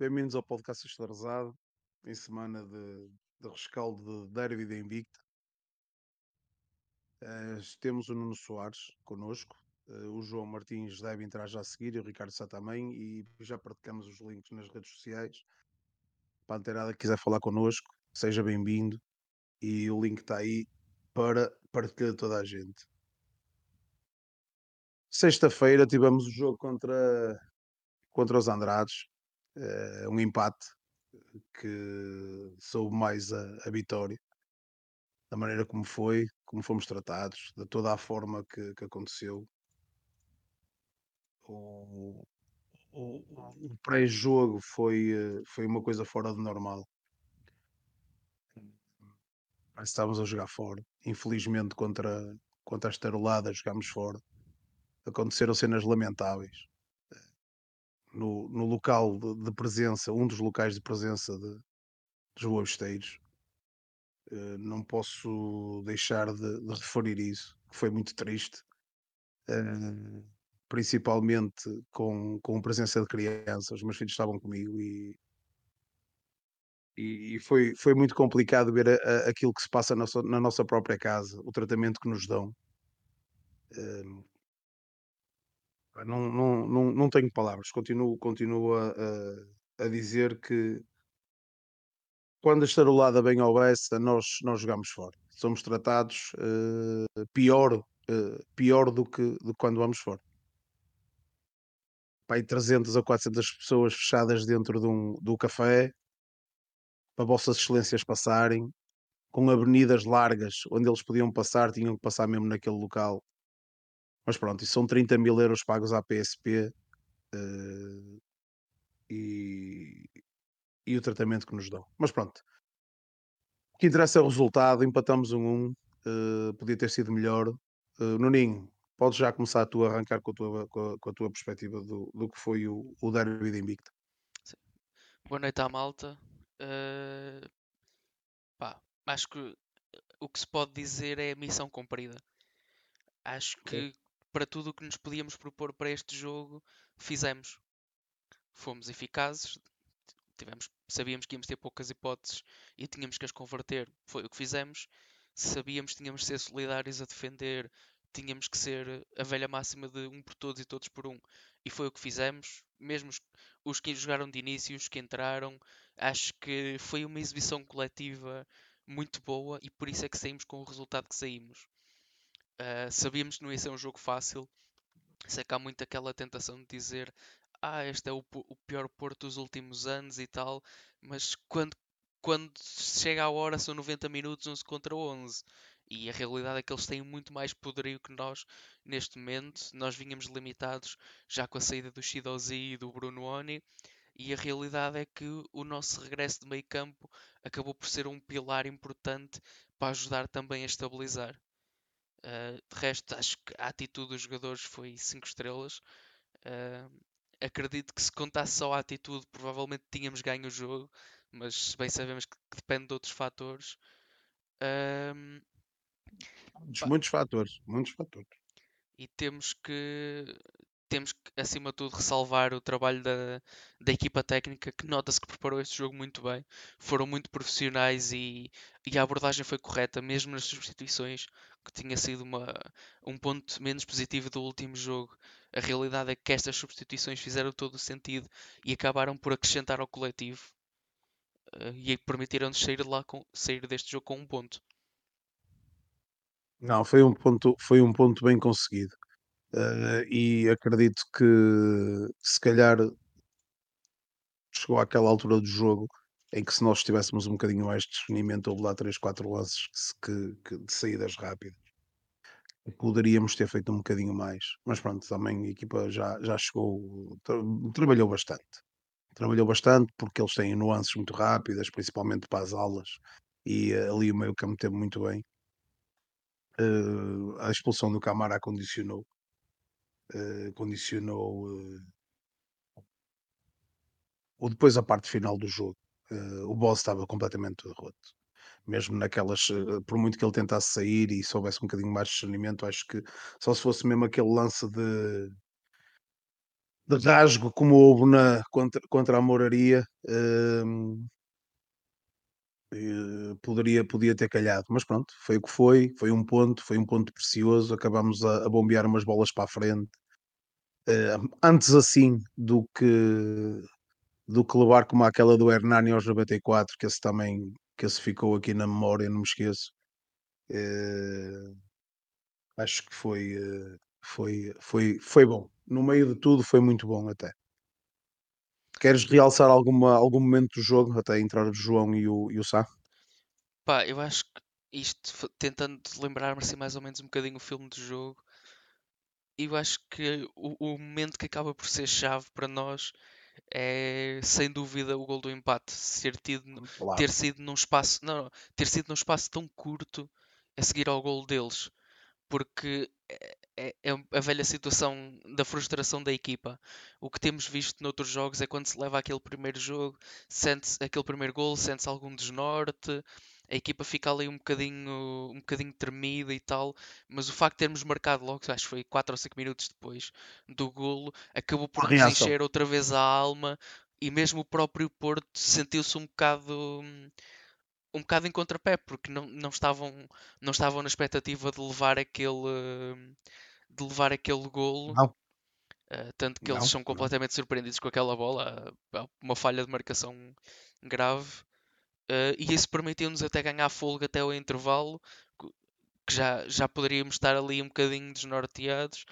bem-vindos ao podcast Estelarezado, em semana de, de rescaldo de derby de Invicta. Eh, temos o Nuno Soares connosco, eh, o João Martins deve entrar já a seguir e o Ricardo Sá também, e já partilhamos os links nas redes sociais. Para a inteirada que quiser falar connosco, seja bem-vindo e o link está aí para partilhar toda a gente. Sexta-feira tivemos o jogo contra, contra os Andrades, eh, um empate que soube mais a, a vitória, da maneira como foi, como fomos tratados, de toda a forma que, que aconteceu. O, o, o pré-jogo foi, eh, foi uma coisa fora de normal. Parece estávamos a jogar fora. Infelizmente, contra, contra a estarolada, jogámos fora. Aconteceram cenas lamentáveis no, no local de, de, presença, um dos locais de presença de, dos websteiros. Uh, não posso deixar de, de, referir isso, que foi muito triste, uh, principalmente com, com a presença de crianças. Os meus filhos estavam comigo e, e, e foi, foi muito complicado ver a, a, aquilo que se passa na, na, nossa própria casa, o tratamento que nos dão. Uh, não, não, não, não tenho palavras. Continuo, continuo a, a, dizer que quando a estarolada bem ao Bessa, nós, nós jogamos fora. Somos tratados uh, pior, uh, pior do que, do quando vamos fora. Pai, 300 a 400 pessoas fechadas dentro de um, do café para vossas excelências passarem, com avenidas largas onde eles podiam passar, tinham que passar mesmo naquele local. Mas pronto, isso são 30 mil euros pagos à PSP uh, eh, e, e o tratamento que nos dão. Mas pronto, o que interessa é o resultado. Empatamos um 1, uh, podia ter sido melhor. Uh, Nuninho, podes já começar a tua arrancar com a tua, com a, com a tua perspectiva do, do que foi o, o derby de Invicta. Sim. Boa noite à malta. Uh, pá, acho que o que se pode dizer é missão cumprida. Acho que para tudo o que nos podíamos propor para este jogo, fizemos. Fomos eficazes, tivemos, sabíamos que íamos ter poucas hipóteses e tínhamos que as converter. Foi o que fizemos. Sabíamos que tínhamos que ser solidários a defender, tínhamos que ser a velha máxima de um por todos e todos por um. E foi o que fizemos. Mesmo os, os que jogaram de início, os que entraram, acho que foi uma exibição coletiva muito boa e por isso é que saímos com o resultado que saímos. Uh, sabíamos que não ia ser um jogo fácil. Sei que há muito aquela tentação de dizer ah, este é o, o pior Porto dos últimos anos e tal, mas quando, quando chega a hora são 90 minutos 11 contra 11. E a realidade é que eles têm muito mais poderio que nós neste momento. Nós vínhamos limitados já com a saída do Shidozi e do Bruno Oni. E a realidade é que o nosso regresso de meio campo acabou por ser um pilar importante para ajudar também a estabilizar. Uh, de resto, acho que a atitude dos jogadores foi 5 estrelas. Uh, acredito que se contasse só a atitude, provavelmente tínhamos ganho o jogo, mas bem sabemos que, que depende de outros fatores. Uh, muitos, muitos fatores, muitos fatores. E temos que temos que, acima de tudo, ressalvar o trabalho da, da equipa técnica, que nota-se que preparou este jogo muito bem. Foram muito profissionais e, e a abordagem foi correta, mesmo nas substituições, que tinha sido uma, um ponto menos positivo do último jogo. A realidade é que estas substituições fizeram todo o sentido e acabaram por acrescentar ao coletivo uh, e permitiram-nos sair, de lá sair deste jogo com um ponto. Não, foi um ponto, foi um ponto bem conseguido. Uh, e acredito que se calhar chegou àquela altura do jogo em que se nós tivéssemos um bocadinho mais de discernimento, houve lá 3, 4 lances que, que, de saídas rápidas. Poderíamos ter feito um bocadinho mais, mas pronto, também a equipa já, já chegou, tra trabalhou bastante. Trabalhou bastante porque eles têm nuances muito rápidas, principalmente para as aulas, e uh, ali o meio campo teve muito bem. Uh, a expulsão do Camara condicionou uh, condicionou uh, ou depois a parte final do jogo. Uh, o boss estava completamente roto. Mesmo naquelas, por muito que ele tentasse sair e soubesse um bocadinho mais de discernimento, acho que só se fosse mesmo aquele lance de, de rasgo como houve na, contra, contra a Moraria, uh, poderia, podia ter calhado, mas pronto, foi o que foi, foi um ponto, foi um ponto precioso, acabamos a, a bombear umas bolas para a frente. Uh, antes assim do que do que levar como aquela do Hernani aos 94, que esse também que esse ficou aqui na memória, não me esqueço. Uh, acho que foi, uh, foi, foi, foi bom. No meio de tudo foi muito bom até. Queres realçar alguma, algum momento do jogo até entrar o João e o, e o Sá? Pá, eu acho que isto, tentando lembrar-me assim mais ou menos um bocadinho o filme do jogo, eu acho que o, o momento que acaba por ser chave para nós é sem dúvida o gol do empate. Ser tido, ter sido num espaço não, ter sido num espaço tão curto a seguir ao gol deles porque é, é, é, a velha situação da frustração da equipa. O que temos visto noutros jogos é quando se leva aquele primeiro jogo, sente aquele primeiro gol, sente-se algum desnorte, a equipa fica ali um bocadinho, um bocadinho tremida e tal, mas o facto de termos marcado logo, acho que foi 4 ou 5 minutos depois do golo, acabou por nos encher outra vez a alma e mesmo o próprio Porto sentiu-se um bocado um bocado em contrapé, porque não, não, estavam, não estavam na expectativa de levar aquele, de levar aquele golo. Não. Uh, tanto que não, eles são completamente surpreendidos com aquela bola, uma falha de marcação grave. Uh, e isso permitiu-nos até ganhar folga até o intervalo, que já, já poderíamos estar ali um bocadinho desnorteados,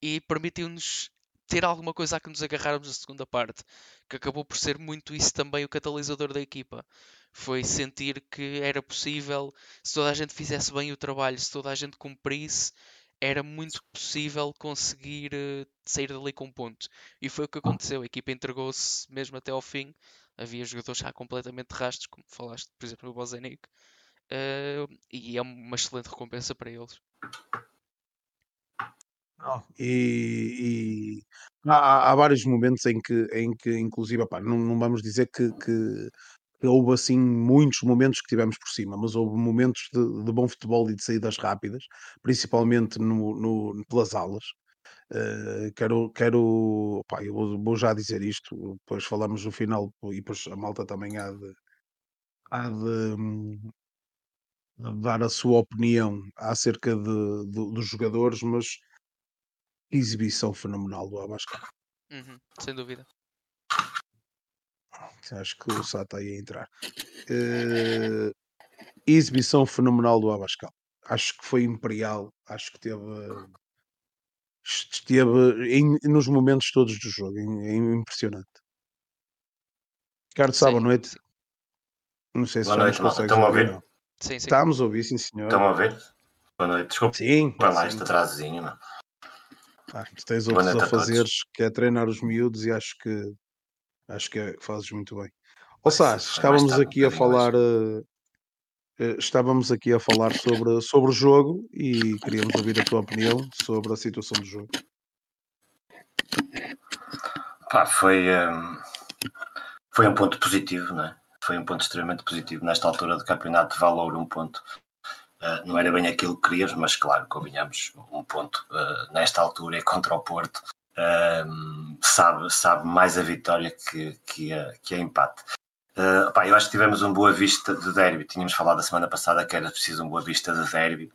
e permitiu-nos ter alguma coisa a que nos agarrarmos na segunda parte, que acabou por ser muito isso também o catalisador da equipa. Foi sentir que era possível, se toda a gente fizesse bem o trabalho, se toda a gente cumprisse, era muito possível conseguir uh, sair dali com um ponto. E foi o que aconteceu. A equipa entregou-se mesmo até ao fim. Havia jogadores já completamente rastos, como falaste, por exemplo, o Bozenic. Uh, e é uma excelente recompensa para eles. E, e há, há, vários momentos em que, em que inclusive, não, não vamos dizer que, que, houve assim muitos momentos que tivemos por cima, mas houve momentos de, de bom futebol e de saídas rápidas, principalmente no, no pelas alas. Uh, quero, quero opá, eu vou, vou, já dizer isto, depois falamos no final e depois a malta também há de, há de, hum, dar a sua opinião acerca de, de, dos jogadores, mas exibição fenomenal do Abascal. Uhum, sem dúvida. Acho que o Sá está aí a entrar. Uh, exibição fenomenal do Abascal. Acho que foi imperial. Acho que teve. Esteve em, nos momentos todos do jogo. É impressionante. Ricardo, boa noite. Não sei se boa noite, consegues Estão a ouvir? Não. Sim, sim. Estamos a ouvir, sim, senhor. Estão a ouvir? Boa noite. Desculpa. Sim. Vai lá, este atrasozinho, não. Ah, tens outros a fazeres, que é treinar os miúdos e acho que acho que é, fazes muito bem. Ou seja, estávamos aqui a falar uh, estávamos aqui a falar sobre, sobre o jogo e queríamos ouvir a tua opinião sobre a situação do jogo. Pá, foi, um, foi um ponto positivo, não é? Foi um ponto extremamente positivo nesta altura do campeonato, valor um ponto Uh, não era bem aquilo que queríamos, mas claro, combinamos um ponto uh, nesta altura é contra o Porto. Uh, sabe, sabe mais a vitória que, que, a, que a empate. Uh, eu acho que tivemos uma boa vista de derby. Tínhamos falado a semana passada que era preciso uma boa vista de derby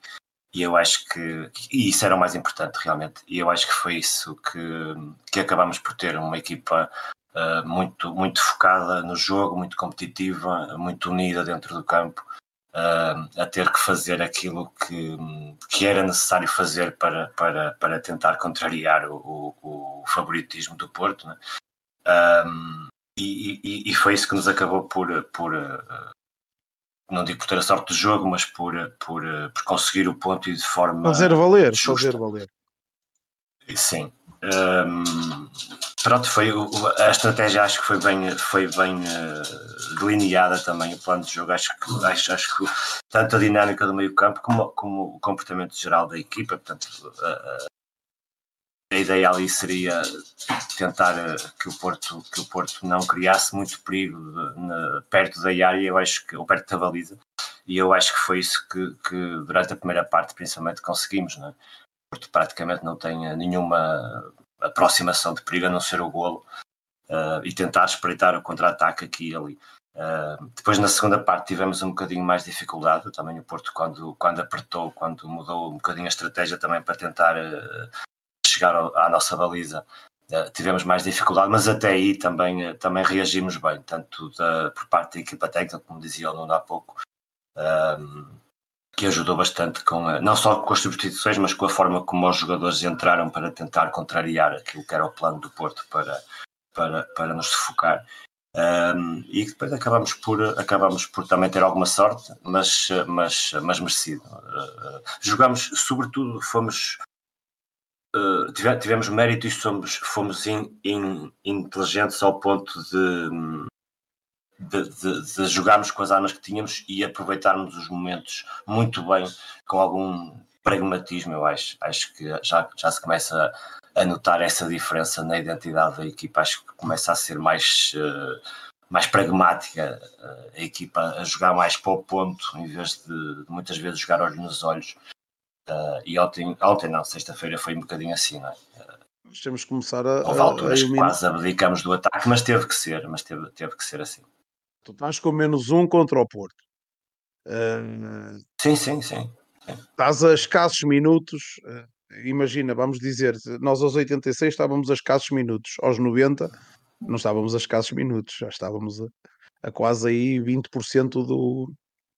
e eu acho que e isso era o mais importante realmente. E eu acho que foi isso que, que acabamos por ter uma equipa uh, muito, muito focada no jogo, muito competitiva, muito unida dentro do campo a ter que fazer aquilo que, que era necessário fazer para, para, para tentar contrariar o, o, o favoritismo do Porto. Né? Um, e, e, e, foi isso que nos acabou por, por uh, não digo por ter a sorte do jogo, mas por, por, por conseguir o ponto e de forma. Fazer valer, justa. fazer valer. Sim. Um, pronto, foi a estratégia acho que foi bem, foi bem uh, delineada também, o plano de jogo. Acho que, acho, acho que tanto a dinâmica do meio campo como, como o comportamento geral da equipa, portanto, uh, a ideia ali seria tentar eh, que o Porto, que o Porto não criasse muito perigo de, na, perto da área, eu acho que, ou perto da baliza, e eu acho que foi isso que, que durante a primeira parte principalmente conseguimos, não é? Porto praticamente não tem nenhuma aproximação de perigo a não ser o golo uh, e tentar espreitar o contra-ataque aqui e ali. Uh, depois na segunda parte tivemos um bocadinho mais dificuldade, também o Porto quando, quando apertou, quando mudou um bocadinho a estratégia também para tentar uh, chegar ao, à nossa baliza, uh, tivemos mais dificuldade, mas até aí também, também reagimos bem, tanto da, por parte da equipa técnica, como dizia o Nuno há pouco, que ajudou bastante com a, não só com as substituições, mas com a forma como os jogadores entraram para tentar contrariar aquilo que era o plano do Porto para, para, para nos sufocar. Um, e depois acabamos por, acabamos por também ter alguma sorte, mas, mas, mas merecido. Uh, jogamos, sobretudo, fomos. Uh, tivemos mérito e somos, fomos in, in, inteligentes ao ponto de, de, de, de, jogarmos com as armas que tínhamos e aproveitarmos os momentos muito bem, com algum pragmatismo, eu acho. Acho que já, já se começa a notar essa diferença na identidade da equipa. Acho que começa a ser mais, uh, mais pragmática uh, a equipa, a jogar mais para o ponto, em vez de, muitas vezes jogar olho nos olhos. Uh, e ontem, ontem não, sexta-feira foi um bocadinho assim, não é? Temos que começar a. Houve alturas que quase abdicamos do ataque, mas teve que ser, mas teve, teve que ser assim. Tu estás com menos um contra o Porto. Uh, sim, sim, sim. Estás a escassos minutos. Uh, imagina, vamos dizer, nós aos 86 estávamos a escassos minutos, aos 90 não estávamos a escassos minutos, já estávamos a, a quase aí 20% do,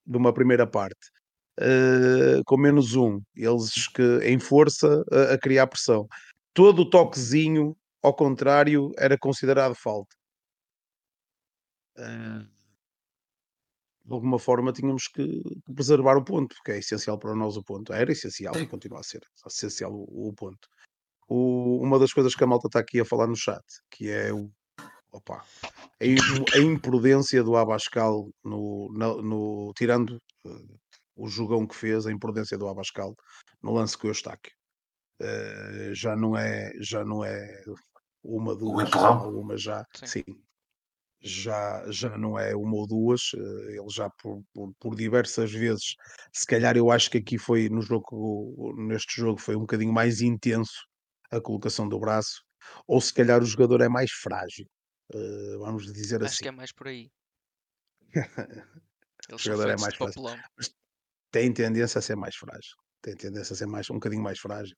de uma primeira parte. Uh, com menos um, eles que em força a, a, criar pressão. Todo o toquezinho, ao contrário, era considerado falta. Uh, de alguma forma tínhamos que preservar o ponto, porque é essencial para nós o ponto. Era essencial e continua a ser essencial o, o ponto. O, uma das coisas que a malta está aqui a falar no chat, que é o opa, a, imprudência do Abascal no, no, no tirando uh, o jogão que fez, a imprudência do Abascal no lance com o Eustáquio. Uh, já não é já não é uma duas, uma já sim. sim já, já não é uma ou duas, eh, ele já por, por, por, diversas vezes, se calhar eu acho que aqui foi no jogo, neste jogo foi um bocadinho mais intenso a colocação do braço, ou se calhar o jogador é mais frágil, uh, vamos dizer acho assim. Acho que é mais por aí. o jogador é mais frágil. Tem tendência a ser mais frágil, tem tendência a ser mais, um bocadinho mais frágil.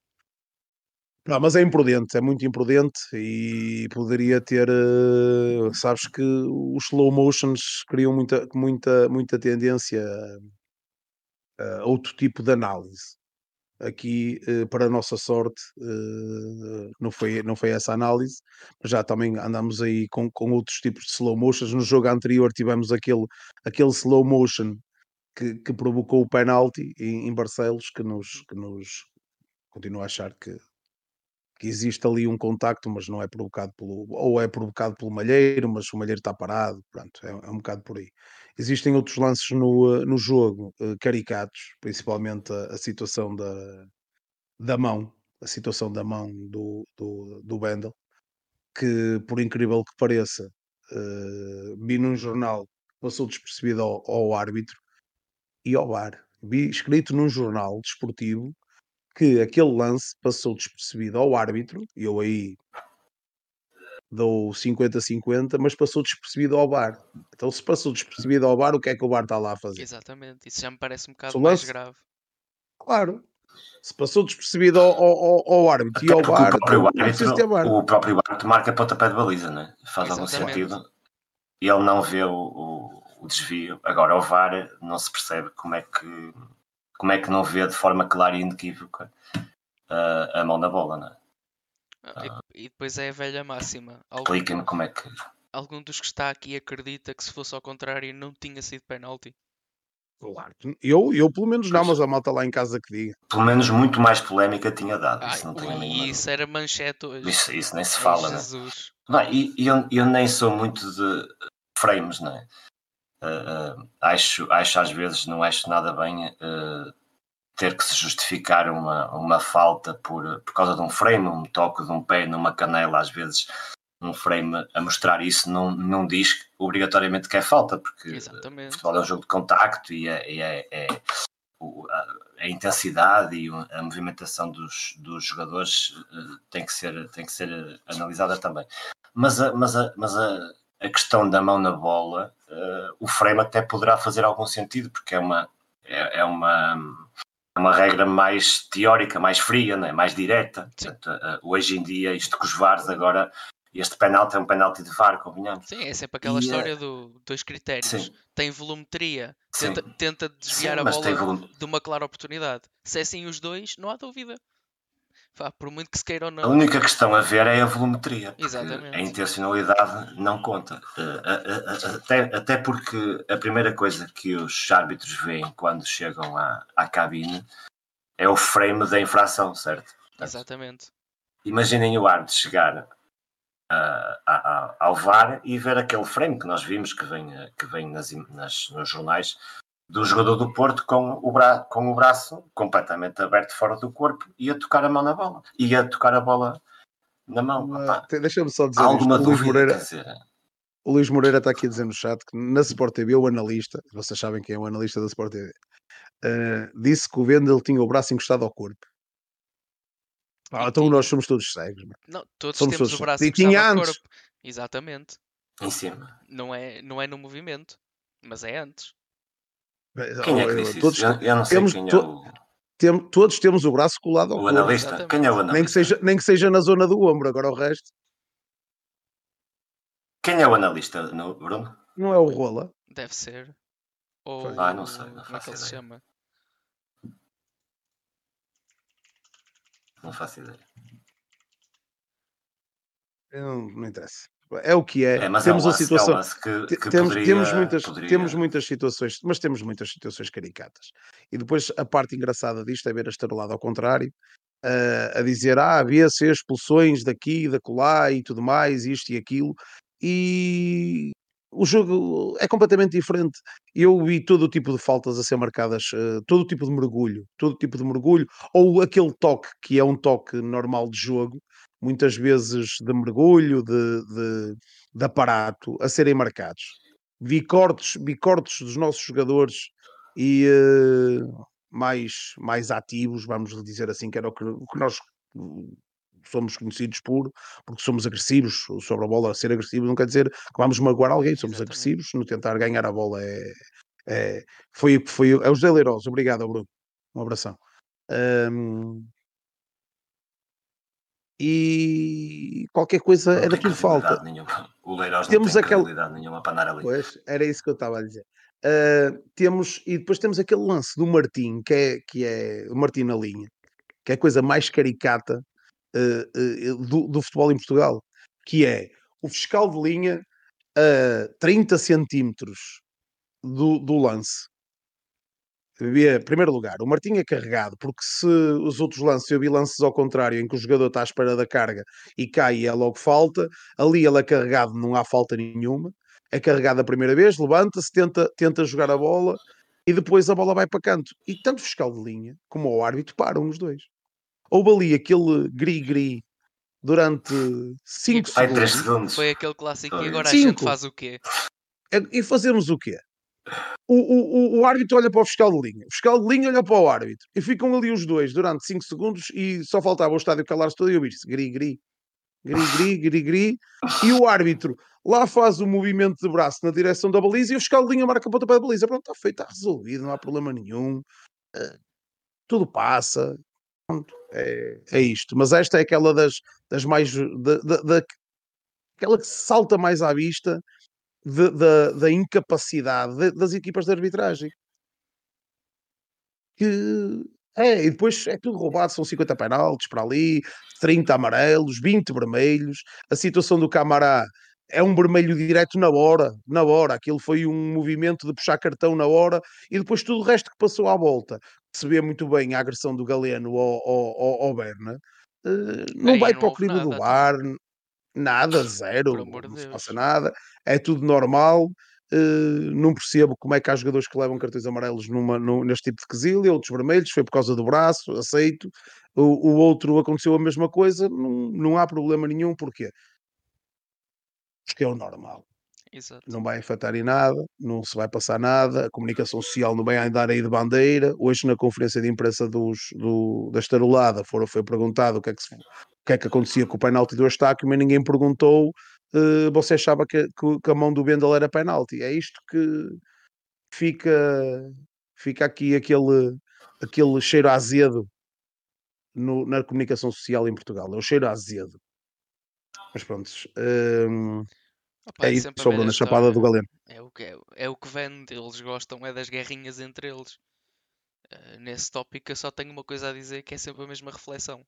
Não, mas é imprudente, é muito imprudente e poderia ter, uh, sabes que os slow motions criam muita, muita, muita tendência a, outro tipo de análise. Aqui, uh, para a nossa sorte, uh, não, foi, não foi essa análise, mas já também andamos aí com, com outros tipos de slow motions. No jogo anterior tivemos aquele, aquele slow motion que, que provocou o penalti em, em Barcelos, que nos, que nos continuo a achar que que existe ali um contacto, mas não é provocado pelo, ou é provocado pelo malheiro, mas o malheiro está parado, pronto, é, é um bocado por aí. Existem outros lances no, eh, no jogo, uh, caricatos, principalmente a, a, situação da, da mão, a situação da mão do, do, do Bendel, que por incrível que pareça, uh, vi num jornal, passou despercebido ao, ao árbitro e ao bar. Vi escrito num jornal desportivo que aquele lance passou despercebido ao árbitro, e eu aí dou 50-50, mas passou despercebido ao bar. Então, se passou despercebido ao bar, o que é que o bar está lá a fazer? Exatamente, isso já me parece um bocado mais grave. Claro. Se passou despercebido ao, ao, ao árbitro e ao bar, o próprio árbitro, o próprio árbitro marca pontapé de baliza, né? faz Exatamente. algum sentido. E ele não vê o, o, o desvio. Agora, ao VAR não se percebe como é que como é que não vê de forma clara e inequívoca uh, a mão na bola, não é? Uh, e, depois é a velha máxima. Expliquem-me como é que. Algum dos que está aqui acredita que se fosse ao contrário não tinha sido penalti? Claro, eu, eu pelo menos não, mas a malta lá em casa que diga. Pelo menos muito mais polémica tinha dado. Ai, isso, não ui, isso era manchete hoje. Isso, isso nem se fala, Ai, né? Não, e eu, eu nem sou muito de frames, né? Uh, uh, acho, acho às vezes, não acho nada bem uh, ter que se justificar uma, uma falta por, por causa de um frame, um toque de um pé numa canela, às vezes um frame a mostrar isso não, não diz obrigatoriamente que é falta, porque Exatamente. o futebol é um jogo de contacto e é, é, é a, a, intensidade e a movimentação dos, dos jogadores tem, que ser, tem que ser analisada também. Mas a, mas a, mas a, a questão da mão na bola, uh, o frame até poderá fazer algum sentido, porque é uma, é, é uma, uma regra mais teórica, mais fria, né? mais direta. Portanto, uh, hoje em dia, isto com os VARs agora este penalti é um penalti de VAR, convenhamos. Sim, é sempre aquela e, história do, dos critérios. Sim. Tem volumetria, tenta, tenta, desviar sim, a bola de uma clara oportunidade. Se é assim os dois, não há dúvida. Fá, por muito que se queira ou não. A única questão a ver é a volumetria. Exatamente. A intencionalidade não conta. Até, até porque a primeira coisa que os árbitros veem quando chegam à, à cabine é o frame da infração, certo? Exatamente. Imaginem o árbitro chegar ao VAR e ver aquele frame que nós vimos que vem, que vem nas, nas, nos jornais do jogador do Porto com o, bra com o braço completamente aberto fora do corpo e a tocar a mão na bola. E a tocar a bola na mão. Deixa-me só dizer alguma isto. Luís Moreira, dizer... O Luís Moreira está aqui a dizer no chat que na Sport TV o analista, vocês sabem quem é o analista da Sport TV, uh, disse que o Vendel tinha o braço encostado ao corpo. Ah, então nós somos todos cegos. Não, todos somos temos todos o braço encostado ao corpo. Exatamente. Em cima. Não é, não é no movimento, mas é antes. Quem é que disse todos, isso? Eu, eu não sei temos, quem é o... Tem, todos temos o braço colado ao o analista. Exatamente. Quem é o analista? Nem que, seja, nem que seja na zona do ombro, agora o resto. Quem é o analista, Bruno? Não é o Rola? Deve ser. Ou... Ah, não sei. Não como é que ele se chama? Não faço ideia. Não, não interessa. É o que é. é mas temos é um lance, a situação. É que, que temos, poderia, temos, muitas, poderia... temos muitas situações, mas temos muitas situações caricatas. E depois a parte engraçada disto é ver a estarolada ao contrário, uh, a dizer ah, havia-se expulsões daqui, da colar e tudo mais, isto e aquilo, e o jogo é completamente diferente. Eu vi todo o tipo de faltas a ser marcadas, uh, todo o tipo de mergulho, todo o tipo de mergulho, ou aquele toque que é um toque normal de jogo, muitas vezes de mergulho, de, de, de aparato, a serem marcados. Vi cortes, vi cortes dos nossos jogadores e uh, mais, mais ativos, vamos dizer assim, que era o que, o que nós somos conhecidos por, porque somos agressivos sobre a bola, ser agressivo não quer dizer que vamos magoar alguém, somos Exatamente. agressivos no tentar ganhar a bola. É, é, foi, foi, é o José Leiroz, obrigado, Bruno. Um abração. Um, e qualquer coisa não era tudo falta. Nenhuma. O Leiroz temos não tem aquela... nenhuma para andar ali. Pois, era isso que eu estava a dizer. Uh, temos, e depois temos aquele lance do Martim, que é, que é o Martim na linha, que é a coisa mais caricata uh, do, do, futebol em Portugal, que é o fiscal de linha a 30 centímetros do, do lance. Em primeiro lugar, o Martim é carregado, porque se os outros lances, eu vi lances ao contrário, em que o jogador está à espera da carga e cai e é logo falta, ali ele é carregado, não há falta nenhuma, é carregado a primeira vez, levanta-se, tenta, tenta jogar a bola e depois a bola vai para canto. E tanto o fiscal de linha como o árbitro param os dois houve ali aquele gri-gri durante 5 segundos. segundos. Foi aquele clássico e agora Cinco. a gente faz o quê? É, e fazemos o quê? O, o, o, árbitro olha para o fiscal de linha, o fiscal de linha olha para o árbitro e ficam ali os dois durante 5 segundos e só faltava o estádio calar-se todo e ouvir-se gri-gri, gri-gri, gri-gri e o árbitro lá faz o movimento de braço na direção da baliza e o fiscal de linha marca a pontapé da baliza. Pronto, está feito, está resolvido, não há problema nenhum. Uh, tudo passa, Pronto, é, é isto. Mas esta é aquela das, das mais. Da, da, da, aquela que salta mais à vista de, da, da incapacidade de, das equipas de arbitragem. Que é, e depois é tudo roubado, são 50 penaltis para ali, 30 amarelos, 20 vermelhos. A situação do Camará é um vermelho direto na hora, na hora. Aquilo foi um movimento de puxar cartão na hora e depois tudo o resto que passou à volta se vê muito bem a agressão do Galeno ao, ao, ao Berna, uh, não vai para o crime do bar, nada, zero, não se passa nada, é tudo normal. Uh, não percebo como é que há jogadores que levam cartões amarelos numa, num, neste tipo de quesilha, outros vermelhos, foi por causa do braço, aceito. O, o outro aconteceu a mesma coisa, não, não há problema nenhum, porquê? Porque é o normal. Exato. Não vai afetar em nada, não se vai passar nada, a comunicação social não vai andar aí de bandeira. Hoje, na conferência de imprensa dos, do, da Estarolada, foram, foi perguntado o que, é que se, que é que acontecia com o penalti do Estáquio, mas ninguém perguntou uh, você achava que, que, que, a mão do Bendel era penalti. É isto que fica, fica aqui aquele, aquele cheiro azedo no, na comunicação social em Portugal. É o cheiro azedo. Mas pronto. Um, Opa, é, isso, sobrou na chapada do Galeno. É o, que, é, é o que vende, eles gostam é das guerrinhas entre eles. Uh, nesse tópico eu só tenho uma coisa a dizer que é sempre a mesma reflexão.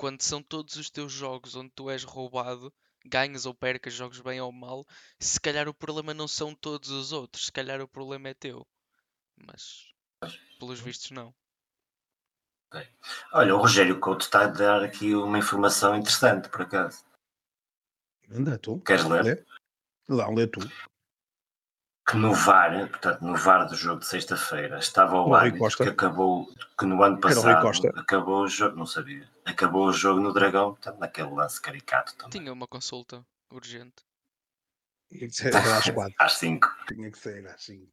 Quando são todos os teus jogos onde tu és roubado, ganhas ou percas, jogos bem ou mal, se calhar o problema não são todos os outros, se calhar o problema é teu. Mas pelos vistos não. Olha, o Rogério Couto está a dar aqui uma informação interessante, por acaso. Anda, tu. Queres ler? Lê? Lá, lê tu. Que no VAR, portanto, no VAR do jogo de sexta-feira, estava o, o árbitro que acabou, que no ano passado acabou o jogo, não sabia, acabou o jogo no Dragão, portanto, naquele lance caricato também. Tinha uma consulta urgente. Tinha que ser às quatro. às cinco. Tinha que ser às cinco.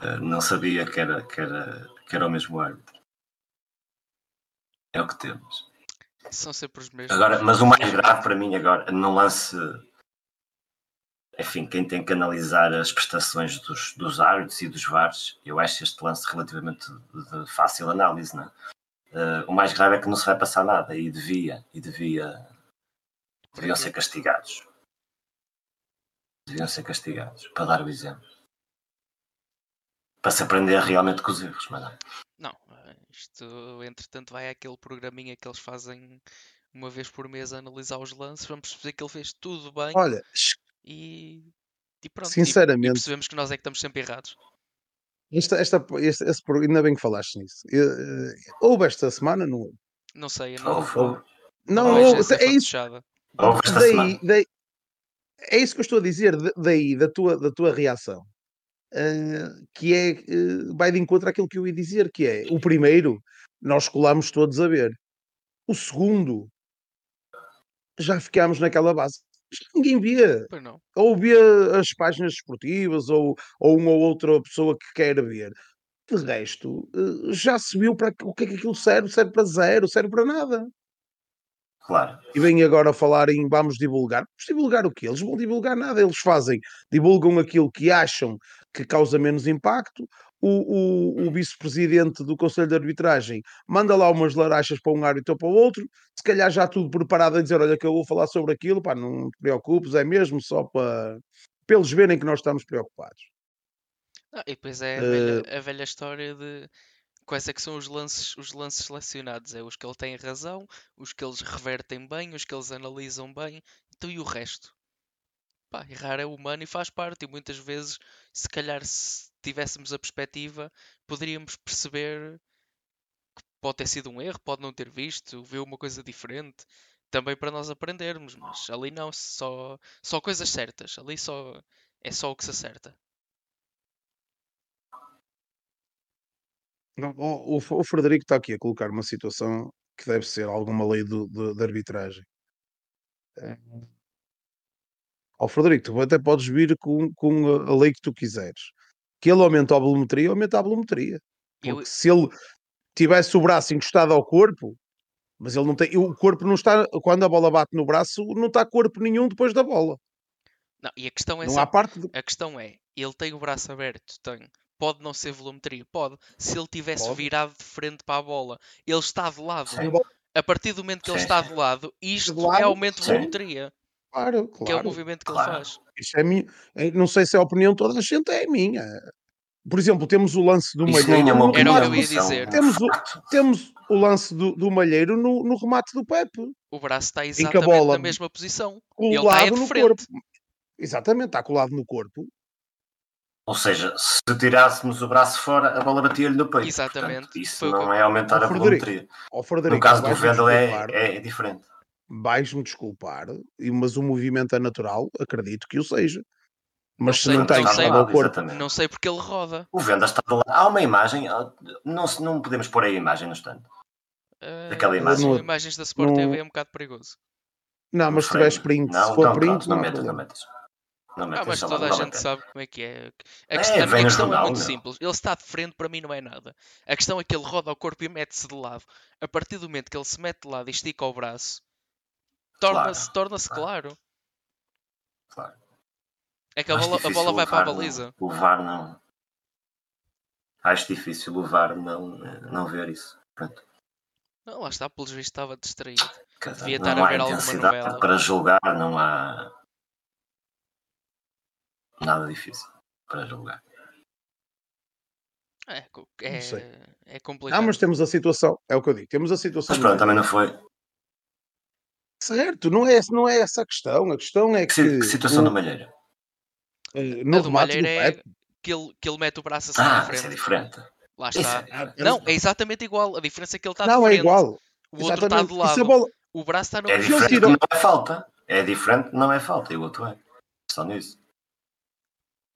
Eh, não sabia que era, que, era, que era o mesmo árbitro. É o que temos. São sempre os mesmos. Agora, mas o mais grave para mim agora, no lance. Enfim, quem tem que analisar as prestações dos, dos árbitros e dos VARs, eu acho este lance relativamente de, fácil análise, não é? Uh, o mais grave é que não se vai passar nada e devia, e devia, deviam ser castigados. Deviam ser castigados, para dar o exemplo. Para se aprender realmente com os erros, mas não. Não, isto, entretanto, vai àquele programinha que eles fazem uma vez por mês a analisar os lances. Vamos perceber que ele fez tudo bem. Olha, e, e pronto. Sinceramente, e, percebemos que nós é que estamos sempre errados. Esta, esta, este, esse, ainda bem que falaste nisso. Uh, houve esta semana? Não, não sei, não. Houve. Não, não, é isso. Daí, daí, é isso que eu estou a dizer. Daí, da tua, da tua reação. Uh, que é, uh, vai de encontro àquilo que eu ia dizer, que é, o primeiro, nós colamos todos a ver. O segundo, já ficámos naquela base. Ninguém via. Ou via as páginas esportivas, ou, ou uma ou outra pessoa que quer ver. De resto, uh, já se viu para o que é que aquilo serve, serve para zero, serve para nada. Claro. E vem agora falar em vamos divulgar. Vamos divulgar o quê? Eles vão divulgar nada, eles fazem, divulgam aquilo que acham que causa menos impacto. O, o, o vice-presidente do Conselho de Arbitragem manda lá umas larachas para um árbitro ou para o outro, se calhar já tudo preparado a dizer: Olha, que eu vou falar sobre aquilo, pá, não te preocupes, é mesmo só para, para eles verem que nós estamos preocupados. Ah, e depois é a velha, uh... a velha história de quais é que são os lances, os lances selecionados? É os que ele tem razão, os que eles revertem bem, os que eles analisam bem, então e o resto? Pá, errar é humano e faz parte, e muitas vezes, se calhar, se tivéssemos a perspectiva, poderíamos perceber que pode ter sido um erro, pode não ter visto, ver uma coisa diferente, também para nós aprendermos, mas ali não, só, só coisas certas, ali só é só o que se acerta. Não, o, o, Frederico está aqui a colocar uma situação que deve ser alguma lei de arbitragem. É. Ó Frederico, tu até podes vir com, com a, lei que tu quiseres. Que ele aumenta a volumetria, aumenta a volumetria. Porque Eu... se ele tivesse o braço encostado ao corpo, mas ele não tem. O corpo não está. Quando a bola bate no braço, não está corpo nenhum depois da bola. Não, e a questão é. Não há parte de... A questão é, ele tem o braço aberto, tem Pode não ser volumetria, pode. Se ele tivesse pode. virado de frente para a bola, ele está de lado. Sim. A partir do momento que ele está de lado, isto de lado, é aumento de volumetria. Claro, claro. Que é o movimento que claro. ele faz. Isso é minha. Não sei se é a opinião de toda a gente, é a minha. Por exemplo, temos o lance do Isso Malheiro. No Era o que eu ia dizer. Temos o, temos o lance do, do Malheiro no, no remate do Pepe. O braço está exatamente bola, na mesma posição. Ele está de frente. Corpo. Exatamente, está colado no corpo. Ou seja, se tirássemos o braço fora, a bola batia-lhe no peito. Exatamente. Portanto, isso não é aumentar a volumetria. No caso do Vendel é, é, diferente. Vais-me desculpar, e- mas o movimento é natural, acredito que o seja. Mas se sei, não não tens sei. nada ao corpo. Não sei porque ele roda. O Venda está de lado. Há uma imagem, ah, não, não podemos pôr aí a imagem no stand. Uh, Daquela mas imagem. as imagens da Sport No- TV é um bocado perigoso. não, mas se tiver sprint, não, se for então, print, não não metas, não metas. Não Ah, metas, mas só toda a gente sabe como é que é. A, É, questão, a minha no questão é muito meu. simples. Ele está de frente, para mim não é nada. A questão é que ele roda o corpo e mete-se de lado. A partir do momento que ele se mete de lado e estica o braço, torna-se Claro, torna claro. claro. É que a bola, a bola vai para a baliza. não- Levar não. Acho difícil levar não, não ver isso. Pronto. Não, lá está, pelos vistos estava distraído. Dizer, Devia não estar a há ver alguma intensidade novela. para julgar, não há nada difícil para julgar. É, é, é complicado. Ah, mas temos a situação, é o que eu digo, temos a situação. Mas pronto, também não foi. Certo, não é, não é essa a questão. A questão é Que, que, que situação o- da Malheira? eh, A no do remate do Malheiro é que ele, que ele mete o braço assim Ah, à isso é frente. diferente. Lá está. é. Não, é exatamente igual. A diferença é que ele está de não é frente. igual. O outro está Exatamente. se a lado. bola, O braço está no É ele diferente, tirou- não é falta. É diferente, não é falta. E o outro é. Só nisso.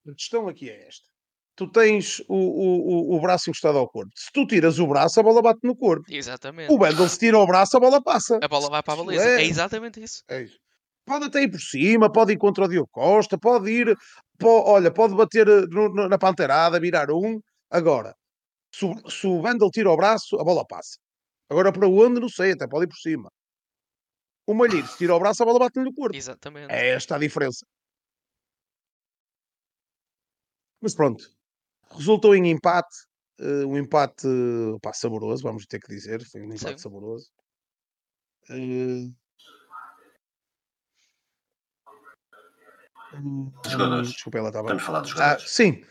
a questão aqui é esta. Tu tens o, o, o, braço encostado ao corpo. Se tu tiras o braço, a bola bate no corpo. Exatamente. O Bendel se tira o braço, a bola passa. A bola vai para a baliza. é- É exatamente isso. É isso. Pode até ir por cima, pode ir contra o Diogo Costa, pode ir, po- olha, pode bater eh, no- na panteirada, virar um. Agora, se o, se o Wendel tira o braço, a bola passa. Agora para onde, não sei, até pode ir por cima. O Malheiro, se tira o braço, a bola bate-lhe no corpo. Exatamente. É esta a diferença. Mas pronto, resultou em empate. eh, um empate pá, saboroso, vamos ter que dizer. Foi um empate Sim. saboroso. Jogadores. Desculpa, ela estava. Estamos a falar dos Ah, jogadores. sim.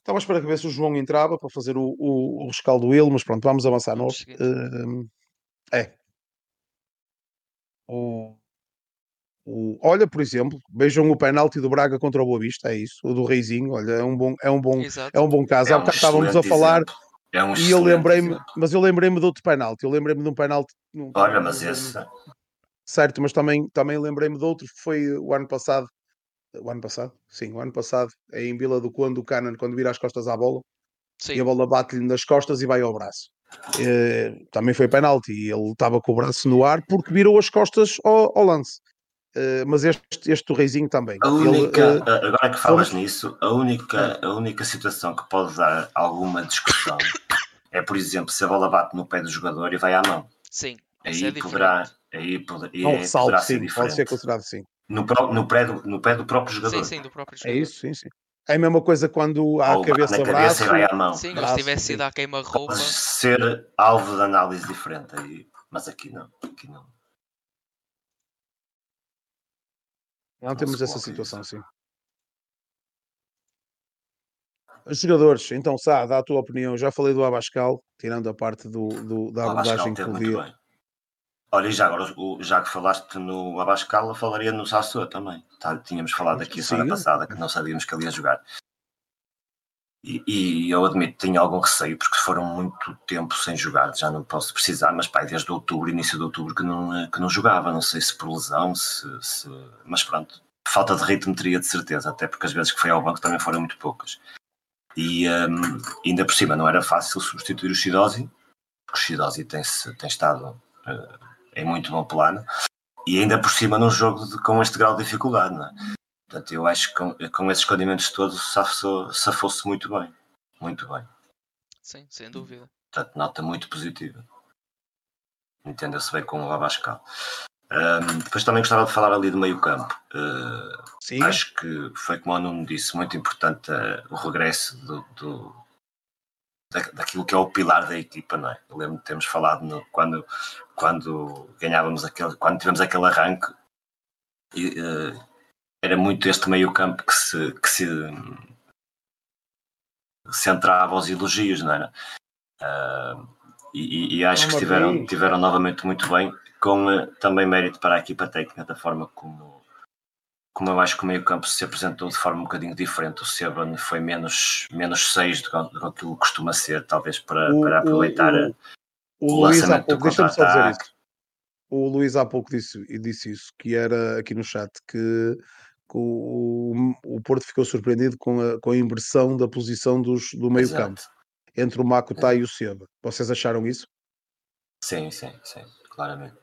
Estava à espera que ver se o João entrava para fazer o, o, o rescaldo dele, mas pronto, vamos avançar no. Vamos seguir. eh, é. O, o- olha, por exemplo, vejam o penalti do Braga contra o Boa Vista, é isso, o do Reizinho, olha, é um bom, é um bom, Exato. é um bom caso. Há um bocado estávamos a falar. É um e eu lembrei-me, mas eu lembrei-me de outro penalti, eu lembrei-me de um penalti. não- Olha, mas esse. Certo, mas também, também lembrei-me de outro foi o ano passado. O ano passado? Sim, o ano passado, é em Vila do Conde, o Canan, quando vira as costas à bola, e a Sim. bola bate-lhe nas costas e vai ao braço. Eh, também foi penalti e ele estava com o braço no ar porque virou as costas ao, ao lance. Eh, mas este, este Reizinho também. A Ele, única, eh, agora que falas vamos- nisso, a única, a única situação que pode dar alguma discussão é, por exemplo, se a bola bate no pé do jogador e vai à mão. Sim. Isso Aí é diferente. poderá, aí poder, é um é- ressalto, poderá ser sim, pode ser diferente. considerado sim. No, pró- no, pé do, no pé do próprio jogador. Sim, sim, do próprio É jogador. isso, sim, sim. É a mesma coisa quando há Ou a cabeça na cabeça braço. e vai à mão. Sim, ou braço, se tivesse sim. sido à queima-roupa. Pode ser alvo de análise diferente. Aí, mas aqui não. Aqui não. Não Não temos essa situação, sim. Os jogadores, então, Sá, dá a tua opinião. Já falei do Abascal, tirando a parte do, do- da abordagem que podia. Olha, e já agora, já que falaste no Abascal, eu falaria no Sassou também. Tá, tínhamos falado aqui a semana passada que não sabíamos que ele ia jogar. E, eu admito, tinha algum receio, porque foram muito tempo sem jogar, já não posso precisar, mas pai, desde outubro, início de outubro, que não, que não jogava, não sei se por lesão, se, se- mas pronto, falta de ritmo teria de certeza, até porque as vezes que foi ao banco também foram muito poucas. E hum, ainda por cima não era fácil substituir o Shidozi, porque o Shidozi tem, tem estado eh, em muito bom plano, e ainda por cima num jogo de- com este grau de dificuldade, não é? Portanto, eu acho que com, com esses condimentos todos safou- safou-se muito bem. Muito bem. Sim, sem dúvida. Portanto, nota muito positiva. Entenda-se bem com o Abascal. Ahm, depois também gostava de falar ali do meio campo. Uh, Sim, acho que foi como o Nuno disse, muito importante eh, o regresso do, do- da- daquilo que é o pilar da equipa, não é? Eu lembro de termos falado no- quando, quando ganhávamos aquele, quando tivemos aquele arranque, e, eh, era muito este meio campo que se, que se centrava aos elogios, não era? Ah, e, e- acho que estiveram, tiveram novamente muito bem, com eh, também mérito para a equipa técnica da forma como, como eu acho que o meio campo se apresentou de forma um bocadinho diferente. O Seban foi menos, menos 6 do, que- do que costuma ser, talvez para, O- para aproveitar. o- o o lançamento do pouco, só dizer contra-ataque. isso. o Luís há pouco disse, disse isso, que era aqui no chat, que o, o Porto ficou surpreendido com a, com a inversão da posição dos, do meio campo, entre o Makuta e o Seba. Vocês acharam isso? Sim, sim, sim, claramente.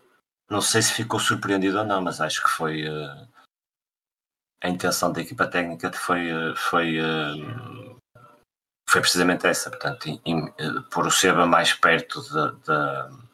Não sei se ficou surpreendido ou não, mas acho que foi uh, a intenção da equipa técnica foi, uh, foi, uh, foi precisamente essa, portanto, in, pôr o Seba mais perto de, de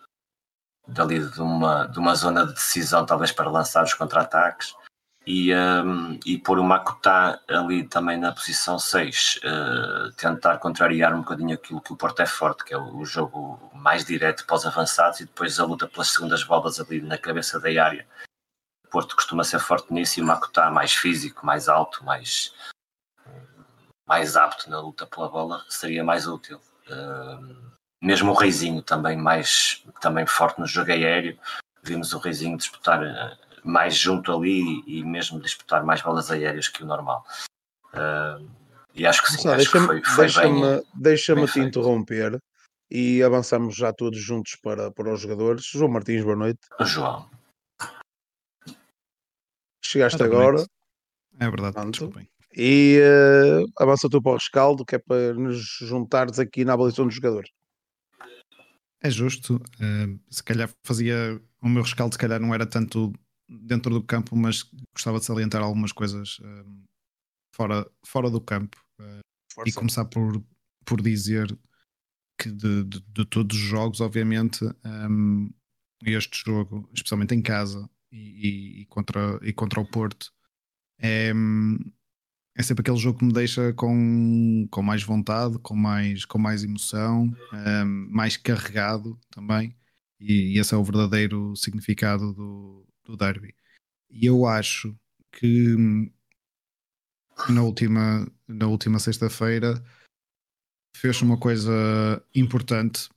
dali de uma, de uma zona de decisão, talvez para lançar os contra-ataques, e, um, e pôr o Makutá ali também na posição 6, uh, eh, tentar contrariar um bocadinho aquilo que o Porto é forte, que é o, jogo mais direto pós-avançados e depois a luta pelas segundas bolas ali na cabeça da área. O Porto costuma ser forte nisso e o Makutá mais físico, mais alto, mais, mais apto na luta pela bola, seria mais útil. Uh, mesmo o Reizinho também mais também forte no jogo aéreo. Vimos o Reizinho disputar uh, mais junto ali e mesmo disputar mais bolas aéreas que o normal. Uh, e acho que sim, acho que foi, foi deixa-me, bem, deixa-me te interromper e avançamos já todos juntos para, para os jogadores. João Martins, boa noite. João. Chegaste agora. É verdade, Pronto. desculpem. E uh, avança tu para o rescaldo, que é para nos juntares aqui na abolição dos jogadores. É justo. Uh, se calhar fazia. O meu rescaldo, se calhar, não era tanto dentro do campo, mas gostava de salientar algumas coisas uh, fora, fora do campo. Uh, e começar por, por dizer que de, de, de todos os jogos, obviamente, um, este jogo, especialmente em casa e, e, e, contra, e contra o Porto, é, é sempre aquele jogo que me deixa com, com mais vontade, com mais, com mais emoção, um, mais carregado também. E, e, esse é o verdadeiro significado do, do derby. E eu acho que na última, na última sexta-feira fez uma coisa importante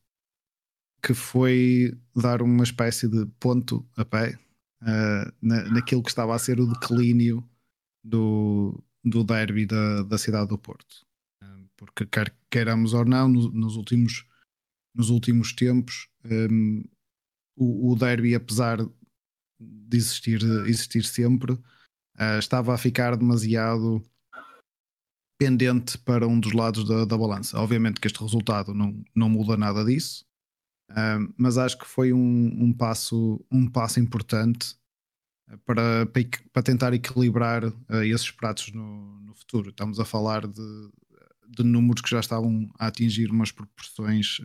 que foi dar uma espécie de ponto a pé uh, na, naquilo que estava a ser o declínio do, do derby da, da cidade do Porto. Porque quer queiramos ou não, nos últimos, nos últimos tempos, um, o, o, derby, apesar de existir, existir sempre, uh, estava a ficar demasiado pendente para um dos lados da, da balança. Obviamente que este resultado não, não muda nada disso, uh, mas acho que foi um, um, passo, um passo importante para, para tentar equilibrar uh, esses pratos no, no, futuro. Estamos a falar de, de, números que já estavam a atingir umas proporções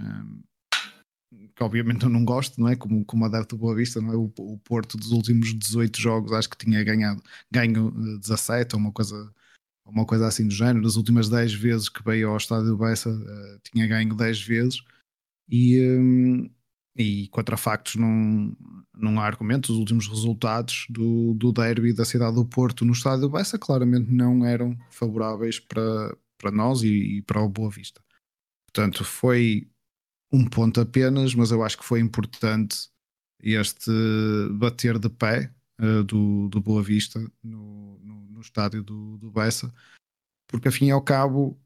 que obviamente eu não gosto, não é? Como, como adepto do Boa Vista, não é? O, o, Porto dos últimos 18 jogos acho que tinha ganhado ganho 17 ou uma coisa, uma coisa assim do género. Das últimas 10 vezes que veio ao estádio Bessa uh, tinha ganho 10 vezes e, um, e contra factos não, não há argumentos. Os últimos resultados do, do derby da cidade do Porto no estádio do Bessa claramente não eram favoráveis para, para nós e, e, para o Boa Vista. Portanto, foi um ponto apenas, mas eu acho que foi importante este bater de pé uh, do, do Boa Vista no, no, no estádio do, do Bessa, porque, afim e ao cabo,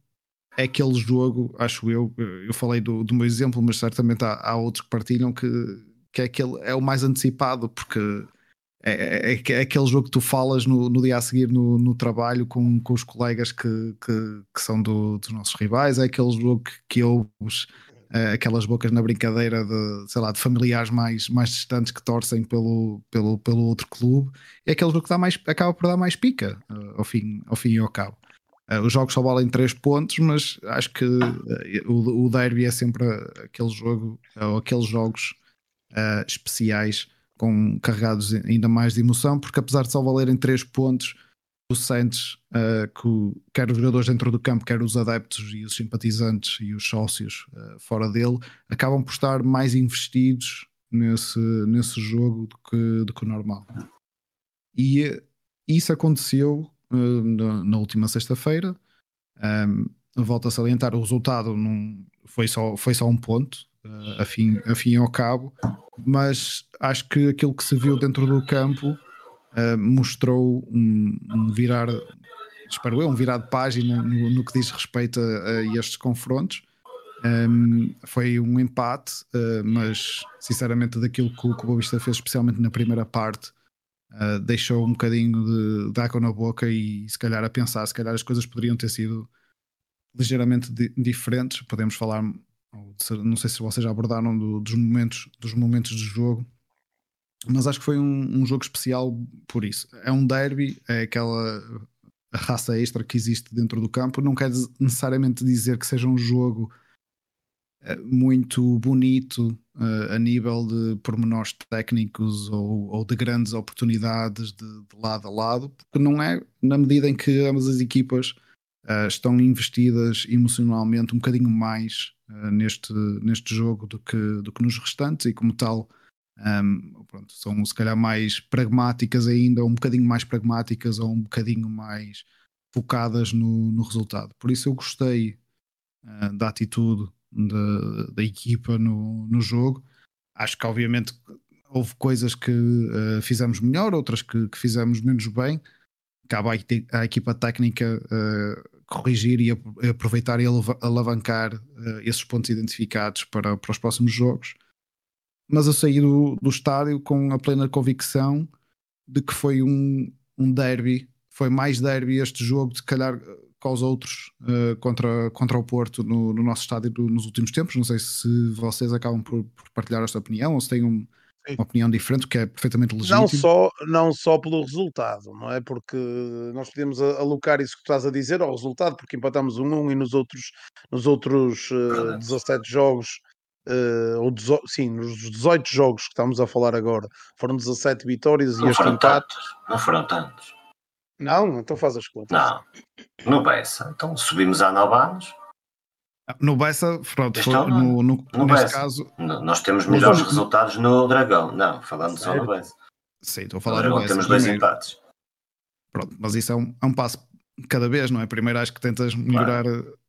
é aquele jogo, acho eu, eu falei do, do meu exemplo, mas certamente há, há outros que partilham que, que é, aquele, é o mais antecipado, porque é, é, é, aquele jogo que tu falas no, no dia a seguir no, no trabalho com, com os colegas que, que, que são do, dos nossos rivais, é aquele jogo que, que ouves é, aquelas bocas na brincadeira de, sei lá, de familiares mais, mais distantes que torcem pelo, pelo, pelo outro clube, é aquele jogo que dá mais, acaba por dar mais pica uh, ao, fim, ao fim e ao cabo. Uh, os jogos só valem 3 pontos, mas acho que o, o derby é sempre aquele jogo, ou aqueles jogos uh, especiais com carregados ainda mais de emoção, porque apesar de só valerem 3 pontos, tu sentes que o, quer os jogadores dentro do campo, quer os adeptos e os simpatizantes e os sócios fora dele, acabam por estar mais investidos nesse, nesse jogo do que, do que o normal. E isso aconteceu na, na última sexta-feira. Um, volto a salientar, o resultado não, foi, só, foi só um ponto, uh, a, fim, a fim ao cabo, mas acho que aquilo que se viu dentro do campo uh, mostrou um, um, virar, espero eu, um virar de página no, no que diz respeito a, a estes confrontos. Um, foi um empate, uh, mas sinceramente daquilo que o, que o Boa Vista fez, especialmente na primeira parte, uh, deixou um bocadinho de, de água na boca e se calhar a pensar, se calhar as coisas poderiam ter sido ligeiramente di diferentes. Podemos falar, não sei se vocês já abordaram do, dos momentos dos momentos do jogo, mas acho que foi um, um, jogo especial por isso. É um derby, é aquela raça extra que existe dentro do campo. Não quer necessariamente dizer que seja um jogo eh, muito bonito uh, a nível de pormenores técnicos ou, ou de grandes oportunidades de, de, lado a lado, porque não é na medida em que ambas as equipas uh, estão investidas emocionalmente um bocadinho mais uh, neste, neste jogo do que, do que nos restantes e como tal um, pronto, são se calhar mais pragmáticas ainda, um bocadinho mais pragmáticas ou um bocadinho mais focadas no, no resultado. Por isso eu gostei uh, da atitude da, equipa no, no jogo. Acho que obviamente houve coisas que uh, fizemos melhor, outras que, que, fizemos menos bem. Cabe à, equipa técnica uh, corrigir e aproveitar e alavancar esses pontos identificados para, para os próximos jogos mas eu saí do, do estádio com a plena convicção de que foi um, um derby, foi mais derby este jogo, se calhar com os outros uh, contra, contra o Porto no, no, nosso estádio nos últimos tempos. Não sei se vocês acabam por, por partilhar esta opinião ou se têm um, uma opinião diferente, que é perfeitamente legítimo. Não só, não só pelo resultado, não é? Porque nós podemos alocar isso que estás a dizer ao resultado, porque empatamos um 1 um, e nos outros, nos outros uh, 17 jogos Uh, ou dezo... sim, nos 18 jogos que estamos a falar agora, foram 17 vitórias não e este empate. Tantos, não foram tantos. Não, então faz as contas. Não, no Bessa. Então subimos a 9 anos. No Bessa, pronto, foi, no, no, no, neste Bessa. caso. Nós temos melhores resultados no Dragão. Não, falando só no Bessa. Sim, estou a falar no Dragão. Temos dois empates. Pronto, mas isso é um, é um passo cada vez, não é? Primeiro acho que tentas melhorar claro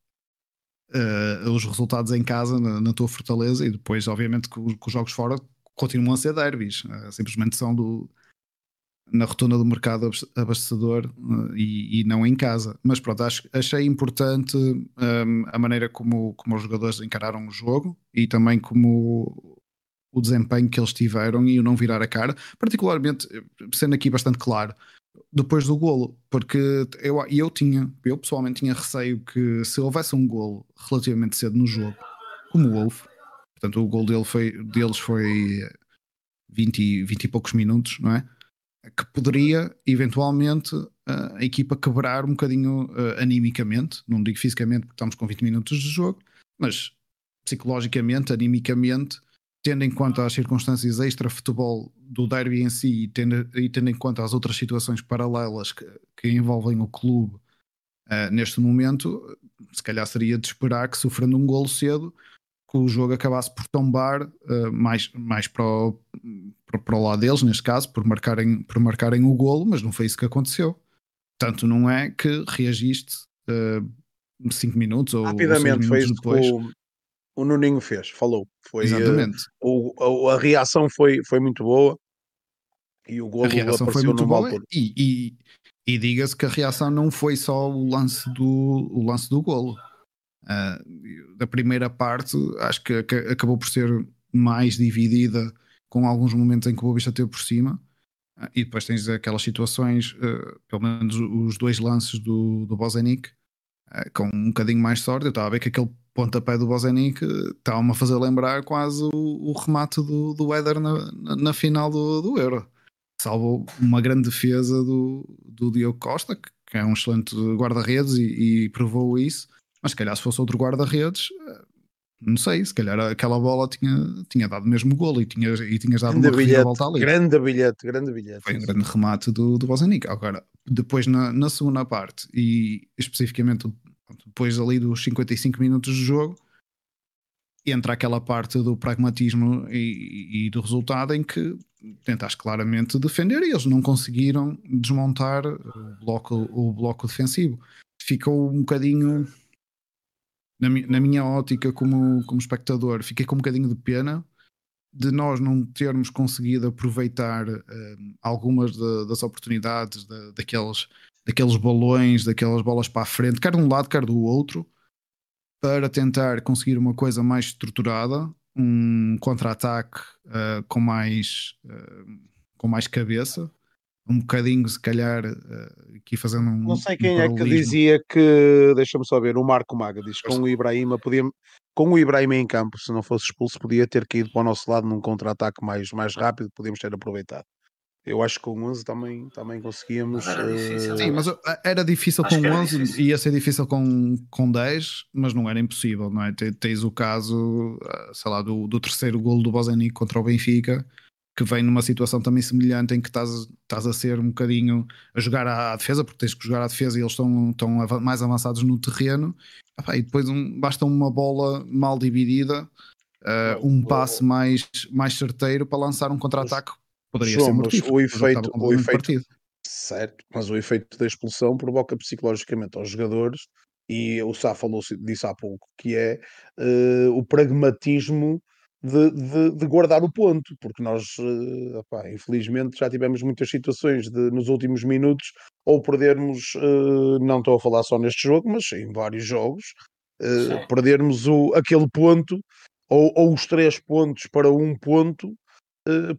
uh, os resultados em casa, na, na, tua fortaleza, e depois, obviamente, que, os, que os jogos fora continuam a ser derbys, uh, simplesmente são do, na rotunda do mercado abastecedor uh, e, e, não em casa. Mas pronto, acho, achei importante um, a maneira como, como os jogadores encararam o jogo e também como o desempenho que eles tiveram e o não virar a cara, particularmente sendo aqui bastante claro, depois do golo, porque eu, eu tinha, eu pessoalmente tinha receio que se houvesse um golo relativamente cedo no jogo, como houve, portanto o golo dele foi, deles foi 20, 20 e poucos minutos, não é? Que poderia eventualmente a equipa quebrar um bocadinho uh, animicamente, não digo fisicamente porque estamos com 20 minutos de jogo, mas psicologicamente, animicamente, tendo em conta as circunstâncias extra-futebol do derby em si e tendo, e tendo em conta as outras situações paralelas que, que envolvem o clube uh, neste momento, se calhar seria de esperar que sofrendo um golo cedo que o jogo acabasse por tombar uh, mais, mais para, o, para, para, o lado deles, neste caso, por marcarem, por marcarem o golo, mas não foi isso que aconteceu. Tanto não é que reagiste 5 uh, minutos ou Rapidamente, ou foi isso depois. que o, o Nuninho fez, falou. Foi, Exatamente. Uh, o, a, a, reação foi, foi muito boa e o gol a reação foi muito boa e, e, e diga-se que a reação não foi só o lance do, o lance do golo. Uh, da primeira parte, acho que, que, acabou por ser mais dividida com alguns momentos em que o Boa Vista teve por cima. Uh, e depois tens aquelas situações, uh, pelo menos os dois lances do, do Bozenic, com um bocadinho mais sorte. Eu estava a ver que aquele pontapé do Bozenic estava-me a fazer lembrar quase o, o remate do, do Éder na, na, na, final do, do Euro. Salvo uma grande defesa do, do Diogo Costa, que, que é um excelente guarda-redes e, e, provou isso. Mas se calhar se fosse outro guarda-redes, eh, não sei, se calhar aquela bola tinha, tinha dado mesmo golo e, tinha, e tinhas dado grande uma bilhete, volta ali. Grande bilhete, grande bilhete. Foi um grande remate do, do Bozenic. Agora, depois na, na segunda parte, e especificamente depois ali dos 55 minutos de jogo, entra aquela parte do pragmatismo e, e, do resultado em que tentaste claramente defender e eles não conseguiram desmontar o bloco, o bloco defensivo. Ficou um bocadinho, na, na minha ótica como, como espectador, fiquei com um bocadinho de pena de nós não termos conseguido aproveitar uh, algumas de, das oportunidades de, daqueles daqueles balões, daquelas bolas para a frente, quer de um lado, quer do outro, para tentar conseguir uma coisa mais estruturada, um contra-ataque uh, com mais uh, com mais cabeça, um bocadinho se calhar uh, aqui fazendo um não sei quem um é que dizia que deixa-me só ver, o Marco Maga diz que com o Ibrahima podia com o Ibrahima em campo, se não fosse expulso, podia ter caído para o nosso lado num contra-ataque mais, mais rápido, podíamos ter aproveitado. Eu acho que com 11 também, também conseguíamos. Mas era difícil, uh... Sim, mas era difícil acho com 11, difícil. ia ser difícil com, com 10, mas não era impossível, não é? Tens o caso, eh, sei lá, do, do terceiro golo do Bozenic contra o Benfica, que vem numa situação também semelhante em que estás, estás a ser um bocadinho a jogar à defesa, porque tens que jogar à defesa e eles estão, estão mais avançados no terreno, e depois um, basta uma bola mal dividida. Uh, um passe mais, mais certeiro para lançar um contra-ataque Poderia João, ser mortífero, o efeito, o efeito certo, mas o efeito da expulsão provoca psicologicamente aos jogadores e o Sá falou disso há pouco, que é uh, o pragmatismo de, de, de, guardar o ponto, porque nós, uh, opá, infelizmente, já tivemos muitas situações de, nos últimos minutos, ou perdermos, uh, não estou a falar só neste jogo, mas em vários jogos, uh, perdermos o, aquele ponto, ou, ou, os três pontos para um ponto,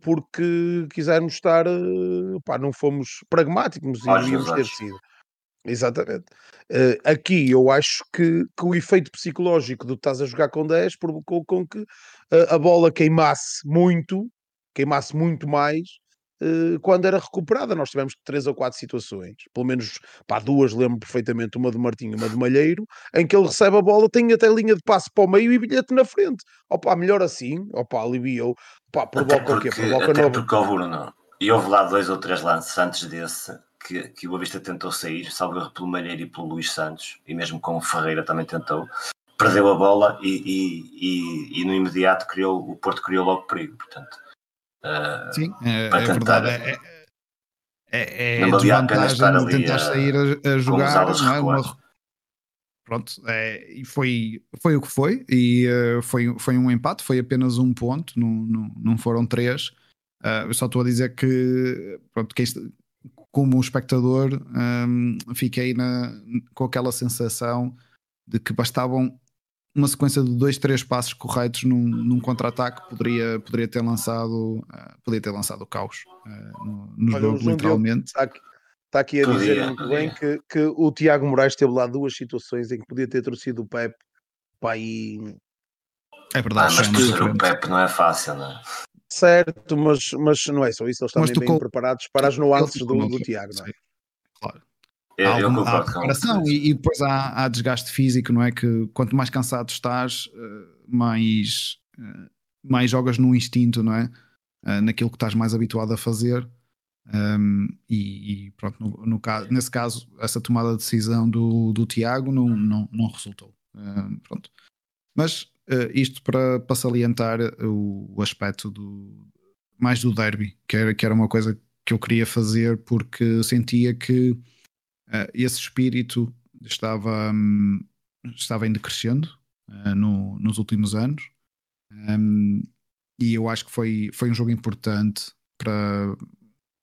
porque quisermos estar, eh, pá, não fomos pragmáticos e devíamos ter sido. Exatamente. Uh, aqui eu acho que, que, o efeito psicológico do estás a jogar com 10 provocou com que a bola queimasse muito, queimasse muito mais eh, quando era recuperada. Nós tivemos três ou quatro situações, pelo menos pá, duas, lembro perfeitamente, uma de Martinho uma de Malheiro, em que ele recebe a bola, tem até linha de passe para o meio e bilhete na frente. Opa, melhor assim, opa, aliviou, pá, provoca o quê? Provoca até porque houve, não. E houve lá dois ou três lances antes desse que, que o Boa Vista tentou sair, salvo pelo Malheiro e pelo Luís Santos, e mesmo com o Ferreira também tentou, perdeu a bola e, e, e, e no imediato criou, o Porto criou logo perigo, portanto Uh, Sim, é, é verdade. É, é, é desvantagem de tentar sair a, a jogar, não é? Uma, pronto, é, e foi, foi o que foi, e uh, foi, foi um empate, foi apenas um ponto, não, não, não foram três. Uh, eu só estou a dizer que, pronto, que isto, como espectador, um, fiquei na, com aquela sensação de que bastavam uma sequência de dois, três passos corretos num, num contra-ataque poderia, poderia ter lançado uh, poderia ter lançado o caos uh, no, no jogo, literalmente. Está aqui, está aqui a dizer muito bem que, que o Tiago Moraes teve lá duas situações em que podia ter torcido o Pep para aí. É verdade, ah, mas torcer o Pep não é fácil, não é? Certo, mas, mas não é só isso, eles estão bem preparados para as nuances do, do Tiago, não é? Claro. É, há, alguma, há preparação e, e, depois há, há, desgaste físico, não é? Que quanto mais cansado estás, eh, mais, eh, mais jogas no instinto, não é? Eh, naquilo que estás mais habituado a fazer. Um, e, e, pronto, no, no, caso, nesse caso, essa tomada de decisão do, do Tiago não, não, não resultou. Um, pronto. Mas uh, isto para, para salientar o, o aspecto do, mais do derby, que era, que era uma coisa que eu queria fazer porque sentia que uh, esse espírito estava, um, estava ainda crescendo uh, no, nos últimos anos um, e eu acho que foi, foi um jogo importante para,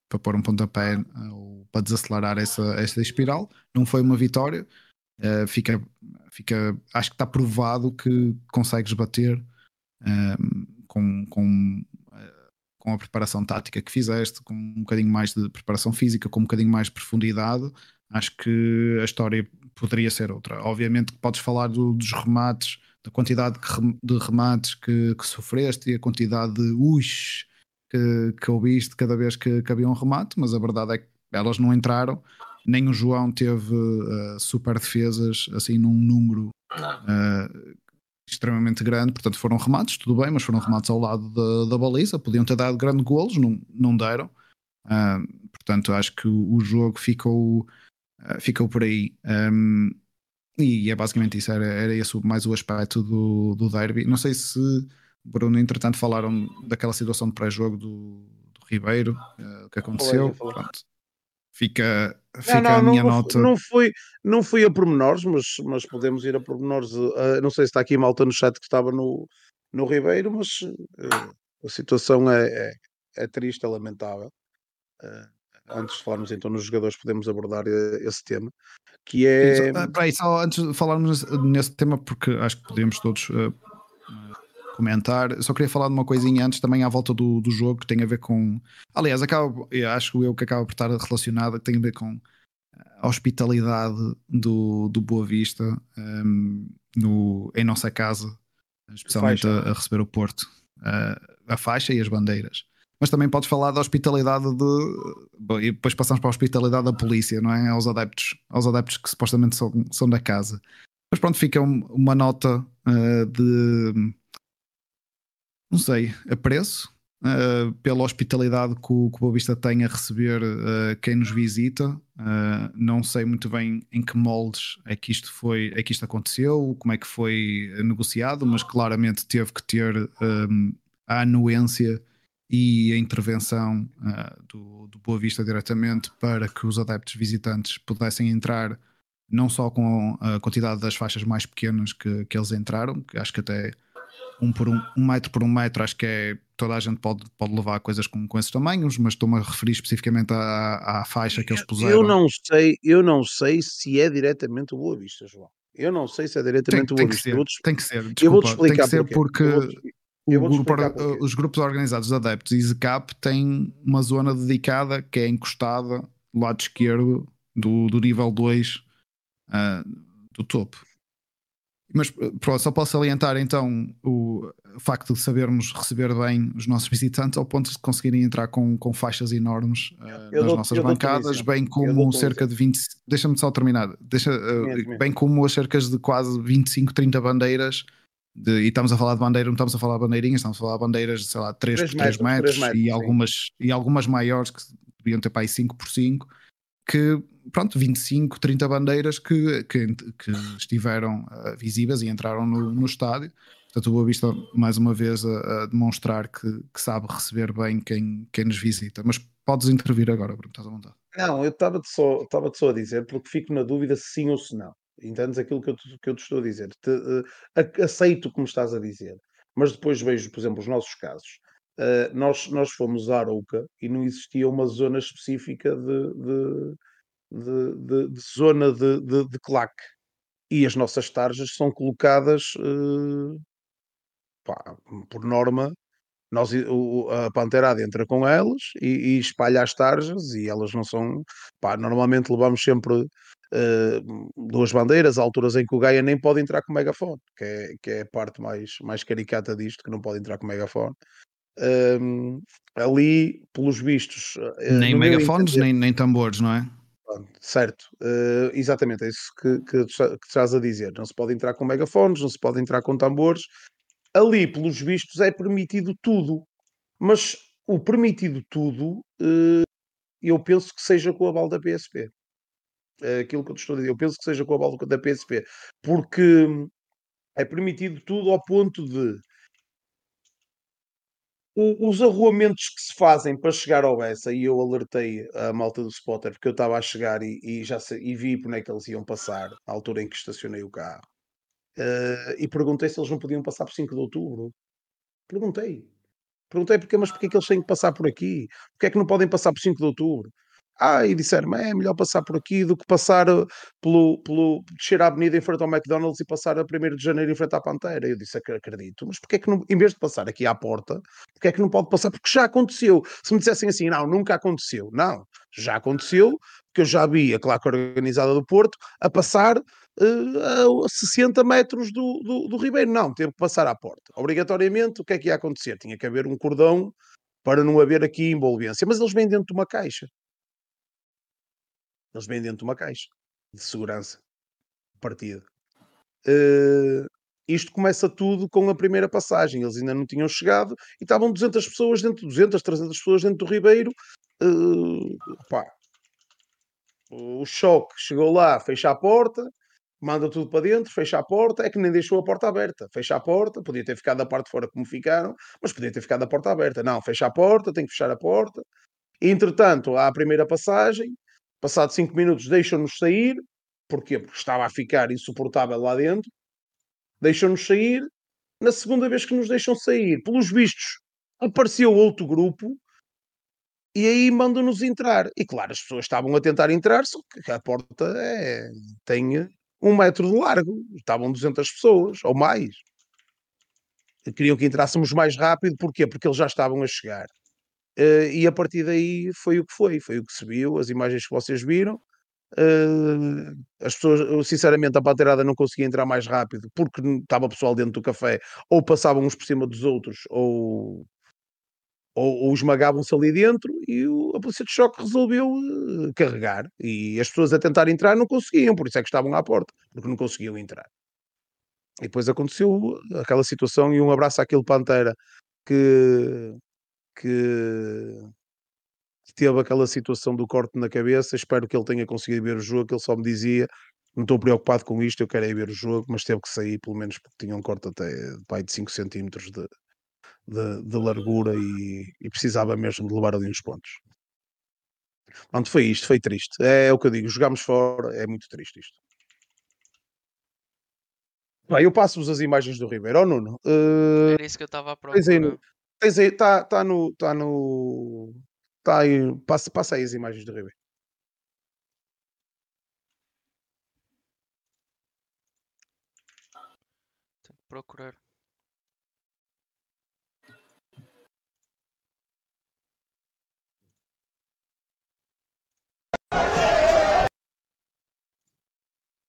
para pôr um pontapé ou para desacelerar essa, essa espiral. Não foi uma vitória, uh, fica, fica, acho que está provado que consegues bater um, com, com com a preparação tática que fizeste, com um bocadinho mais de preparação física, com um bocadinho mais de profundidade, acho que a história poderia ser outra. Obviamente que podes falar do, dos remates, da quantidade de remates que, que sofreste e a quantidade de us que, que ouviste cada vez que, que havia um remate, mas a verdade é que elas não entraram. Nem o João teve uh, super defesas assim num número uh, extremamente grande, portanto foram remates, tudo bem, mas foram remates ao lado da, da baliza, podiam ter dado grandes golos, não, não deram. Uh, portanto, acho que o, o jogo ficou ah, ficou por aí. Um, e é basicamente isso, era, era esse mais o aspecto do, do derby. Não sei se, Bruno, entretanto, falaram daquela situação de pré-jogo do, do, Ribeiro, uh, que aconteceu. Pronto. Fica, fica não, não, a minha não, nota. Não fui, não fui a pormenores, mas, mas podemos ir a pormenores. Uh, não sei se está aqui malta no chat que estava no, no Ribeiro, mas uh, a situação é, é, é, triste, é lamentável. Uh, antes de falarmos então nos jogadores, podemos abordar esse tema, que é. Isso, só antes de falarmos nesse tema, porque acho que podemos todos uh, comentar. Só queria falar de uma coisinha antes também à volta do, do jogo que tem a ver com. Aliás, acaba, acho eu que acaba por estar relacionada, que tem a ver com a hospitalidade do, do Boa Vista um, no, em nossa casa, especialmente a, a, receber o Porto, a faixa e as bandeiras. Mas também podes falar da hospitalidade de. E depois passamos para a hospitalidade da polícia, não é? Aos adeptos, aos adeptos que supostamente são, são da casa. Mas pronto, fica uma nota uh, de não sei, apreço uh, pela hospitalidade que o, que o tem a receber uh, quem nos visita. Não sei muito bem em que moldes é que isto foi, é que isto aconteceu, como é que foi negociado, mas claramente teve que ter um, a anuência e a intervenção do, do Boa Vista diretamente para que os adeptos visitantes pudessem entrar não só com a quantidade das faixas mais pequenas que, que eles entraram, que acho que até um por um, um metro por um metro, acho que é toda a gente pode, pode levar coisas com, com esses tamanhos, mas estou-me a referir especificamente à, à faixa que eles puseram. Eu não sei, eu não sei se é diretamente o Boa Vista, João. Eu não sei se é diretamente tem, o Boa Vista. Ser, tem que ser, desculpa, eu vou-te explicar tem que ser porque grupo, os grupos organizados de adeptos e ZCAP têm uma zona dedicada que é encostada do lado esquerdo do, do nível 2 uh, ah, do topo. Mas pronto, só posso salientar então o facto de sabermos receber bem os nossos visitantes ao ponto de conseguirem entrar com, com faixas enormes uh, nas nossas bancadas, bem como cerca de 20. Deixa-me só terminar. Deixa, uh, bem como as cerca de quase 25, 30 bandeiras. De, e estamos a falar de bandeira, não estamos a falar de bandeirinhas, estamos a falar de bandeiras de sei lá 3 por 3 metros, metros, 3 metros e, algumas, e algumas maiores que deviam ter para aí 5 por 5 que pronto, 25, 30 bandeiras que, que, que estiveram uh, visíveis e entraram no, no estádio. Portanto, o Boa Vista, mais uma vez, a, a demonstrar que, que, sabe receber bem quem, quem nos visita. Mas podes intervir agora, Bruno, estás à vontade. Não, eu estava-te só, estava só a dizer, porque fico na dúvida se sim ou se não. Entendes aquilo que eu, te, que eu te estou a dizer? Te, uh, aceito como estás a dizer, mas depois vejo, por exemplo, os nossos casos. Uh, nós, nós fomos a Arouca e não existia uma zona específica de, de de, de, de zona de, de, de, claque. E as nossas tarjas são colocadas uh, pá, por norma. Nós, o, a Panterada entra com elas e, e, espalha as tarjas e elas não são. Pá, normalmente levamos sempre uh, duas bandeiras, alturas em que o Gaia nem pode entrar com megafone, que é, que é a parte mais, mais caricata disto, que não pode entrar com megafone. Um, ali, pelos vistos. Uh, nem megafones, entender, nem, nem tambores, não é? certo, uh, exatamente, é isso que, que, que estás a dizer. Não se pode entrar com megafones, não se pode entrar com tambores. Ali, pelos vistos, é permitido tudo, mas o permitido tudo, uh, eu penso que seja com a bala da PSP. Aquilo que eu te estou a dizer, eu penso que seja com a bala da PSP, porque é permitido tudo ao ponto de o, os arruamentos que se fazem para chegar ao Bessa, e eu alertei a malta do spotter, porque eu estava a chegar e, e já sei, e vi por onde é que eles iam passar, à altura em que estacionei o carro, uh, e perguntei se eles não podiam passar por 5 de outubro. Perguntei. Perguntei porque, mas porque é que eles têm que passar por aqui? Porque é que não podem passar por 5 de outubro? Ah, e disseram é melhor passar por aqui do que passar eh, pelo, pelo descer a avenida em frente ao McDonald's e passar a 1 de janeiro em frente à Pantera. Eu disse, acredito, mas porque é que não, em vez de passar aqui à porta, porque é que não pode passar? Porque já aconteceu. Se me dissessem assim, não, nunca aconteceu. Não, já aconteceu, porque eu já vi a claque organizada do Porto a passar uh, a 60 metros do, do, do Ribeiro. Não, teve que passar à porta. Obrigatoriamente, o que é que ia acontecer? Tinha que haver um cordão para não haver aqui envolvência. Mas eles vêm dentro de uma caixa. Eles vêm dentro de uma caixa de segurança partida. Uh, isto começa tudo com a primeira passagem. Eles ainda não tinham chegado e estavam 200 pessoas dentro, 200, 300 pessoas dentro do Ribeiro. Uh. O choque chegou lá, fecha a porta, manda tudo para dentro, fecha a porta. É que nem deixou a porta aberta. Fecha a porta, podia ter ficado da parte de fora como ficaram, mas podia ter ficado a porta aberta. Não, fecha a porta, tem que fechar a porta. Entretanto, há a primeira passagem, Passado 5 minutos deixam-nos sair. Porquê? Porque estava a ficar insuportável lá dentro. Deixam-nos sair. Na segunda vez que nos deixam sair, pelos vistos, apareceu outro grupo e aí mandam-nos entrar. E claro, as pessoas estavam a tentar entrar, só que a porta é, tem um metro de largo, estavam 200 pessoas ou mais. Queriam que entrássemos mais rápido, porquê? Porque eles já estavam a chegar. Uh, e a partir daí foi o que foi, foi o que se viu, as imagens que vocês viram. Uh, as pessoas, sinceramente, a pateirada não conseguia entrar mais rápido porque estava pessoal dentro do café, ou passavam uns por cima dos outros, ou, ou, ou esmagavam-se ali dentro. E o, a polícia de choque resolveu uh, carregar. E as pessoas a tentar entrar não conseguiam, por isso é que estavam à porta, porque não conseguiam entrar. E depois aconteceu aquela situação. E um abraço àquele Pantera que, que teve aquela situação do corte na cabeça. Espero que ele tenha conseguido ver o jogo. Ele só me dizia: Não estou preocupado com isto, eu quero é ver o jogo. Mas teve que sair, pelo menos porque tinha um corte até pai, de 5 centímetros de, de, de largura e, e, precisava mesmo de levar ali uns pontos. Pronto, foi isto, foi triste. É, é o que eu digo: jogámos fora, é muito triste isto. Bem, eu passo-vos as imagens do Ribeiro. Oh, Nuno. Uh, Era isso que eu estava a procurar. Tens aí, está tá no. Tá no tá aí, passa, passa aí as imagens do Ribeiro. Tenho que procurar.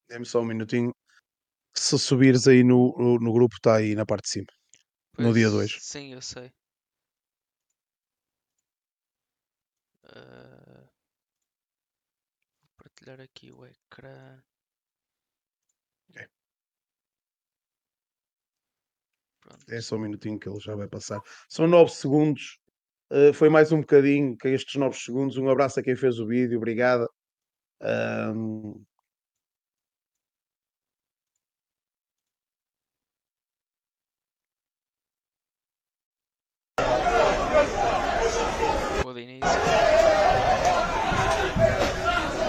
Dê-me só um minutinho. Se subires aí no, no, no grupo, está aí na parte de cima. Pois, no dia 2. Sim, eu sei. Uh, vou partilhar aqui o ecrã. É. É só um minutinho que ele já vai passar. São 9 segundos. Uh, foi mais um bocadinho que estes 9 segundos. Um abraço a quem fez o vídeo, obrigado. Um,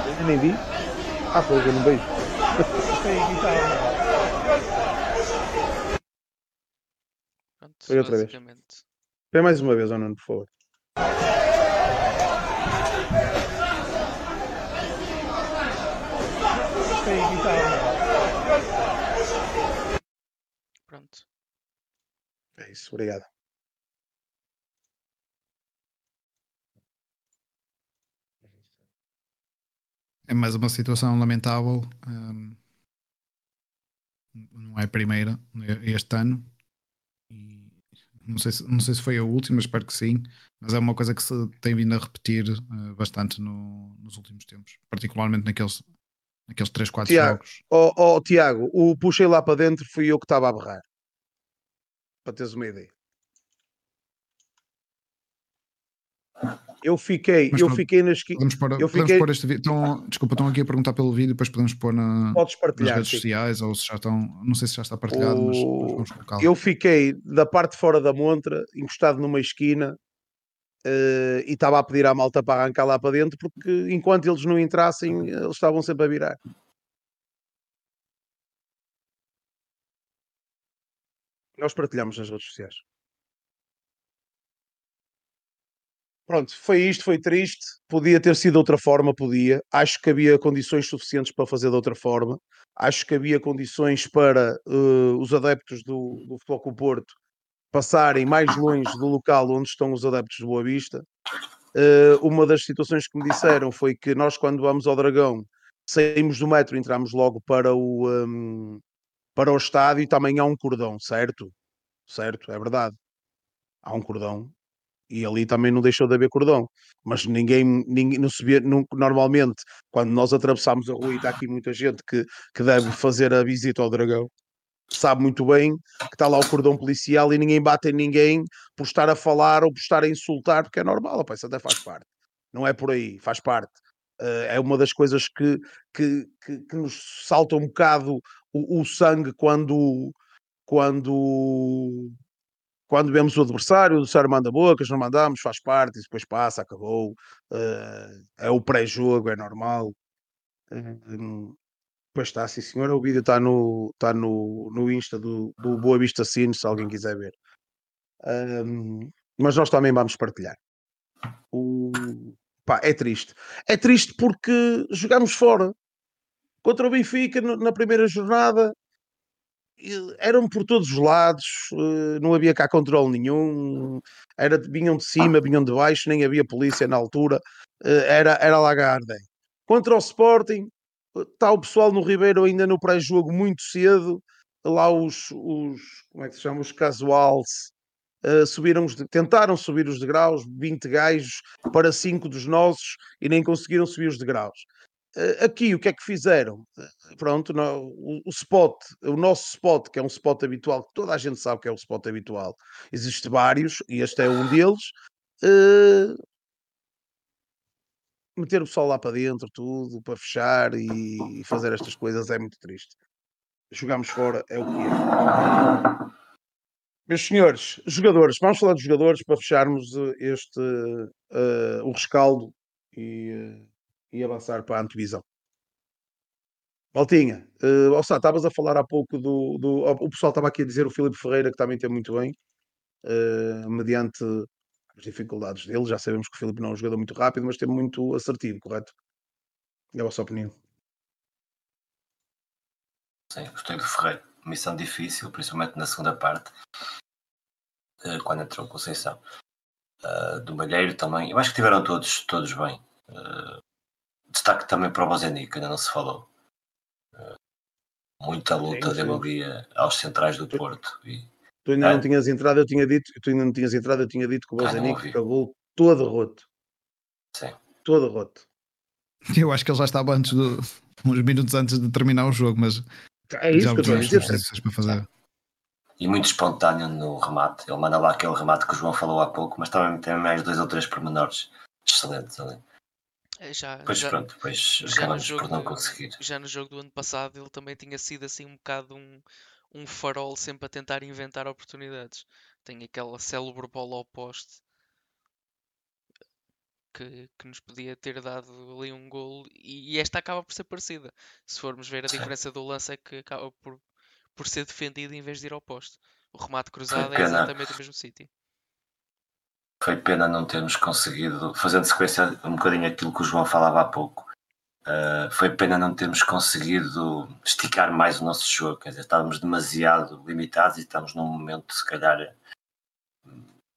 Eu nem vi. Ah, foi, eu não vejo. Pronto, foi outra vez. Foi mais uma vez, Nuno, por favor. Pronto. É isso, obrigado. É mais uma situação lamentável. Um, não é a primeira é este ano. E não, sei se, não sei se foi a última, espero que sim. Mas é uma coisa que se tem vindo a repetir uh, bastante no, nos últimos tempos, particularmente naqueles, naqueles 3, 4 Tiago, jogos. Oh, oh, Tiago, o puxei lá para dentro fui eu que estava a berrar. Para teres uma ideia. Eu fiquei, Mas, eu fiquei nas podemos pôr, eu podemos pôr este vídeo. Estão, desculpa, estão aqui a perguntar pelo vídeo, depois podemos pôr na, Podes partilhar, nas redes sim. sociais ou se já estão, não sei se já está partilhado, o... mas, vamos colocá-lo. Eu fiquei da parte fora da montra, encostado numa esquina, uh, e estava a pedir à malta para arrancar lá para dentro, porque enquanto eles não entrassem, eles estavam sempre a virar. Nós partilhamos nas redes sociais. Pronto, foi isto, foi triste. Podia ter sido de outra forma, podia. Acho que havia condições suficientes para fazer de outra forma. Acho que havia condições para uh, os adeptos do, do Futebol com Porto passarem mais longe do local onde estão os adeptos de Boa Vista. Uh, uma das situações que me disseram foi que nós, quando vamos ao Dragão, saímos do metro e entramos logo para o, um, para o estádio e também há um cordão, certo? Certo, é verdade. Há um cordão e ali também não deixou de haver cordão. Mas ninguém, ninguém não vê, não, normalmente, quando nós atravessamos a rua e está aqui muita gente que, que deve fazer a visita ao dragão, sabe muito bem que está lá o cordão policial e ninguém bate em ninguém por estar a falar ou por estar a insultar, porque é normal, opa, isso até faz parte. Não é por aí, faz parte. Uh, é uma das coisas que, que, que, que, nos salta um bocado o, o sangue quando, quando quando vemos o adversário, o adversário manda bocas, não mandamos, faz parte, depois passa, acabou. Uh, é o pré-jogo, é normal. Uh, pois está, sim senhor. O vídeo está no, está no, no Insta do, do Boa Vista Cine, se alguém quiser ver. Um, mas nós também vamos partilhar. O... Pá, é triste. É triste porque jogamos fora. Contra o Benfica, na primeira jornada, eram por todos os lados, eh, não havia cá controle nenhum, era, vinham de cima, vinham de baixo, nem havia polícia na altura, eh, era, era Lagarde. Contra o Sporting, está o pessoal no Ribeiro ainda no pré-jogo muito cedo, lá os, os, como é que se chama, os casuals, uh, subiram os, tentaram subir os degraus, 20 gajos para 5 dos nossos e nem conseguiram subir os degraus. Uh, aqui o que é que fizeram? Uh, pronto, no, o, o, spot, o nosso spot, que é um spot habitual, que toda a gente sabe que é o spot habitual, existe vários e este é um deles. meter o pessoal lá para dentro, tudo, para fechar e, e fazer estas coisas é muito triste jogamos fora, é o que é. Meus senhores, jogadores, vamos falar dos jogadores para fecharmos eh, este uh, o rescaldo e, uh, e avançar para a antevisão. Maltinha, uh, estavas a falar há pouco do, do. O pessoal estava aqui a dizer o Filipe Ferreira que também tem muito bem, uh, mediante as dificuldades dele. Já sabemos que o Filipe não é um jogador muito rápido, mas tem muito assertivo, correto? É a vossa opinião. Sim, gostei do Ferreira. Missão difícil, principalmente na segunda parte, eh, quando entrou Conceição. Uh, do Malheiro também. Eu acho que tiveram todos, todos bem. Uh, destaque também para o Bozenic, que ainda não se falou. Uh, muita luta sim, sim. deu ali aos centrais do Porto. E, tu ainda não tinhas entrado, eu tinha dito, tu ainda não tinhas entrado, eu tinha dito que o ah, Bozenic acabou todo roto. Sim. Todo roto. Eu acho que ele já estava antes do, uns minutos antes de terminar o jogo, mas é isso Já que eu estou a dizer. Para fazer. E muito espontâneo no remate. Ele manda lá aquele remate que o João falou há pouco, mas também tem mais dois ou três pormenores excelentes ali. É, já, pois já, pronto, depois acabamos por não conseguir. Já no jogo do ano passado ele também tinha sido assim um bocado um, um farol sempre a tentar inventar oportunidades. Tem aquela célebre bola ao poste que, que nos podia ter dado ali um gol e, e, esta acaba por ser parecida. Se formos ver a diferença do lance é que acaba por, por ser defendido em vez de ir ao poste. O remate cruzado é exatamente o mesmo sítio. Foi pena não termos conseguido, fazendo sequência um bocadinho aquilo que o João falava há pouco. Uh, foi pena não termos conseguido esticar mais o nosso jogo, quer dizer, estávamos demasiado limitados e estamos num momento, se calhar,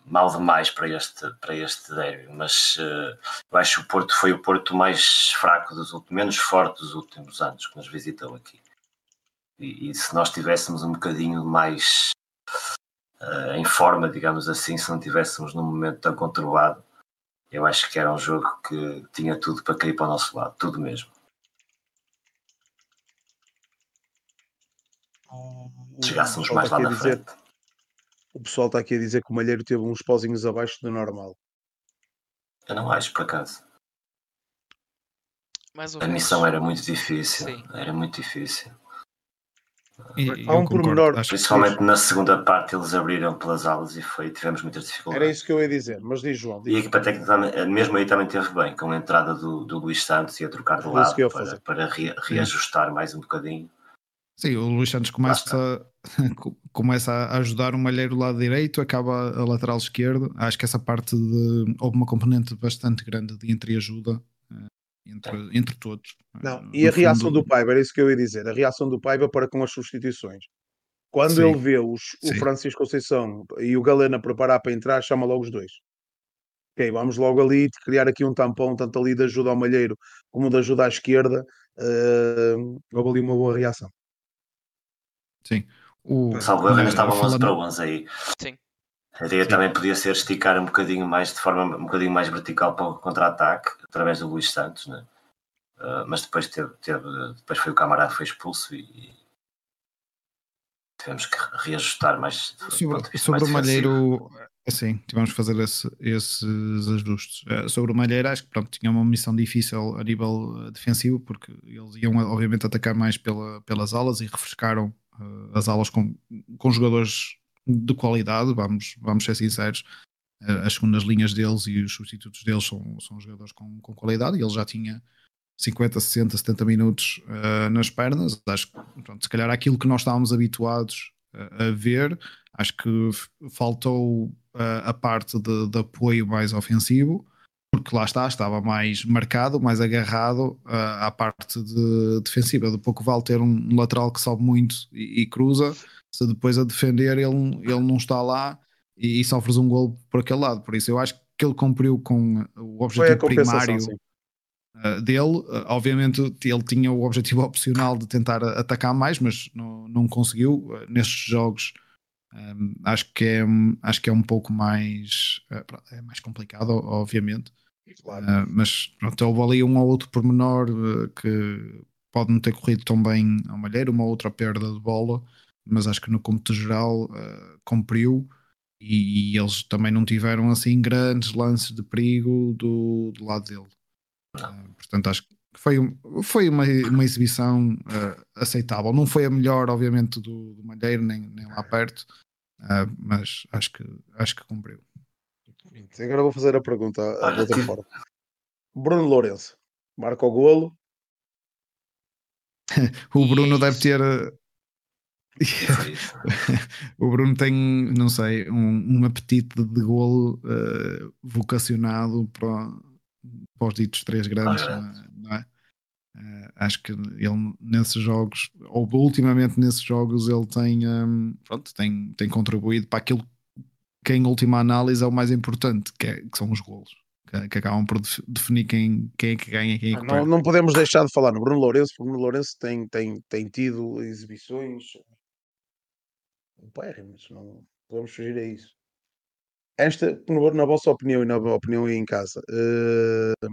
mal demais para este, para este derby, mas uh, eu acho que o Porto foi o Porto mais fraco, dos últimos, menos forte dos últimos anos que nos visitou aqui. E, e se nós tivéssemos um bocadinho mais uh, em forma, digamos assim, se não tivéssemos num momento tão conturbado, eu acho que era um jogo que tinha tudo para cair para o nosso lado, tudo mesmo. Chegássemos mais lá na frente. Dizer o pessoal está aqui a dizer que o Malheiro teve uns pozinhos abaixo do normal. Eu não acho, por acaso. a missão era muito difícil. Sim. Era muito difícil. E, Há um pormenor. Principalmente na segunda parte eles abriram pelas alas e foi, tivemos muitas dificuldades. Era isso que eu ia dizer, mas diz João. Diz. E a equipa técnica mesmo aí também teve bem, com a entrada do, do Luís Santos e a trocar de lado para, para re, reajustar mais um bocadinho. Sim, o Luís Santos começa, começa a ajudar o malheiro do lado direito, acaba a lateral esquerdo. Acho que essa parte de. Houve uma componente bastante grande de entreajuda eh, entre, entre todos. Não, e a fundo... reação do Paiva, era isso que eu ia dizer. A reação do Paiva para com as substituições. Quando Sim. ele vê os, o Francisco Conceição e o Galena preparar para entrar, chama logo os dois. Ok, vamos logo ali criar aqui um tampão, tanto ali de ajuda ao malheiro como de ajuda à esquerda. Uh, houve ali uma boa reação. Sim. O, Salvo ainda estavam 11 para 11 aí. Sim. A ideia Sim. também podia ser esticar um bocadinho mais, de forma um bocadinho mais vertical para o contra-ataque, através do Luís Santos, né? Uh, mas depois, teve, teve, depois foi o camarada foi expulso e, e tivemos que reajustar mais. Sobre, sobre mais o Malheiro, assim, tivemos que fazer esse, esses ajustes. Uh, sobre o Malheiro, acho que pronto, tinha uma missão difícil a nível defensivo, porque eles iam obviamente atacar mais pela, pelas alas e refrescaram uh, as aulas com, com jogadores de qualidade, vamos, vamos ser sinceros. Uh, as segundas linhas deles e os substitutos deles são, são jogadores com, com qualidade e ele já tinha 50, 60, 70 minutos uh, nas pernas. Acho que, pronto, se calhar aquilo que nós estávamos habituados a ver, acho que faltou a parte de, de, apoio mais ofensivo. porque lá está, estava mais marcado, mais agarrado uh, à parte de, defensiva. De pouco vale ter um, um lateral que sobe muito e, e, cruza, se depois a defender ele, ele não está lá e, e sofres um gol por aquele lado. Por isso eu acho que ele cumpriu com o objetivo primário uh, dele. Uh, obviamente ele tinha o objetivo opcional de tentar atacar mais, mas não, não conseguiu. nestes jogos um, acho, que é, acho que é um pouco mais, é mais complicado, obviamente. Claro. Uh, mas pronto, houve ali um ou outro pormenor que pode não ter corrido tão bem ao Malheiro, uma outra perda de bola, mas acho que no cômputo geral uh, cumpriu e, e, eles também não tiveram assim grandes lances de perigo do, do lado dele. portanto, acho que foi, foi uma, uma exibição aceitável. Não foi a melhor, obviamente, do, do Malheiro, nem, nem lá perto, mas acho que, acho que cumpriu. Agora vou fazer a pergunta de outra forma. Bruno Lourenço marca o golo. o Bruno deve ter. O Bruno tem, não sei, um, um apetite de golo uh, vocacionado para, para os ditos três grandes, ah, não é? Uh, acho que ele nesses jogos, ou ultimamente nesses jogos, ele tem, um, pronto, tem, tem contribuído para aquilo que em última análise é o mais importante, que, é, que são os golos. Que, que, acabam por definir quem, quem é que ganha e quem é que não, não, podemos deixar de falar no Bruno Lourenço, porque o Bruno Lourenço tem, tem, tem tido exibições mas não podemos fugir a isso. Esta, na vossa opinião e na opinião aí em casa, uh,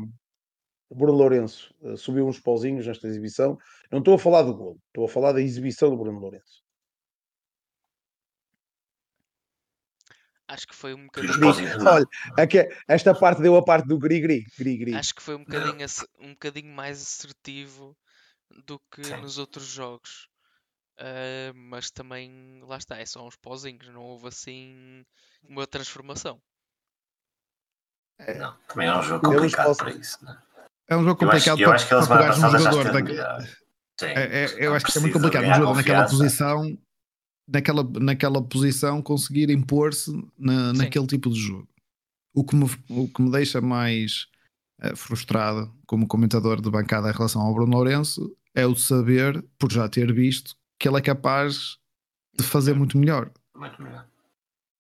Bruno Lourenço uh, subiu uns pauzinhos nesta exibição. Não estou a falar do golo, estou a falar da exibição do Bruno Lourenço. Acho que foi um bocadinho. Olha, aqui, esta parte deu a parte do gri-gri. gri-gri. Acho que foi um bocadinho, um bocadinho mais assertivo do que Sim. nos outros jogos. Uh, mas também, lá está, é só uns pozinhos, não houve assim uma transformação. É, não, também é um jogo complicado para isso, né? É um jogo complicado eu acho, para, eu acho que eles para pegar um jogador. Da... Sim, é, é, eu acho que é muito complicado um jogador naquela posição naquela, naquela posição conseguir impor-se na, naquele tipo de jogo. O que me, o que me deixa mais uh, frustrado como comentador de bancada em relação ao Bruno Lourenço é o saber, por já ter visto, que ele é capaz de fazer muito melhor. Muito melhor.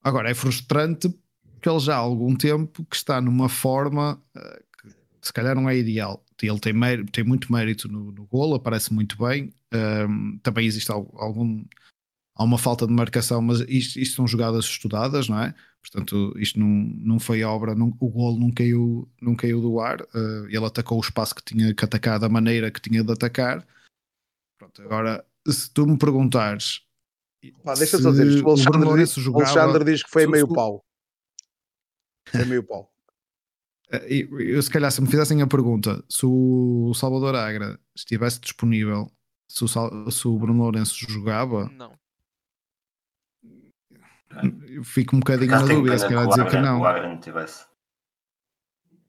Agora, é frustrante porque ele já há algum tempo que está numa forma uh, que se calhar não é ideal. Ele tem, mérito, tem muito mérito no, no golo, aparece muito bem. Um, também existe algum, há uma falta de marcação, mas isto, isto, são jogadas estudadas, não é? Portanto, isto não, não foi obra, não, o golo não caiu, não caiu do ar, uh, ele atacou o espaço que tinha que atacar da maneira que tinha de atacar. Pronto, agora, se tu me perguntares. Ah, deixa só dizer, o Alexandre, diz, jogava, Alexandre diz que foi meio pau. Foi meio pau. Eh, eu, se calhar, se me fizessem a pergunta, se o Salvador Agra estivesse disponível, se o, se o Bruno Lourenço jogava, não. Eu fico um bocadinho na dúvida se quer dizer que não. O Agra não tivesse.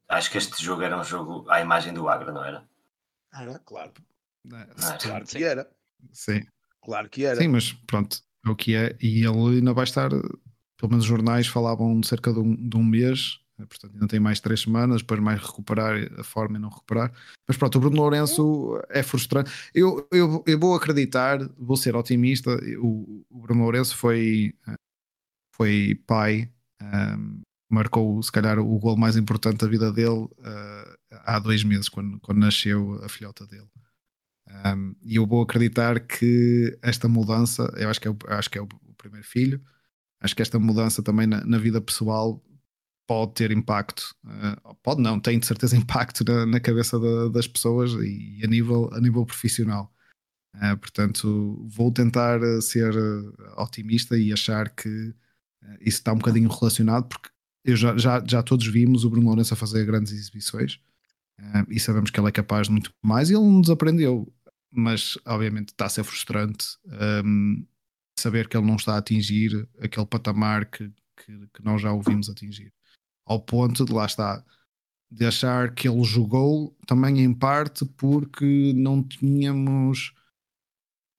Acho que este jogo era um jogo à imagem do Agra, não era? Era, claro. É, claro que era. Sim. Claro que era. Sim, mas pronto, é o que é. E ele ainda vai estar, pelo menos os jornais falavam de cerca de um, de um mês, portanto ainda tem mais três semanas, depois mais recuperar a forma e não recuperar. Mas pronto, o Bruno Lourenço é frustrante. Eu, eu, eu vou acreditar, vou ser otimista. O, o Bruno Lourenço foi foi pai, um, marcou se calhar o gol mais importante da vida dele uh, há dois meses, quando, quando nasceu a filhota dele. Um, e eu vou acreditar que esta mudança, eu acho que é o, acho que é o, primeiro filho, acho que esta mudança também na, na vida pessoal pode ter impacto, uh, pode não, tem de certeza impacto na, na cabeça da, das pessoas e a nível, a nível profissional. Uh, portanto, vou tentar ser otimista e achar que isso está um bocadinho relacionado porque eu já, já, já todos vimos o Bruno Lourenço a fazer grandes exibições uh, e sabemos que ele é capaz de muito mais e ele nos aprendeu, mas obviamente está a ser frustrante um, ehm, saber que ele não está a atingir aquele patamar que, que, que, nós já ouvimos atingir. Ao ponto de lá está de achar que ele jogou também em parte porque não tínhamos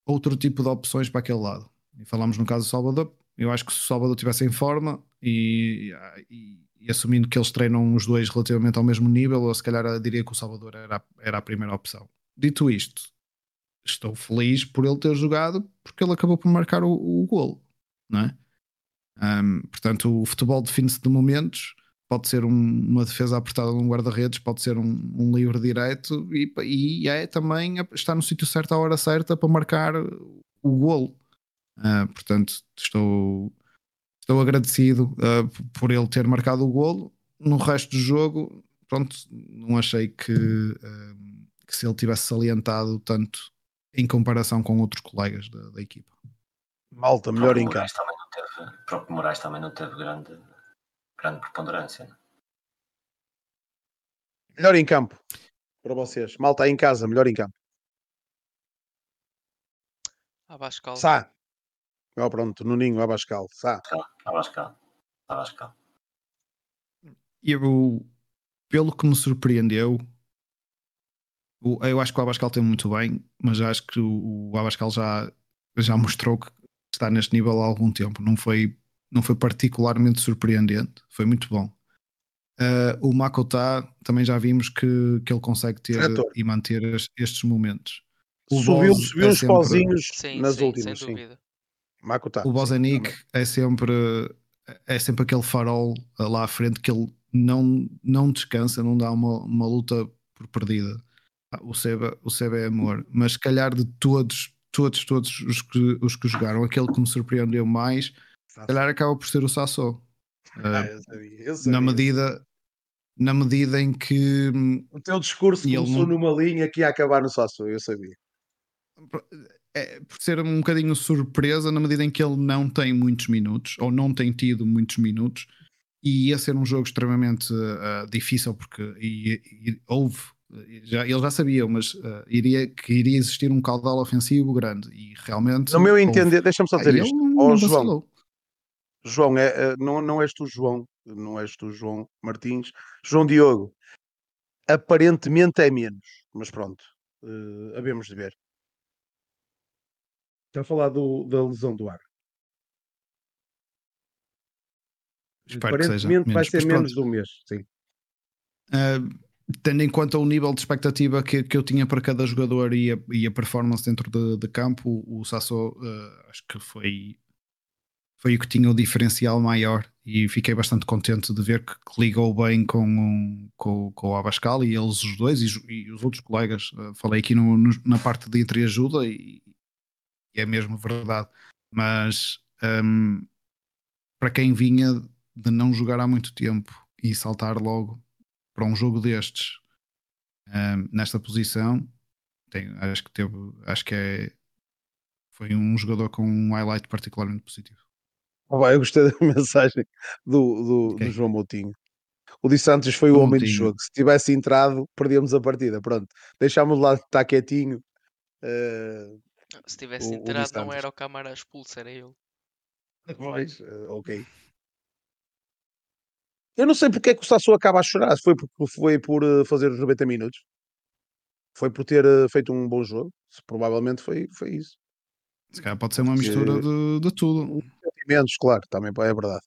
outro tipo de opções para aquele lado. E falamos no caso do Salvador, eu acho que se o Salvador estivesse em forma e, e, e assumindo que eles treinam os dois relativamente ao mesmo nível, ou se calhar diria que o Salvador era, era a primeira opção. Dito isto, estou feliz por ele ter jogado porque ele acabou por marcar o, o golo, não é? Um, portanto, o futebol define-se de momentos. Pode ser um, uma defesa apertada num guarda-redes, pode ser um, um livre direito e, e, é também estar no sítio certo à hora certa para marcar o golo. Uh, portanto, estou, estou agradecido uh, por ele ter marcado o golo. No resto do jogo, pronto, não achei que, uh, que se ele tivesse salientado tanto em comparação com outros colegas da, da equipa. Malta, melhor em campo. O próprio Moraes também não teve grande, grande preponderância. Né? Melhor em campo para vocês. Malta em casa, melhor em campo. Abascal. Sá. Oh, pronto, Nuninho, Abascal. Sá. Abascal. Abascal. Eu, pelo que me surpreendeu, eu acho que o Abascal tem muito bem, mas acho que o Abascal já, já mostrou que está neste nível há algum tempo. Não foi, não foi particularmente surpreendente, foi muito bom. Uh, o Makota também já vimos que, que ele consegue ter e manter estes momentos. O subiu, subiu é uns sempre... pauzinhos sim, nas sim, últimas, sim. Makota, o Bozanic é sempre é sempre aquele farol lá à frente que ele não, não descansa, não dá uma, uma luta por perdida. Ah, o Seba, o Seba é amor, mas se calhar de todos, todos, todos os que, os que jogaram, aquele que me surpreendeu mais, se calhar acaba por ser o Sassou. Ah, eu sabia, eu sabia. Na medida, na medida em que o teu discurso começou não... numa linha que ia acabar no Sassou, eu sabia. É, por ser um bocadinho surpresa na medida em que ele não tem muitos minutos ou não tem tido muitos minutos e ia ser um jogo extremamente uh, difícil porque e, e, houve já, eles já sabiam, mas uh, iria, que iria existir um caudal ofensivo grande e realmente. No meu entender, deixa-me só dizer isto. Oh, João, João é, não, não és tu, João, não és tu, João Martins, João Diogo. Aparentemente é menos, mas pronto, uh, havemos de ver. Está a falar do, da lesão do ar. Espero Aparentemente vai ser menos de um mês, sim. Uh, tendo em conta o nível de expectativa que, que eu tinha para cada jogador e a, e a performance dentro de, de campo, o Sasso uh, acho que foi, foi o que tinha o diferencial maior e fiquei bastante contente de ver que, que ligou bem com, com, com o Abascal e eles os dois e, e os outros colegas. Uh, falei aqui no, no, na parte de entreajuda e, e é mesmo verdade, mas um, para quem vinha de não jogar há muito tempo e saltar logo para um jogo destes um, nesta posição, tem, acho que teve, acho que é foi um jogador com um highlight particularmente positivo. Oh, eu gostei da mensagem do, do, okay. do João Moutinho. O Di Santos foi o, homem do jogo. Se tivesse entrado, perdíamos a partida. Pronto, deixámos lá estar quietinho. Uh, Se tivesse o, entrado, o não era o Camara expulso, era ele. Pois, uh, ok. Eu não sei porque é que o Sassou acaba a chorar. Se foi, por, foi por uh, fazer os 90 minutos. Foi por ter uh, feito um bom jogo. Provavelmente foi, foi isso. Se calhar pode ser uma mistura de, de tudo. Sentimentos, claro, também é verdade.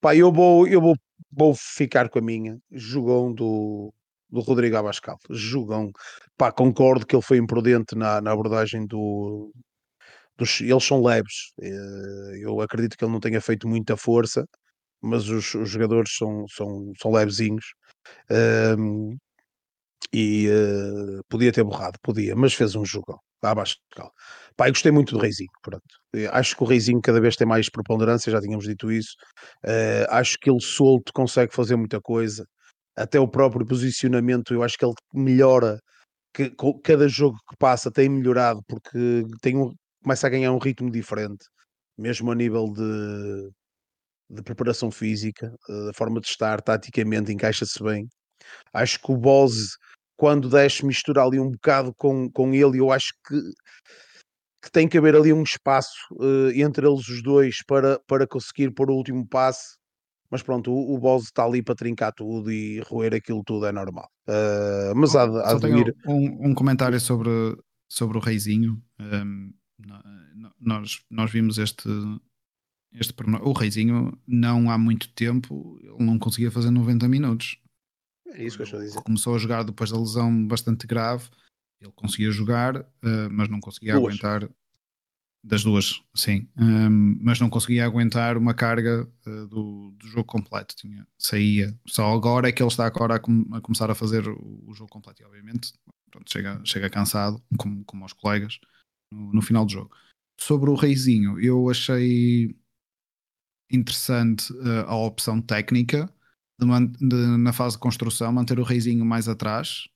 Pá, eu vou, eu vou, vou ficar com a minha. Jogão do, do Rodrigo Abascal. Jogão. Pá, concordo que ele foi imprudente na, na abordagem do, dos, eles são leves. Eh, eu acredito que ele não tenha feito muita força mas os, os jogadores são, são, são levezinhos. Um, e uh, podia ter borrado, podia, mas fez um jogo abaixo de cal. Pá, eu gostei muito do Reizinho, pronto. Acho que o Reizinho cada vez tem mais preponderância, já tínhamos dito isso. Uh, acho que ele solto consegue fazer muita coisa. Até o próprio posicionamento, eu acho que ele melhora. Que, cada jogo que passa tem melhorado porque tem um, começa a ganhar um ritmo diferente, mesmo a nível de, de preparação física, eh, da forma de estar, taticamente encaixa-se bem. Acho que o Bose, quando desce, mistura ali um bocado com, com ele, eu acho que, que tem que haver ali um espaço uh, entre eles os dois para, para conseguir pôr o último passe. Mas pronto, o, o Bose está ali para trincar tudo e roer aquilo tudo é normal. Uh, mas há, há de ir... um, um, comentário sobre, sobre o Reizinho. Um, nós, nós vimos este, este o Reizinho não há muito tempo ele não conseguia fazer 90 minutos. É isso que eu estou a dizer. Começou a jogar depois da lesão bastante grave. Ele conseguia jogar, uh, mas não conseguia duas. aguentar das duas, sim, um, mas não conseguia aguentar uma carga uh, do, do, jogo completo. Tinha, saía. Só agora é que ele está agora a, com, a começar a fazer o, o, jogo completo. E obviamente pronto, chega, chega cansado, como, como aos colegas, no, no final do jogo. Sobre o Reizinho, eu achei interessante uh, a opção técnica de, de, na fase de construção manter o Reizinho mais atrás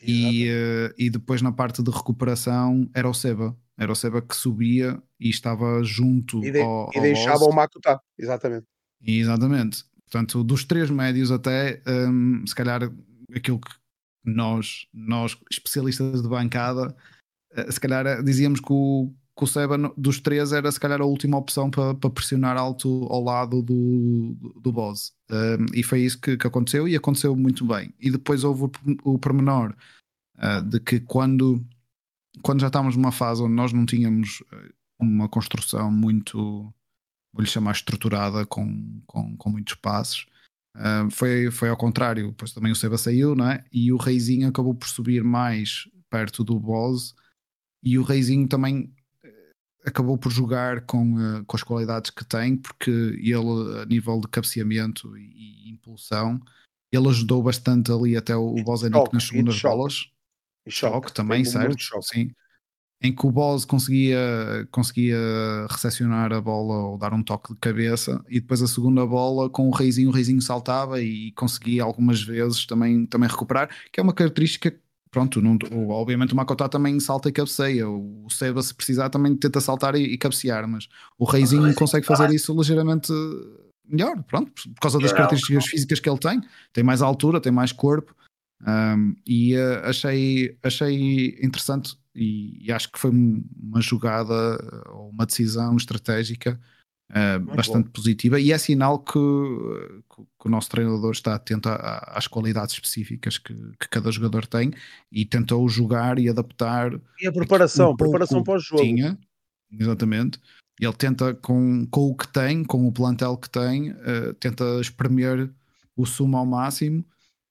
e, uh, e depois na parte de recuperação era o Seba. Era o Seba que subia e estava junto e de, ao, E deixava o Makuta, exatamente. Exatamente. Portanto, dos três médios até, um, se calhar aquilo que nós, nós especialistas de bancada, uh, se calhar dizíamos que o, que o Seba dos três era se calhar a última opção para, para pressionar alto ao lado do, do, do Boss. Um, e foi isso que, que, aconteceu e aconteceu muito bem. E depois houve o, o pormenor uh, de que quando, quando já estávamos numa fase onde nós não tínhamos ah, uma construção muito, vou-lhe chamar estruturada, com, com, com muitos passos, uh, foi, foi ao contrário. Depois também o Seba saiu, não é? E o Reizinho acabou por subir mais perto do Boss. E o Reizinho também acabou por jogar com, uh, com as qualidades que tem, porque ele, a nível de cabeceamento e, e impulsão, ele ajudou bastante ali até o, o Bozenic nas segundas bolas. E choque, choque também, certo? Choque. Sim. Em que o Boz conseguia, conseguia recepcionar a bola ou dar um toque de cabeça, e depois a segunda bola com o Reizinho, o Reizinho saltava e conseguia algumas vezes também, também recuperar, que é uma característica pronto, não, obviamente o Makota também salta e cabeceia, o Seba se precisar também tenta saltar e, e cabecear, mas o Reizinho consegue fazer isso ligeiramente melhor, pronto, por causa das características físicas que ele tem, tem mais altura, tem mais corpo, um, e uh, achei, achei interessante e, e, acho que foi uma jogada ou uma decisão estratégica uh, bastante bom. positiva e é sinal que, que, o nosso treinador está atento a, às qualidades específicas que, que, cada jogador tem e tentou jogar e adaptar. E a preparação, um preparação para o jogo. Tinha, exatamente. Ele tenta, com, com o que tem, com o plantel que tem, uh, tenta espremer o sumo ao máximo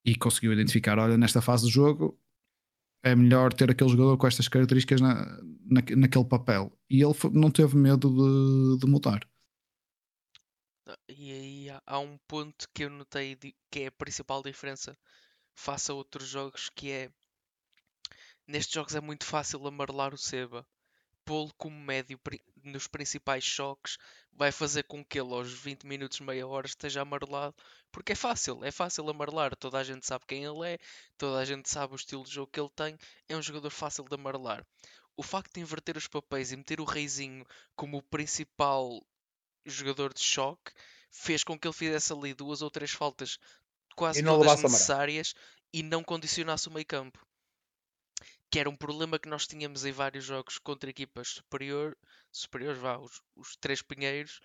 e conseguiu identificar: olha, nesta fase do jogo é melhor ter aquele jogador com estas características na, na, naquele papel. E ele não teve medo de, de mudar. E aí há, um ponto que eu notei que é a principal diferença face a outros jogos, que é nestes jogos é muito fácil amarelar o Seba. Pô-lo como médio nos principais choques vai fazer com que ele aos 20 minutos, meia hora esteja amarelado, porque é fácil, é fácil amarelar, toda a gente sabe quem ele é, toda a gente sabe o estilo de jogo que ele tem, é um jogador fácil de amarelar. O facto de inverter os papéis e meter o Reizinho como o principal jogador de choque fez com que ele fizesse ali duas ou três faltas quase todas necessárias e não condicionasse o meio campo. Que era um problema que nós tínhamos em vários jogos contra equipas superior, superiores, vá, os, os três pinheiros,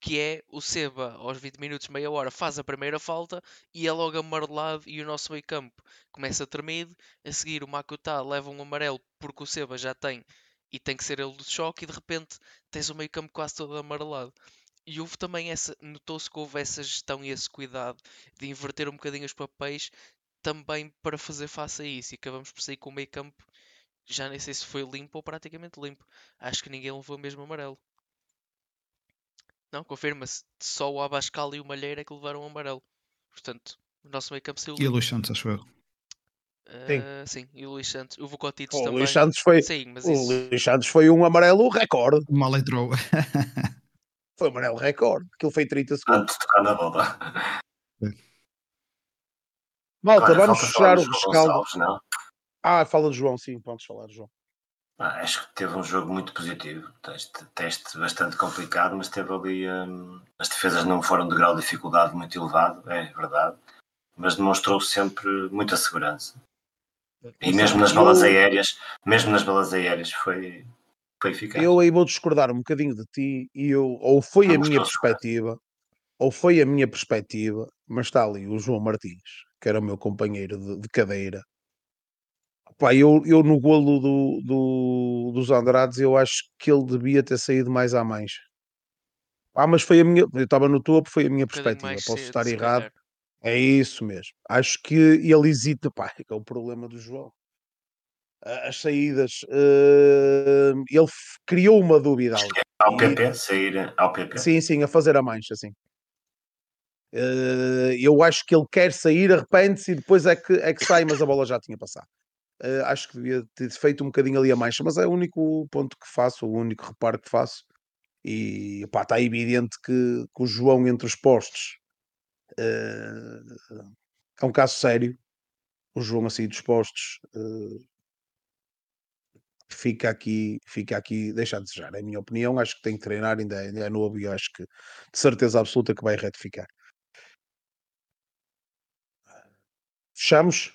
que é o Seba, aos 20 minutos, meia hora, faz a primeira falta e é logo amarelado e o nosso meio campo começa tremido. A seguir, o Makuta leva um amarelo porque o Seba já tem e tem que ser ele do choque e de repente tens o meio campo quase todo amarelado. E houve também essa, notou-se que houve essa gestão e esse cuidado de inverter um bocadinho os papéis também para fazer face a isso. E acabamos por sair com o meio campo, já nem sei se foi limpo ou praticamente limpo. Acho que ninguém levou mesmo amarelo. Não, confirma-se. Só o Abascal e o Malheiro é que levaram o amarelo. Portanto, o nosso meio campo saiu. E o Luís Santos, acho eu. Uh, sim. sim, e o Luís Santos. O Vocotitos oh, também. O Luís Santos foi, sim, mas o isso... Luís Santos foi um amarelo recorde. Mal entrou. Foi o amarelo recorde, aquilo foi 30 segundos. Antes de tocar na bola. Malta, Olha, vamos fechar o rescaldo. Ah, fala de João, sim, podes falar, João. Ah, acho que teve um jogo muito positivo. Teste, teste bastante complicado, mas teve ali. Hum, as defesas não foram de grau de dificuldade muito elevado, é verdade, mas demonstrou sempre muita segurança. E mesmo nas balas aéreas, mesmo nas balas aéreas foi, foi eficaz. Eu aí vou discordar um bocadinho de ti e eu, ou foi a minha perspectiva, ou foi a minha perspectiva, mas está ali o João Martins, que era o meu companheiro de, de cadeira. Pá, eu, eu no golo do, do, dos Andrades, eu acho que ele devia ter saído mais à mancha. Ah, mas foi a minha. Eu estava no topo, foi a minha Um perspectiva. Posso cedo, estar errado. calhar. É isso mesmo. Acho que ele hesita, pá, é que é o problema do João. A- As saídas, eh, ele criou uma dúvida. Ao PP, sair ao PP. Sim, sim, a fazer a mancha, sim. Eh, eu acho que ele quer sair, arrepende-se e depois é que, é que sai, mas a bola já tinha passado. Eh, acho que devia ter feito um bocadinho ali a mancha, mas é o único ponto que faço, o único reparo que faço. E pá, está evidente que, que o João entre os postos eh, é um caso sério. O João a sair dos postos eh, fica aqui, fica aqui, deixa a desejar. É a minha opinião. Acho que tem que treinar, ainda é, ainda é novo e acho que de certeza absoluta que vai retificar. Fechamos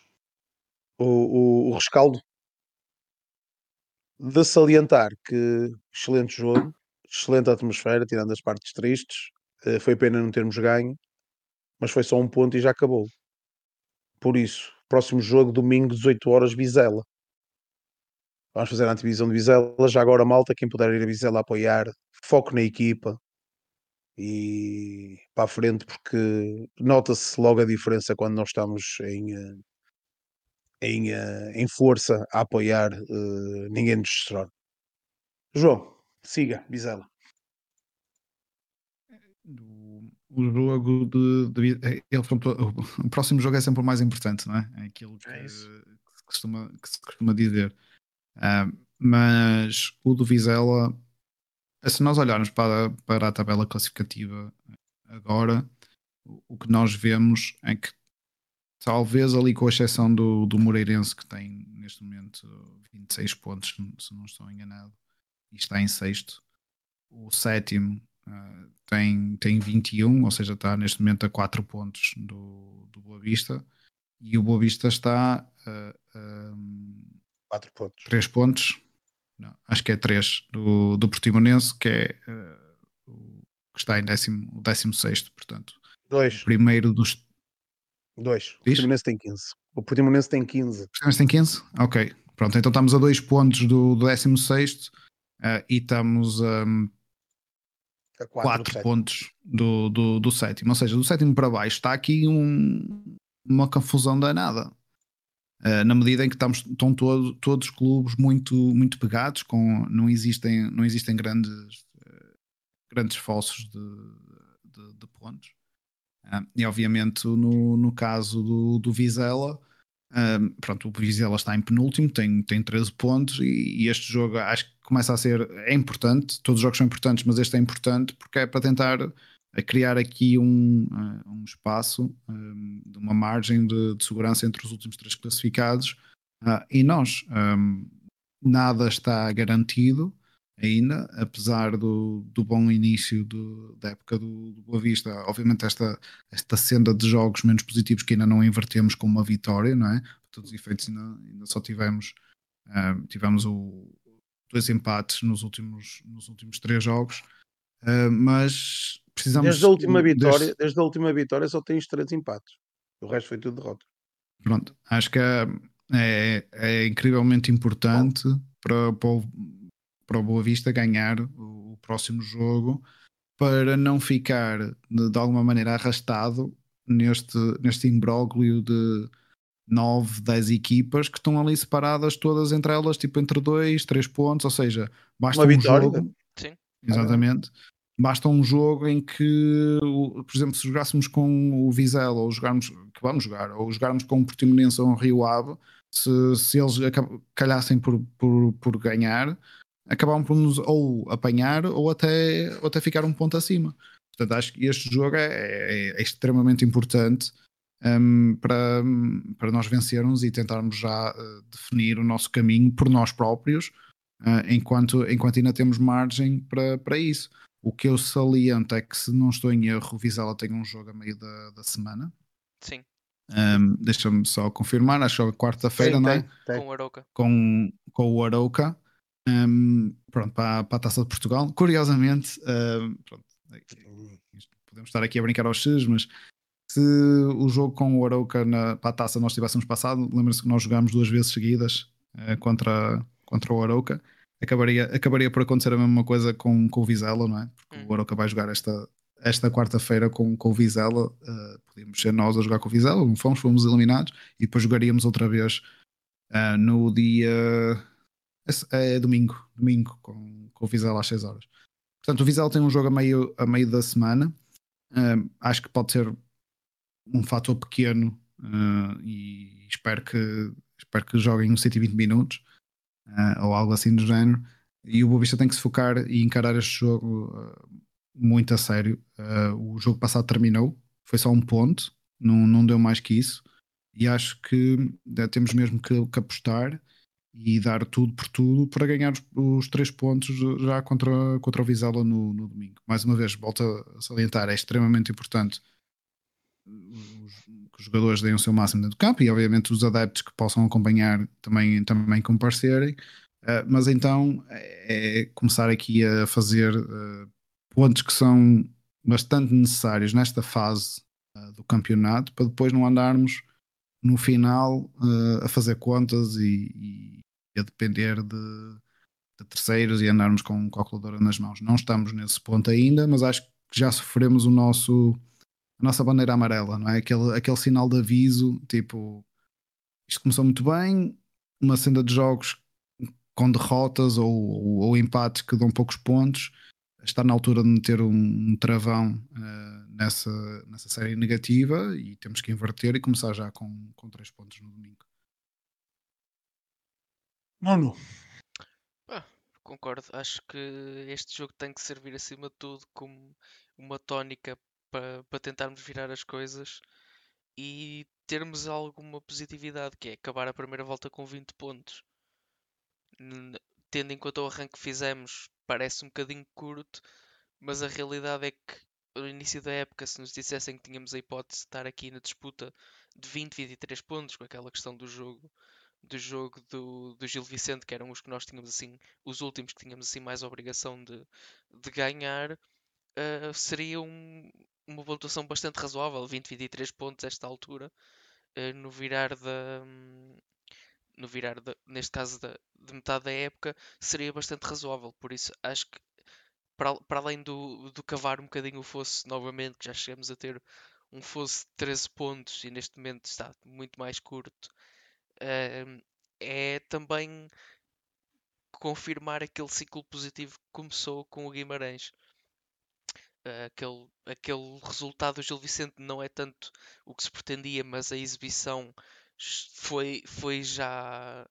o, o, o rescaldo de salientar que excelente jogo, excelente atmosfera, tirando as partes tristes. Eh, Foi pena não termos ganho, mas foi só um ponto e já acabou. Por isso, próximo jogo, domingo, 18 horas, Vizela. Vamos fazer a antivisão de Vizela. Já agora, malta, quem puder ir a Vizela apoiar, foco na equipa e para a frente, porque nota-se logo a diferença quando nós estamos em, eh, em, eh, em força a apoiar, eh, ninguém nos destrona. João, siga, Vizela. O, jogo de, de- ele, pronto, o, próximo jogo é sempre o mais importante, não é? É aquilo que, É que se, costuma, que se costuma dizer. Ah, mas o do Vizela, se nós olharmos para, para a tabela classificativa agora, o, que nós vemos é que talvez ali com exceção do, do Moreirense que tem neste momento 26 pontos, se não estou enganado, e está em sexto, o sétimo ah, tem, tem 21, ou seja, está neste momento a 4 pontos do, do Boa Vista, e o Boa Vista está a, a 4 pontos. 3 pontos, não, acho que é 3 do, do Portimonense, que é o que está em décimo, o 16, portanto, Dois, o primeiro dos. dois. O Diz? Portimonense tem 15. O Portimonense tem 15. Portimonense tem 15? Ok, pronto, então estamos a 2 pontos do, do 16 ah, e estamos a. A 4, 4 pontos do, do, do sétimo. Ou seja, do sétimo para baixo está aqui um- uma confusão danada. Uh, na medida em que estamos, estão todo, todos os clubes muito, muito pegados, com, não, existem, não existem grandes, uh, grandes falsos de, de, de pontos. Uh, e obviamente no, no caso do, do Vizela, pronto, o Vizela está em penúltimo, tem, tem 13 pontos e, e este jogo acho que começa a ser é importante, todos os jogos são importantes, mas este é importante porque é para tentar a criar aqui um, uh, um espaço, um, de uma margem de, de segurança entre os últimos três classificados uh, e nós. Um, nada está garantido ainda, apesar do, do bom início do, da época do, do Boa Vista. Obviamente, esta, esta senda de jogos menos positivos que ainda não invertemos com uma vitória, não é? Por todos os efeitos, ainda, ainda só tivemos, uh, tivemos o, dois empates nos últimos, nos últimos três jogos, uh, mas precisamos. Desde a última deste- vitória, desde a última vitória só tens três empates. O resto foi tudo derrota. Pronto, acho que é, é, é incrivelmente importante para, para, o, para o Boa Vista ganhar o, o próximo jogo para não ficar de, de alguma maneira arrastado neste, neste imbróglio de 9, 10 equipas que estão ali separadas todas entre elas, tipo entre 2, 3 pontos, ou seja, basta Uma um vitória. jogo. Sim. Exatamente. Basta um jogo em que, por exemplo, se jogássemos com o Vizela ou jogarmos, que vamos jogar, ou jogarmos com o Portimonense ou um Rio Ave, se, se eles calhassem por, por, por ganhar, acabavam por nos ou apanhar ou até, ou até ficar um ponto acima. Portanto, acho que este jogo é, é- é extremamente importante hum, para, para nós vencermos e tentarmos já eh, definir o nosso caminho por nós próprios, ah, enquanto, enquanto ainda temos margem para, para isso. O que eu saliento é que, se não estou em erro, o Vizela tem um jogo a meio da, da semana. Sim, Hum, Deixa-me só confirmar, acho que é quarta-feira, não é? tem, tem. com o Aroca. com, com o Arauca hum, pronto, para, para a Taça de Portugal. Curiosamente, hum, pronto, isto- podemos estar aqui a brincar aos X, mas se o jogo com o Arauca na, para a Taça nós tivéssemos passado, lembra-se que nós jogámos duas vezes seguidas eh, contra, contra o Arauca. Acabaria, acabaria por acontecer a mesma coisa com, com o Vizela, não é? Porque hum. o Aroca vai jogar esta, esta quarta-feira com, com o Vizela. Uh, podíamos ser nós a jogar com o Vizela, não fomos, fomos eliminados e depois jogaríamos outra vez uh, no dia. É, é, domingo, domingo, com, com o Vizela às 6 horas. Portanto, o Vizela tem um jogo a meio, a meio da semana. Uh, acho que pode ser um fator pequeno e espero que, espero que joguem uns 120 minutos uh, ou algo assim do género. E o Boa Vista tem que se focar e encarar este jogo uh, muito a sério. Uh, o jogo passado terminou, foi só um ponto, não, não deu mais que isso. E acho que temos mesmo que, que, apostar e dar tudo por tudo para ganhar os, os três pontos já contra, contra o Vizela no, no domingo. Mais uma vez, volto a salientar, é extremamente importante os jogadores deem o seu máximo dentro do campo e obviamente os adeptos que possam acompanhar também, também comparecerem. Uh, mas então é, é começar aqui a fazer uh, pontos que são bastante necessários nesta fase uh, do campeonato para depois não andarmos no final a fazer contas e, e a depender de, de, terceiros e andarmos com calculadora nas mãos. Não estamos nesse ponto ainda, mas acho que já sofremos o nosso a nossa bandeira amarela, não é? Aquele, aquele sinal de aviso, tipo, isto começou muito bem, uma senda de jogos com derrotas ou, ou, ou empates que dão poucos pontos, está na altura de meter um, um travão uh, nessa, nessa série negativa e temos que inverter e começar já com, com três pontos no domingo. Mano. Ah, concordo. Acho que este jogo tem que servir acima de tudo como uma tónica para, para tentarmos virar as coisas e termos alguma positividade, que é acabar a primeira volta com 20 pontos. Tendo em conta o arranque que fizemos, parece um bocadinho curto, mas a realidade é que no início da época, se nos dissessem que tínhamos a hipótese de estar aqui na disputa de 20, 23 pontos, com aquela questão do jogo do jogo do, do Gil Vicente, que eram os que nós tínhamos assim, os últimos que tínhamos assim mais obrigação de, de ganhar, uh, seria um, uma pontuação bastante razoável, 20, 23 pontos esta altura, uh, no virar da. No virar, de, neste caso, da, de metade da época, seria bastante razoável. Por isso, acho que, para, para além do, do cavar um bocadinho o fosse novamente, que já chegamos a ter um fosse de 13 pontos e neste momento está muito mais curto, uh, é também confirmar aquele ciclo positivo que começou com o Guimarães aquele, aquele resultado do Gil Vicente não é tanto o que se pretendia, mas a exibição foi, foi já,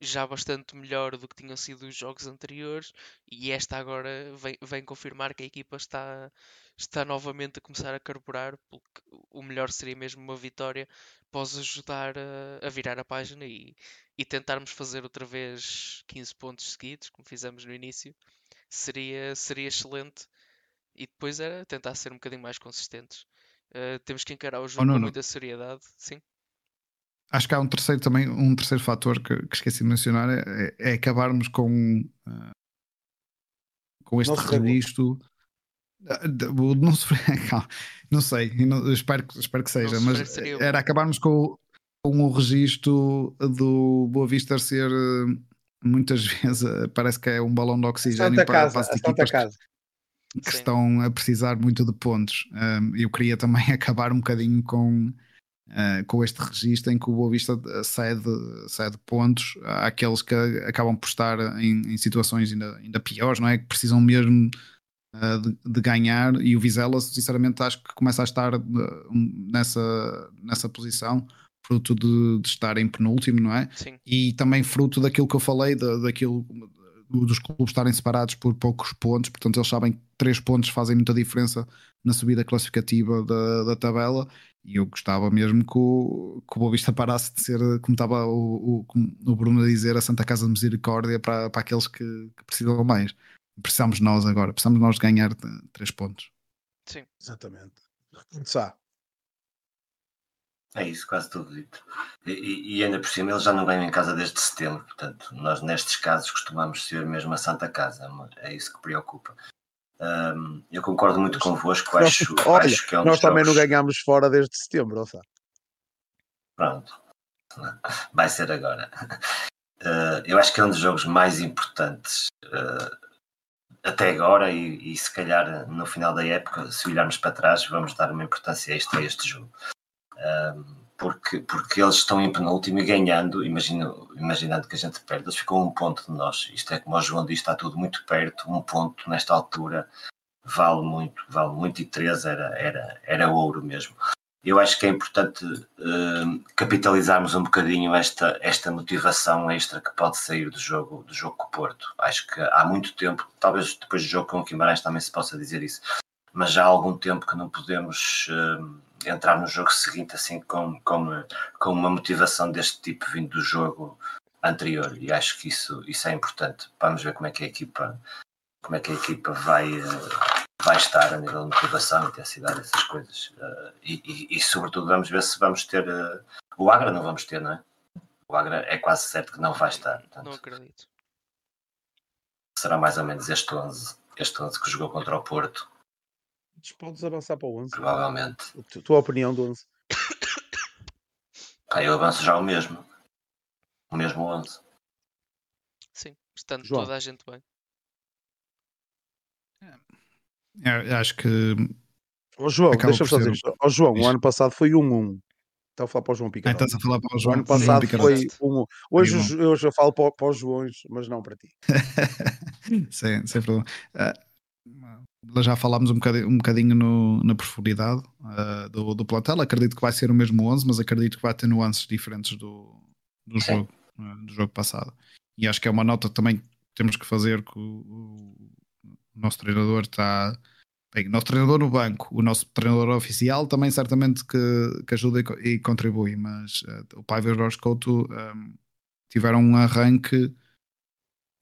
já bastante melhor do que tinham sido os jogos anteriores e esta agora vem, vem confirmar que a equipa está, está novamente a começar a carburar, porque o melhor seria mesmo uma vitória pode ajudar a, a virar a página e, e tentarmos fazer outra vez 15 pontos seguidos, como fizemos no início, seria, seria excelente e depois era tentar ser um bocadinho mais consistentes. Uh, temos que encarar o jogo oh, com muita seriedade, sim. Acho que há um terceiro também, um terceiro fator que, que esqueci de mencionar é, é acabarmos com, uh, com este Nossa, registro. Não sofrer, não sei, não, espero, espero que seja, mas era acabarmos com, com o registro do Boa Vista ser eh, muitas vezes parece que é um balão de oxigênio Santa para, casa, para as equipas casa que Sim. estão a precisar muito de pontos. Um, eu queria também acabar um bocadinho com, uh, com este registro em que o Boa Vista cede, cede pontos àqueles que acabam por estar em, em situações ainda, ainda piores, não é? Que precisam mesmo uh, de, de, ganhar e o Vizela, sinceramente, acho que começa a estar nessa, nessa posição. Fruto de, de estar em penúltimo, não é? Sim. E também fruto daquilo que eu falei, da, daquilo dos clubes estarem separados por poucos pontos, portanto eles sabem que três pontos fazem muita diferença na subida classificativa da, da tabela e eu gostava mesmo que o, que o Boa Vista parasse de ser, como estava o, o, o Bruno a dizer, a Santa Casa de Misericórdia para, para aqueles que, que precisam mais. Precisamos nós agora, precisamos nós de ganhar três pontos. Sim. Exatamente. Começar. É isso, quase tudo dito. E, e, ainda por cima eles já não vêm em casa desde setembro, portanto, nós nestes casos costumamos ser mesmo a Santa Casa, é isso que preocupa. Um, eu concordo muito convosco, acho, olha, acho que é um Nós também jogos... não ganhámos fora desde setembro, ou Pronto, vai ser agora. Uh, eu acho que é um dos jogos mais importantes uh, até agora e, e, se calhar no final da época, se olharmos para trás, vamos dar uma importância extra a este jogo. Porque, porque eles estão em penúltimo e ganhando, imagino, imaginando que a gente perde, eles ficam um ponto de nós. Isto é como o João disse, está tudo muito perto, um ponto nesta altura vale muito, vale muito e três era, era, era ouro mesmo eu acho que é importante uh, capitalizarmos um bocadinho esta, esta motivação extra que pode sair do jogo, do jogo com o Porto. Acho que há muito tempo, talvez depois do jogo com o Guimarães também se possa dizer isso, mas já há algum tempo que não podemos uh, entrar no jogo seguinte assim com, com, com uma motivação deste tipo vindo do jogo anterior e acho que isso, isso é importante. Vamos ver como é que a equipa como é que a equipa vai, uh, vai estar a nível de motivação, intensidade, essas coisas. Uh, e, e, e, sobretudo vamos ver se vamos ter. Uh, o Agra não vamos ter, não é? O Agra é quase certo que não vai estar. Portanto, não acredito. Será mais ou menos este 11, este 11 que jogou contra o Porto. Podes avançar para o 11? Provavelmente. A tua opinião do 11? Pá, eu avanço já o mesmo. O mesmo 11. Sim, estando João. toda a gente bem. É, acho que. Ô João, deixa-me só dizer. Ô João, o ano passado foi 1-1. Um, Estava a falar para o João Picadão. Ah, estás a falar para o João. O ano passado Sim, foi 1 um, Hoje eu já falo para, para os Joões, mas não para ti. Sim, sem problema. Uh, já falámos um bocadinho, um bocadinho no, na profundidade uh, do, do plantel. Acredito que vai ser o mesmo 11, mas acredito que vai ter nuances diferentes do, do jogo, uh, do jogo passado. E acho que é uma nota também que temos que fazer que o, o nosso treinador está. Bem, o nosso treinador no banco, o nosso treinador oficial também certamente que, que ajuda e, e contribui, mas uh, o Paiva e o Jorge Couto um, tiveram um arranque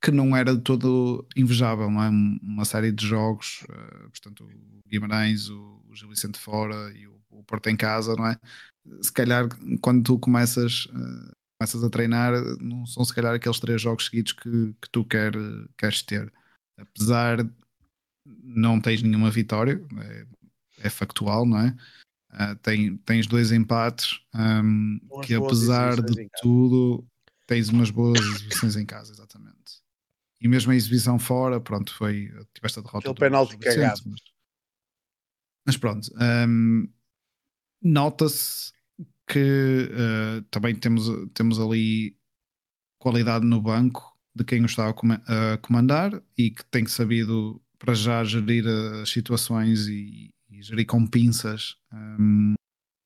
que não era de todo invejável, não é? Uma série de jogos, uh, portanto, o Guimarães, o, o Gil Vicente fora e o, o, Porto em casa, não é? Se calhar quando tu começas, uh, começas a treinar, não são se calhar aqueles três jogos seguidos que, que tu quer, queres ter apesar de não tens nenhuma vitória, é, é factual, não é? Uh, tem, tens dois empates um, que apesar de tudo tens umas boas exibições em casa, exatamente. E mesmo a exibição fora, pronto, foi tiveste a derrota. Aquele penalti cagado. Mas, mas pronto, um, nota-se que uh, também temos, temos ali qualidade no banco de quem o está a comandar e que tem sabido para já gerir as situações e, e gerir com pinças um,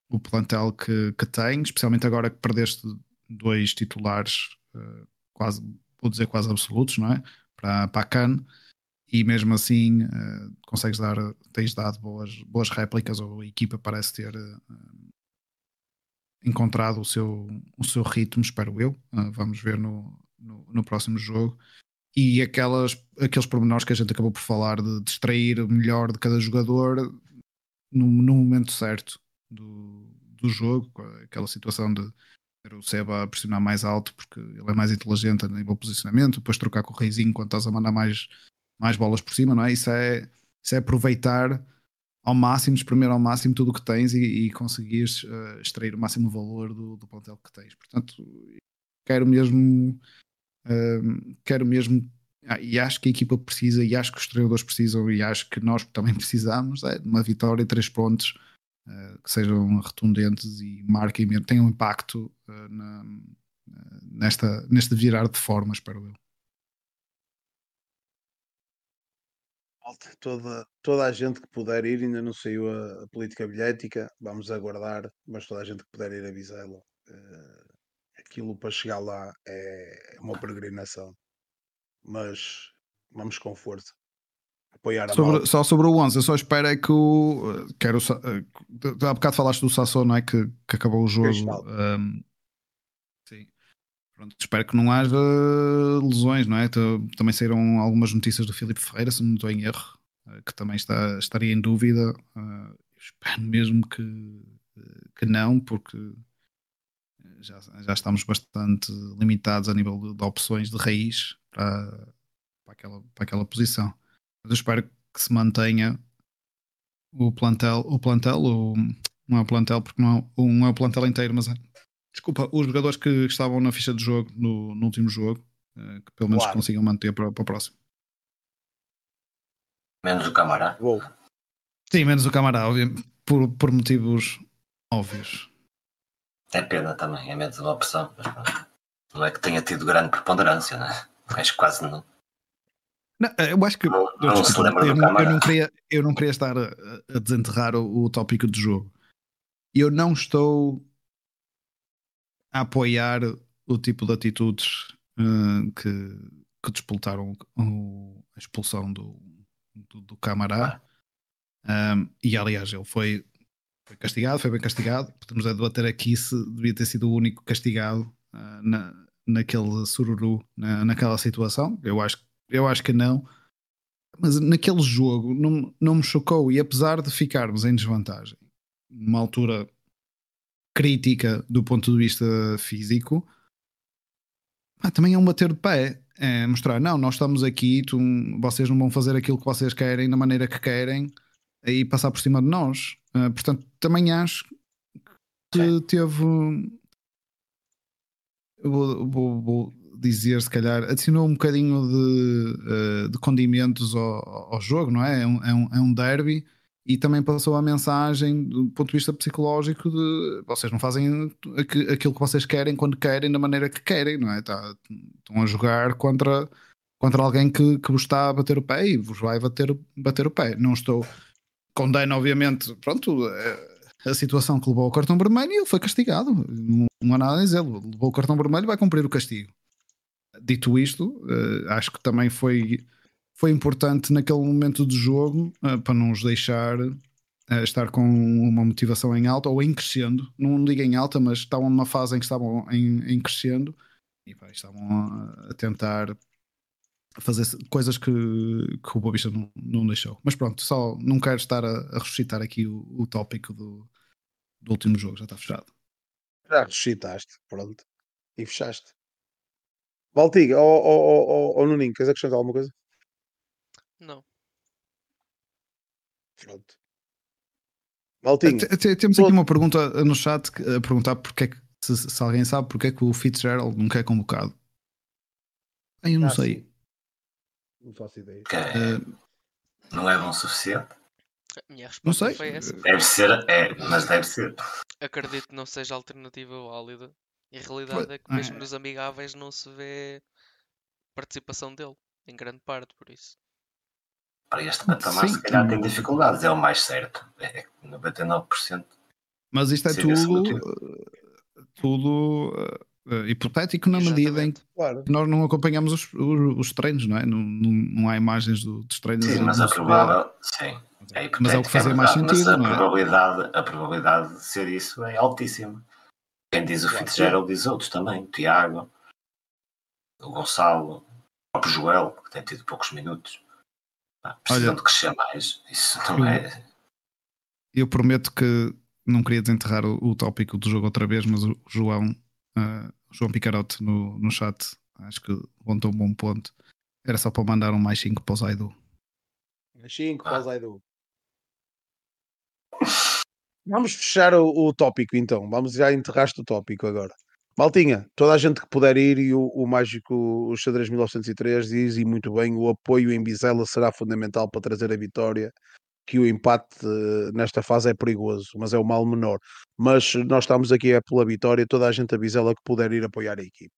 o plantel que, que tem, especialmente agora que perdeste dois titulares uh, quase, vou dizer quase absolutos, não é? Para, para a CAN e mesmo assim uh, consegues dar, tens dado boas, boas réplicas ou a equipa parece ter uh, encontrado o seu, o seu ritmo, espero eu. vamos ver no, no, no próximo jogo e aquelas, aqueles pormenores que a gente acabou por falar de distrair o melhor de cada jogador no, no momento certo do, do jogo, aquela situação de ter o Seba a pressionar mais alto porque ele é mais inteligente a nível posicionamento, depois trocar com o Reizinho quando estás a mandar mais, mais bolas por cima, não é? Isso é, isso é aproveitar ao máximo, espremer ao máximo tudo o que tens e, e conseguires uh, extrair o máximo valor do, do plantel que tens. Portanto, quero mesmo quero mesmo, ah, e acho que a equipa precisa, e acho que os treinadores precisam, e acho que nós também precisamos, é, de uma vitória três pontos uh, que sejam retundentes e marquem, tenham impacto uh, na, nesta, neste virar de forma, espero eu. Toda, toda a gente que puder ir, ainda não saiu a, a política bilhética, vamos aguardar, mas toda a gente que puder ir a Vizela. Uh, aquilo para chegar lá é uma peregrinação. Mas vamos com força. Apoiar a sobre, Só sobre o 11, eu só espero é que o. Quero, uh, há bocado falaste do Sassou, não é? Que, que acabou o jogo. Um, sim. Pronto, espero que não haja lesões, não é? Também saíram algumas notícias do Filipe Ferreira, se não estou em erro, eh, que também está, estaria em dúvida. Uh, espero mesmo que, que não, porque já, já estamos bastante limitados a nível de, de opções de raiz para, para, aquela, para aquela posição. Mas eu espero que se mantenha o plantel, o plantel, o, não é o plantel porque não é, não é o plantel inteiro, mas é Desculpa, os jogadores que estavam na ficha de jogo no, no último jogo, uh, que pelo menos claro. consigam manter para, para o próximo. Menos o Camará. Uou. Sim, menos o Camará, por, por motivos óbvios. É pena também, é menos uma opção, mas não é que tenha tido grande preponderância, né? Acho que quase não. Não, eu acho que não, não desculpa, eu, não, eu, não, queria, eu não queria estar a, a desenterrar o, o tópico do jogo. Eu não estou a apoiar o tipo de atitudes uh, que, que despoltaram o, a expulsão do, do, do Camará. Um, e aliás, ele foi, foi castigado, foi bem castigado. Podemos debater aqui se devia ter sido o único castigado uh, na, naquele sururu, na, naquela situação. Eu acho, eu acho que não. Mas naquele jogo não, não me chocou. E apesar de ficarmos em desvantagem, numa altura crítica do ponto de vista físico, ah, também é um bater de pé. É mostrar, não, nós estamos aqui, tu, vocês não vão fazer aquilo que vocês querem da maneira que querem e passar por cima de nós. Uh, portanto, também acho que Sim. teve. Vou, vou, vou, dizer, se calhar, adicionou um bocadinho de, uh, de condimentos ao, ao, jogo, não é? É um, é um, é um derby e também passou a mensagem do ponto de vista psicológico de vocês não fazem aquilo que vocês querem quando querem da maneira que querem, não é? Tá, estão a jogar contra, contra alguém que, que vos está a bater o pé e vos vai bater, bater o pé. Não estou condeno, obviamente, pronto, eh, a situação que levou ao cartão vermelho e ele foi castigado. Não, não há nada a dizer. Levou o cartão vermelho vai cumprir o castigo. Dito isto, eh, acho que também foi foi importante naquele momento do jogo uh, para não os deixar uh, estar com uma motivação em alta ou em crescendo. Não digo em alta, mas estavam numa fase em que estavam em, em crescendo e pá, estavam a, a, tentar fazer coisas que, que o Bobista não, não deixou. Mas pronto, só não quero estar a, a ressuscitar aqui o, o tópico do, do último jogo, já está fechado. Já ressuscitaste, pronto. E fechaste. Valtiga, ou oh, oh, oh, oh, Nuninho, queres acrescentar alguma coisa? Não. Pronto. Maltinho. Temos aqui uma pergunta no chat a perguntar porque é que, se, se, alguém sabe porque é que o Fitzgerald nunca é convocado. Eu não ah, sei. Sim. Não faço ideia. Uh, não é bom o suficiente? A minha resposta foi essa. Deve ser, é, mas deve ser. Acredito que não seja alternativa válida. E a realidade é que mesmo é. nos amigáveis não se vê participação dele, em grande parte, por isso para este patamar, Sim, se calhar tem dificuldades, é o mais certo. É 99%. Mas isto é tudo, tudo uh, hipotético na Exatamente. medida em que claro. nós não acompanhamos os, os, os, treinos, não é? Não, não, não há imagens do, dos treinos. Sim, mas a provável, sim. É mas é o que fazia é mais sentido, a não é? Probabilidade, a probabilidade de ser isso é altíssima. Quem diz o claro, Fitzgerald diz outros também, o Tiago, o Gonçalo, o próprio Joel, que tem tido poucos minutos. Ah, precisam Olha, de crescer mais. Isso não é. Eu prometo que não queria desenterrar o, o tópico do jogo outra vez, mas o João, uh, João Picarote no, no chat, acho que levantou um bom ponto. Era só para mandar um mais 5 para o Zaidu. Mais 5 para o Zaidu. Vamos fechar o, o tópico então. Vamos já enterraste o tópico agora. Maltinha, toda a gente que puder ir e o, o mágico o xadrez 1903 diz e muito bem, o apoio em Bizela será fundamental para trazer a vitória, que o empate uh, nesta fase é perigoso, mas é o mal menor. Mas nós estamos aqui é pela vitória, toda a gente a Bizela que puder ir apoiar a equipe.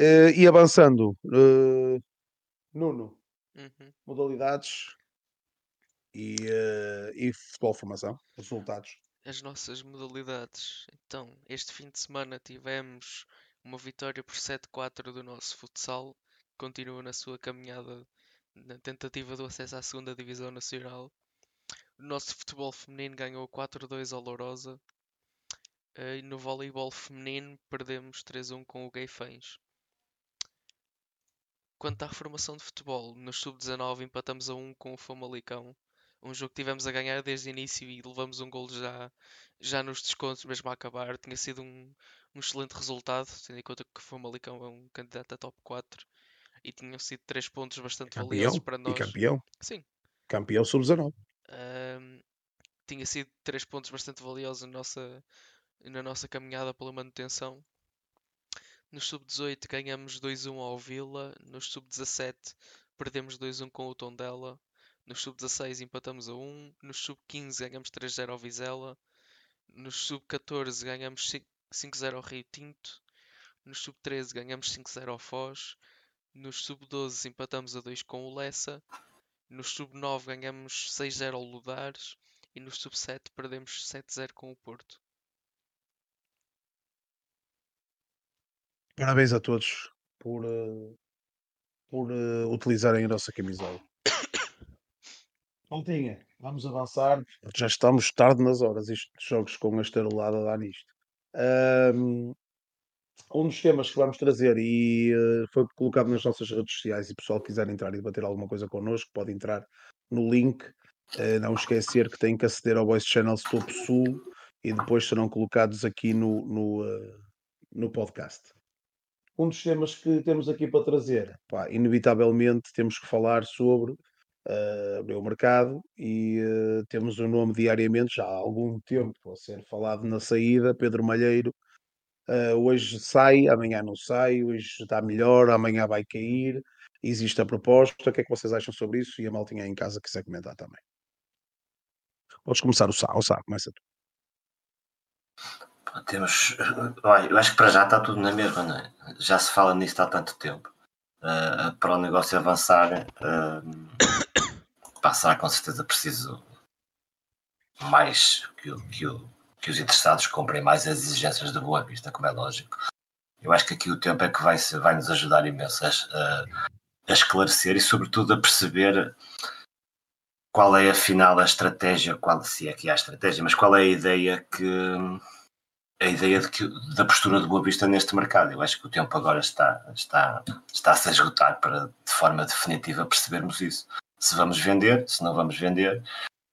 Uh, e avançando, uh, Nuno, uhum. modalidades e, e futebol formação, resultados as nossas modalidades. Então, este fim de semana tivemos uma vitória por 7-4 do nosso futsal, continua na sua caminhada na tentativa do acesso à segunda divisão nacional. O nosso futebol feminino ganhou 4-2 ao Lourosa. Eh, e no voleibol feminino perdemos 3-1 com o Gaifães. Quanto à formação de futebol, no sub-19 empatamos a 1 com o Famalicão um jogo que tivemos a ganhar desde o início e levamos um gol já, já nos descontos, mesmo a acabar. Tinha sido um, um excelente resultado, tendo em conta que o Famalicão é um candidato a top 4 e tinham sido 3 pontos bastante campeão, valiosos para nós. E campeão? Sim. Campeão sub-19. Um, tinha sido 3 pontos bastante valiosos na nossa, na nossa caminhada pela manutenção. Nos sub-18 ganhamos 2-1 ao Vila, nos sub-17 perdemos 2-1 com o Tondela, nos sub-16 empatamos a 1, nos sub-15 ganhamos 3-0 ao Vizela, nos sub-14 ganhamos 5-0 ao Rio Tinto, nos sub-13 ganhamos 5-0 ao Foz, nos sub-12 empatamos a 2 com o Lessa, nos sub-9 ganhamos 6-0 ao Ludares e nos sub-7 perdemos 7-0 com o Porto. Parabéns a todos por, uh, por uh, utilizarem a nossa camisola. Maltinha, vamos avançar. Já estamos tarde nas horas. Isto jogos com a estarolada dá nisto. Um, um dos temas que vamos trazer e uh, foi colocado nas nossas redes sociais e o pessoal quiser entrar e debater alguma coisa connosco, pode entrar no link. Uh, não esquecer que tem que aceder ao Voice Channel Topo Sul e depois serão colocados aqui no, no, uh, no podcast. Um dos temas que temos aqui para trazer, pá, inevitavelmente temos que falar sobre uh, o mercado e uh, temos o um nome diariamente, já há algum tempo a ser falado na saída, Pedro Malheiro. Uh, hoje sai, amanhã não sai, hoje está melhor, amanhã vai cair. Existe a proposta, o que é que vocês acham sobre isso? E a maltinha aí em casa quiser comentar também. Podes começar o Sá, o Sá, começa tu. Temos, olha, eu acho que para já está tudo na mesma, não é? Já se fala nisto há tanto tempo. Uh, para o negócio avançar, uh, passar com certeza preciso mais que, que, que, os interessados comprem mais as exigências da Boa Vista, como é lógico. Eu acho que aqui o tempo é que vai, vai nos ajudar imenso a, a esclarecer e, sobretudo, a perceber qual é afinal a estratégia, qual se é que há estratégia, mas qual é a ideia que a ideia de que, da postura de Boa Vista neste mercado. Eu acho que o tempo agora está, está, está a se esgotar para, de forma definitiva, percebermos isso. Se vamos vender, se não vamos vender,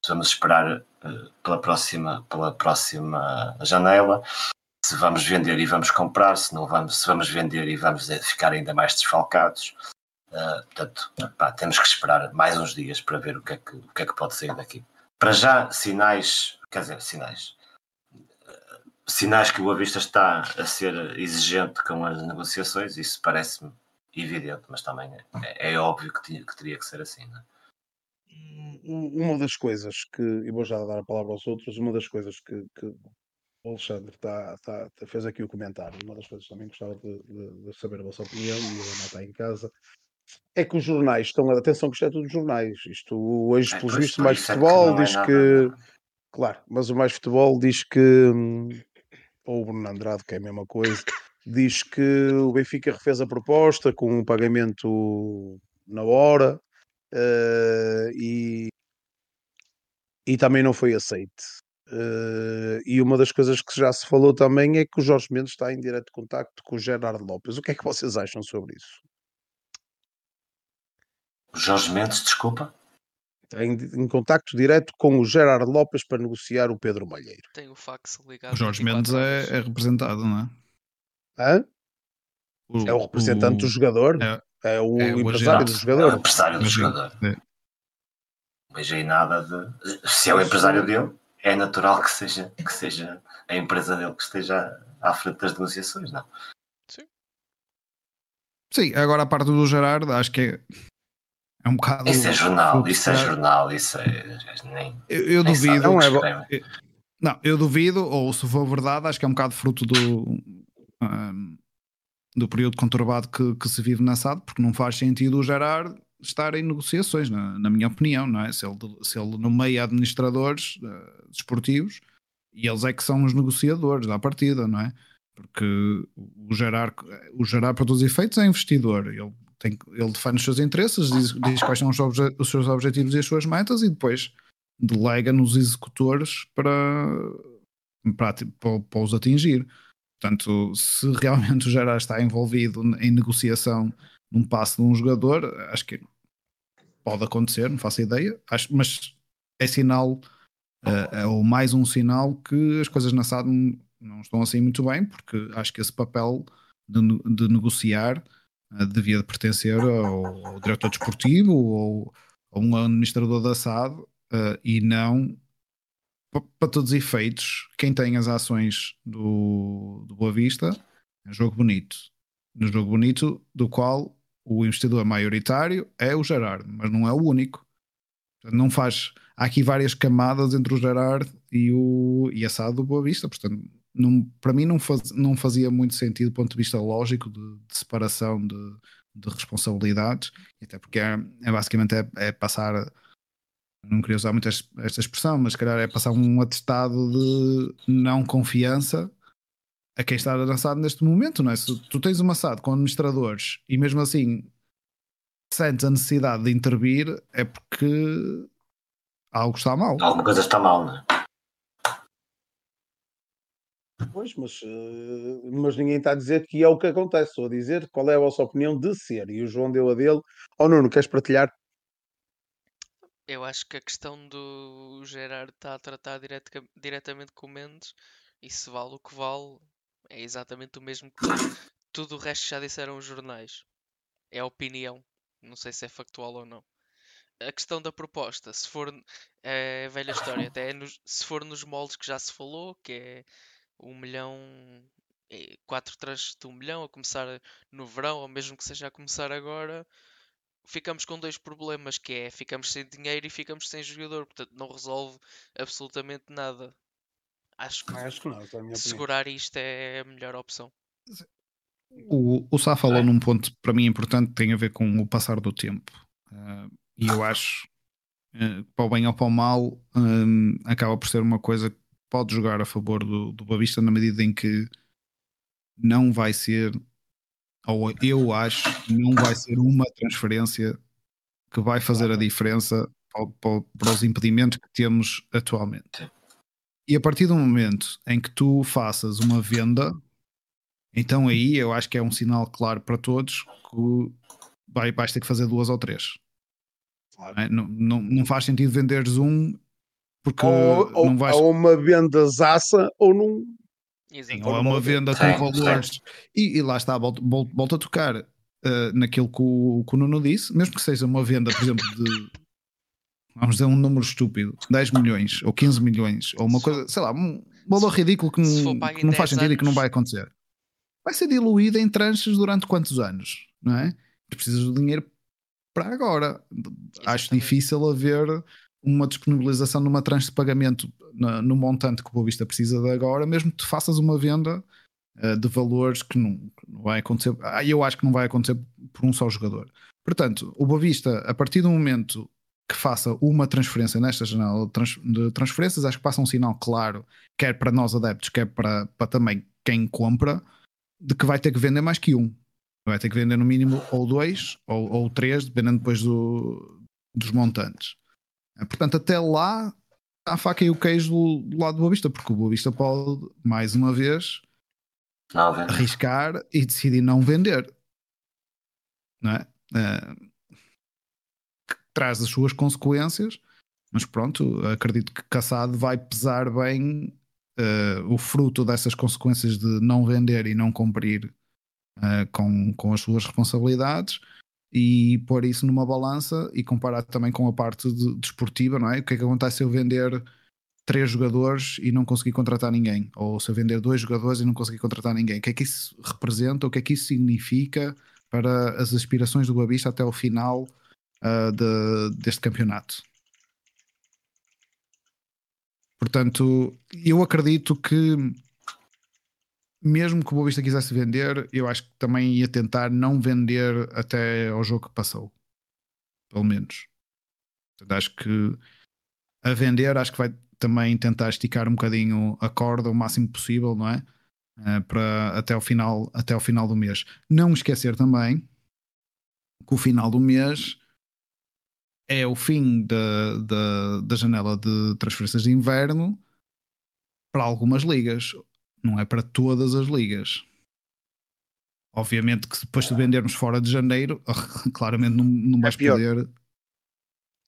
se vamos esperar uh, pela, próxima, pela próxima janela, se vamos vender e vamos comprar, se não vamos, se vamos vender e vamos ficar ainda mais desfalcados. Uh, portanto, pá, temos que esperar mais uns dias para ver o que, é que, o que é que pode sair daqui. Para já, sinais, quer dizer, sinais, sinais que o Avista está a ser exigente com as negociações, isso parece-me evidente, mas também é, é óbvio que, tinha, que, teria que ser assim. Não é? Uma das coisas que, e vou já dar a palavra aos outros, uma das coisas que, que o Alexandre está, está, fez aqui o comentário, uma das coisas que também gostava de, de, de saber a vossa opinião, e a Ana está em casa, é que os jornais estão, atenção que isto é tudo jornais, isto hoje, é, pelos vistos, mais futebol é que diz é que, claro, mas o mais futebol diz que ou o Bruno Andrade, que é a mesma coisa, diz que o Benfica refez a proposta com um pagamento na hora uh, e, e também não foi aceite. Uh, e uma das coisas que já se falou também é que o Jorge Mendes está em direto contacto com o Gerardo Lopes. O que é que vocês acham sobre isso? Jorge Mendes, desculpa? em, em contacto direto com o Gerard Lopes para negociar o Pedro Malheiro. Tem o fax ligado. O Jorge Mendes é, é, representado, não é? Hã? O, é o representante o, do jogador? É, é o, é empresário do jogador? É o empresário do jogador. É. Aí nada de. Se é o empresário dele, é natural que seja, que seja a empresa dele que esteja à frente das negociações, não? Sim. Sim, agora a parte do Gerardo, acho que é é um bocado. Isso é jornal, isso é jornal, isso é. Nem, eu, eu nem duvido. Não, é, eu, não, eu duvido, ou se for verdade, acho que é um bocado fruto do. Um, do período conturbado que, que, se vive na SAD, porque não faz sentido o Gerard estar em negociações, na, na minha opinião, não é? Se ele, se ele nomeia administradores uh, desportivos e eles é que são os negociadores da partida, não é? Porque o Gerard, o Gerard para todos os efeitos, é investidor. Ele tem, ele define os seus interesses, diz, diz quais são os, obje, os, seus objetivos e as suas metas e depois delega nos executores para, para, para, para os atingir. Portanto, se realmente o Gerard está envolvido em negociação num passo de um jogador, acho que pode acontecer, não faço ideia, acho, mas é sinal, uh, ou mais um sinal que as coisas na SAD não, estão assim muito bem, porque acho que esse papel de, de negociar devia pertencer ao, ao diretor desportivo ou a um administrador da SAD uh, e não para todos os efeitos, quem tem as ações do, do Boa Vista é um jogo bonito. No jogo bonito, do qual o investidor maioritário é o Gerard, mas não é o único. Não faz. Há aqui várias camadas entre o Gerard e, o, e a SAD do Boa Vista, portanto, não, para mim não, faz, não fazia muito sentido do ponto de vista lógico de, de separação de, de, responsabilidades, até porque é, é basicamente é, é passar não queria usar muito esta expressão, mas se calhar é passar um atestado de não confiança a quem está lançado neste momento, não é? Se tu tens uma SAD com administradores e mesmo assim sentes a necessidade de intervir, é porque algo está mal. Alguma coisa está mal, não é? Pois, mas, uh, mas ninguém está a dizer que é o que acontece. Estou a dizer qual é a vossa opinião de ser. E o João deu a dele. Oh Nuno, queres partilhar? Eu acho que a questão do Gerard está a tratar direta, diretamente com o Mendes e se vale o que vale, é exatamente o mesmo que tudo o resto já disseram os jornais. É a opinião. Não sei se é factual ou não. A questão da proposta, se for é velha história, até é nos, se for nos moldes que já se falou, que é um milhão, é, quatro trans de um milhão a começar no verão, ou mesmo que seja a começar agora, ficamos com dois problemas, que é ficamos sem dinheiro e ficamos sem jogador, portanto não resolve absolutamente nada. Acho que, Acho que não, é segurar isto é a melhor opção. O, o Sá falou é. num ponto para mim importante tem a ver com o passar do tempo. Uh, e eu acho, uh, para o bem ou para o mal, um, acaba por ser uma coisa que pode jogar a favor do, do Bavista na medida em que não vai ser ou eu acho que não vai ser uma transferência que vai fazer a diferença para, para, os impedimentos que temos atualmente. E a partir do momento em que tu faças uma venda, então aí eu acho que é um sinal claro para todos que vai, vais ter que fazer duas ou três. Claro. Não, é? não, não, faz sentido venderes um porque ou, não vais... ou uma venda zaça ou não ou é uma venda com valores. E, e, lá está, volta, volta a tocar uh, naquilo que o, que o Nuno disse, mesmo que seja uma venda, por exemplo, de vamos dizer um número estúpido, 10 milhões ou 15 milhões, ou uma coisa, sei lá, um valor ridículo que não, que não faz sentido anos. e que não vai acontecer. Vai ser diluída em tranches durante quantos anos, não é? Tu precisas do dinheiro para agora. Exatamente. Acho difícil haver uma disponibilização numa tranche de pagamento no, montante que o Boa Vista precisa de agora, mesmo que tu faças uma venda uh, de valores que não, que não, vai acontecer. Ah, eu acho que não vai acontecer por um só jogador. Portanto, o Boa Vista, a partir do momento que faça uma transferência nesta janela de transferências, acho que passa um sinal claro, quer para nós adeptos, quer para, para também quem compra, de que vai ter que vender mais que um. Vai ter que vender no mínimo ou dois ou, ou três, dependendo depois do, dos montantes. Portanto, até lá a faca e o queijo do, do lado do Boa Vista, porque o Boa Vista pode, mais uma vez, não, arriscar e decidir não vender. Não é? Uh, traz as suas consequências, mas pronto, acredito que Caçado vai pesar bem uh, o fruto dessas consequências de não vender e não cumprir uh, com, com as suas responsabilidades e pôr isso numa balança e comparar também com a parte de, desportiva, não é? O que é que acontece se eu vender três jogadores e não conseguir contratar ninguém? Ou se eu vender dois jogadores e não conseguir contratar ninguém? O que é que isso representa? O que é que isso significa para as aspirações do Boavista até o final uh, de, deste campeonato? Portanto, eu acredito que mesmo que o Boa Vista quisesse vender, eu acho que também ia tentar não vender até ao jogo que passou. Pelo menos. Portanto, acho que a vender, acho que vai também tentar esticar um bocadinho a corda o máximo possível, não é? Uh, para até o final até o final do mês. Não esquecer também que o final do mês é o fim da, da, da janela de transferências de inverno para algumas ligas não é para todas as ligas. Obviamente que depois de vendermos fora de janeiro, claramente não, não é vais é poder.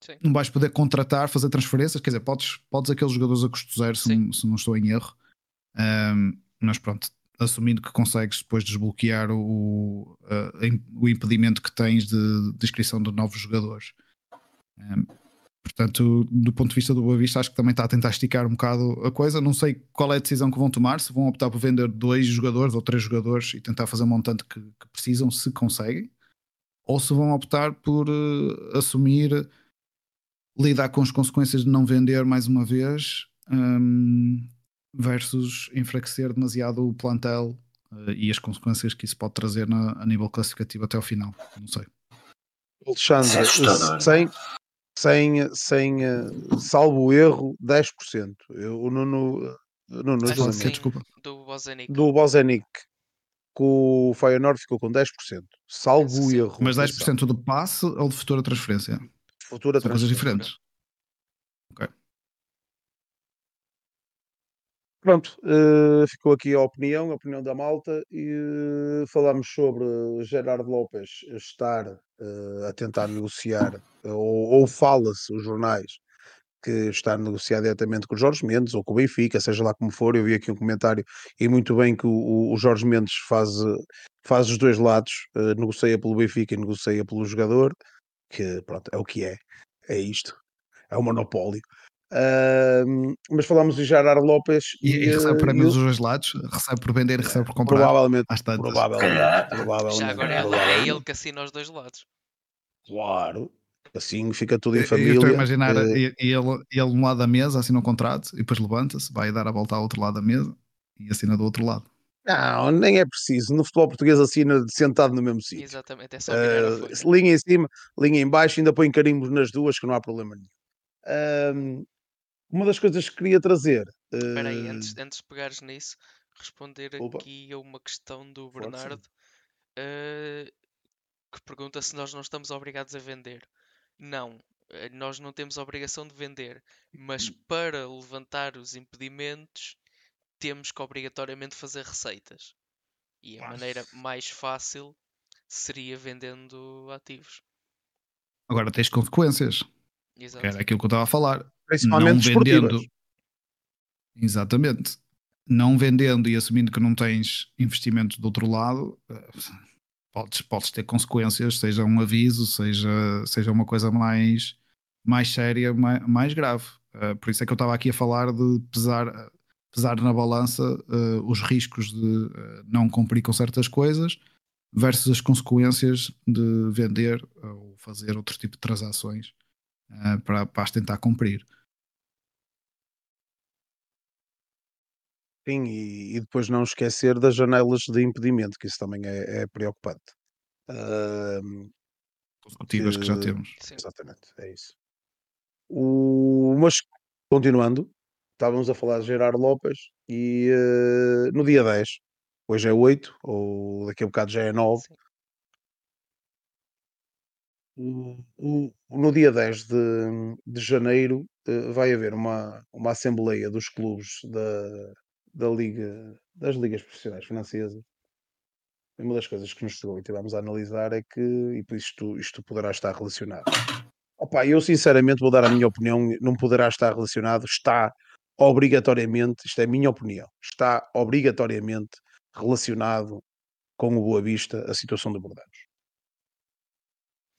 Sim. Não vais poder contratar, fazer transferências, quer dizer, podes, podes aqueles jogadores a custo zero, se, não, se não estou em erro. Um, mas pronto, assumindo que consegues depois desbloquear o, uh, o impedimento que tens de, de inscrição de novos jogadores. Um, Portanto, do ponto de vista do Boa Vista, acho que também está a tentar esticar um bocado a coisa. Não sei qual é a decisão que vão tomar, se vão optar por vender dois jogadores ou três jogadores e tentar fazer o montante que, que precisam, se conseguem, ou se vão optar por uh, assumir, lidar com as consequências de não vender mais uma vez, um, versus enfraquecer demasiado o plantel uh, e as consequências que isso pode trazer na, a nível classificativo até ao final. Não sei. Alexandre, é sem, sem, sem salvo erro, 10%. Eu, o Nuno. Nuno ah, sim, desculpa. Do Bozenic. Do Bozenic. Com o Feyenoord ficou com 10%. Salvo sim. erro. Mas 10% do passe ou de futura transferência? Futura São transferência. coisas diferentes. Ok. Pronto, uh, ficou aqui a opinião, a opinião da malta, e uh, falámos sobre Gerardo Lopes estar uh, a tentar negociar, ou, ou fala-se os jornais que está a negociar diretamente com o Jorge Mendes ou com o Benfica, seja lá como for. Eu vi aqui um comentário e muito bem que o, o Jorge Mendes faz, faz os dois lados, negocia pelo Benfica e negocia pelo jogador, que pronto, é o que é, é isto, é o monopólio. Uh, mas falámos de Gerard Lopes e, e recebe prémios dos dois lados, recebe por vender, recebe por comprar. Provavelmente, provavelmente, provavelmente, Já agora é ele que assina os dois lados. Claro, assim fica tudo em família. Eu estou a imaginar uh, ele, ele um lado da mesa, assina um contrato e depois levanta-se, vai dar a volta ao outro lado da mesa e assina do outro lado. Não, nem é preciso. No futebol português assina sentado no mesmo sítio. Exatamente, é só uh, Linha em cima, linha em baixo, ainda põe carimbos nas duas que não há problema nenhum. Uh, uma das coisas que queria trazer. Espera aí, antes, antes de pegares nisso, responder Opa. aqui a uma questão do Bernardo uh, que pergunta se nós não estamos obrigados a vender. Não, eh, nós não temos a obrigação de vender, mas hum. para levantar os impedimentos temos que obrigatoriamente fazer receitas. E a maneira mais fácil seria vendendo ativos. Agora tens consequências. Exato. Que era aquilo que eu estava a falar Principalmente não vendendo. Exatamente. Não vendendo e assumindo que não tens investimento do outro lado, eh, podes, podes ter consequências, seja um aviso, seja, seja uma coisa mais, mais séria, mais, mais grave. Uh, por isso é que eu estava aqui a falar de pesar, pesar na balança uh, os riscos de uh, não cumprir com certas coisas versus as consequências de vender ou fazer outro tipo de transações para, para as tentar cumprir. Sim, e, e depois não esquecer das janelas de impedimento, que isso também é, é preocupante. Consecutivas que, que já temos. Sim. Exatamente, é isso. O, mas continuando, estávamos a falar de Gerardo Lopes e uh, no dia 10, hoje é 8, ou daqui a bocado já é 9. no dia 10 de, de janeiro uh, vai haver uma, uma assembleia dos clubes da, da Liga, das ligas profissionais francesas, uma das coisas que nos chegou e tivemos a analisar é que, e por isto, isto poderá estar relacionado. Opa, eu sinceramente vou dar a minha opinião, não poderá estar relacionado, está obrigatoriamente, isto é a minha opinião, está obrigatoriamente relacionado com o Boa Vista, a situação do Bordeaux.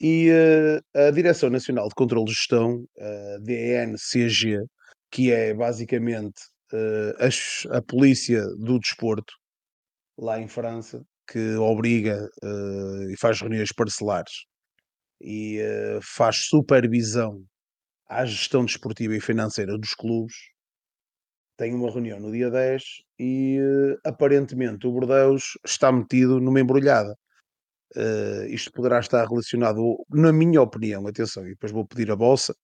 E uh, a Direção Nacional de Controlo de Gestão, a DNCG, que é basicamente uh, a, a, polícia do desporto lá em França que obriga uh, e faz reuniões parcelares e uh, faz supervisão à gestão desportiva e financeira dos clubes. Tem uma reunião no dia 10 e aparentemente o Bordeus está metido numa embrulhada. isto poderá estar relacionado, na minha opinião, atenção, e depois vou pedir a eh,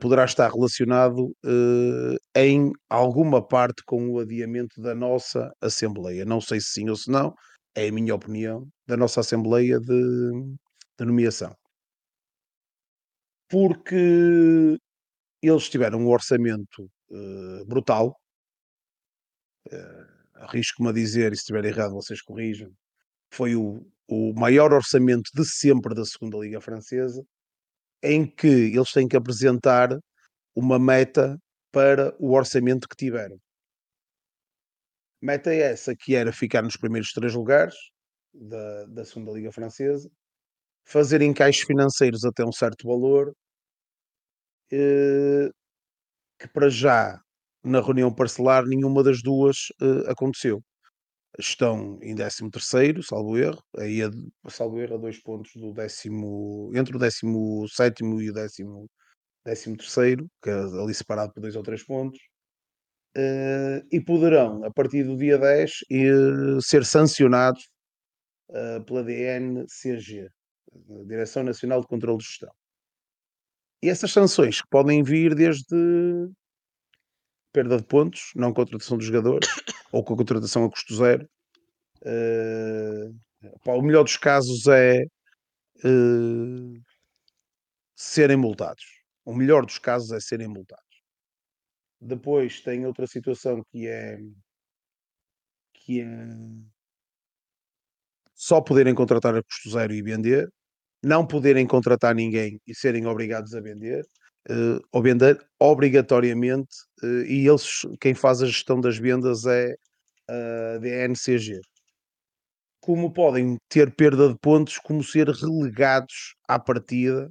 poderá estar relacionado uh, em alguma parte com o adiamento da nossa Assembleia. Não sei se sim ou se não, é a minha opinião, da nossa Assembleia de, de nomeação. Porque eles tiveram um orçamento uh, brutal. Arrisco-me a dizer, e se estiver errado, vocês corrijam. Foi o, o maior orçamento de sempre da Segunda Liga Francesa em que eles têm que apresentar uma meta para o orçamento que tiveram. Meta é essa que era ficar nos primeiros três lugares da, da segunda Liga Francesa, fazer encaixes financeiros até um certo valor uh, que para já na reunião parcelar nenhuma das duas uh, aconteceu. Estão em 13 terceiro, salvo erro, aí a, salvo erro a dois pontos do décimo, entre o 17 e o décimo, décimo terceiro, que é ali separado por dois ou três pontos. Uh, e poderão, a partir do dia 10, uh, ser sancionados uh, pela DNCG, Direção Nacional de Controlo de Gestão. E essas sanções podem vir desde perda de pontos, não contratação dos jogadores, ou com a contratação a custo zero. Pá, o melhor dos casos é serem multados. O melhor dos casos é serem multados. Depois tem outra situação que é que é só poderem contratar a custo zero e vender, não poderem contratar ninguém e serem obrigados a vender, uh, obrigatoriamente, uh, e eles, quem faz a gestão das vendas é a DNCG. Como podem ter perda de pontos, como ser relegados à partida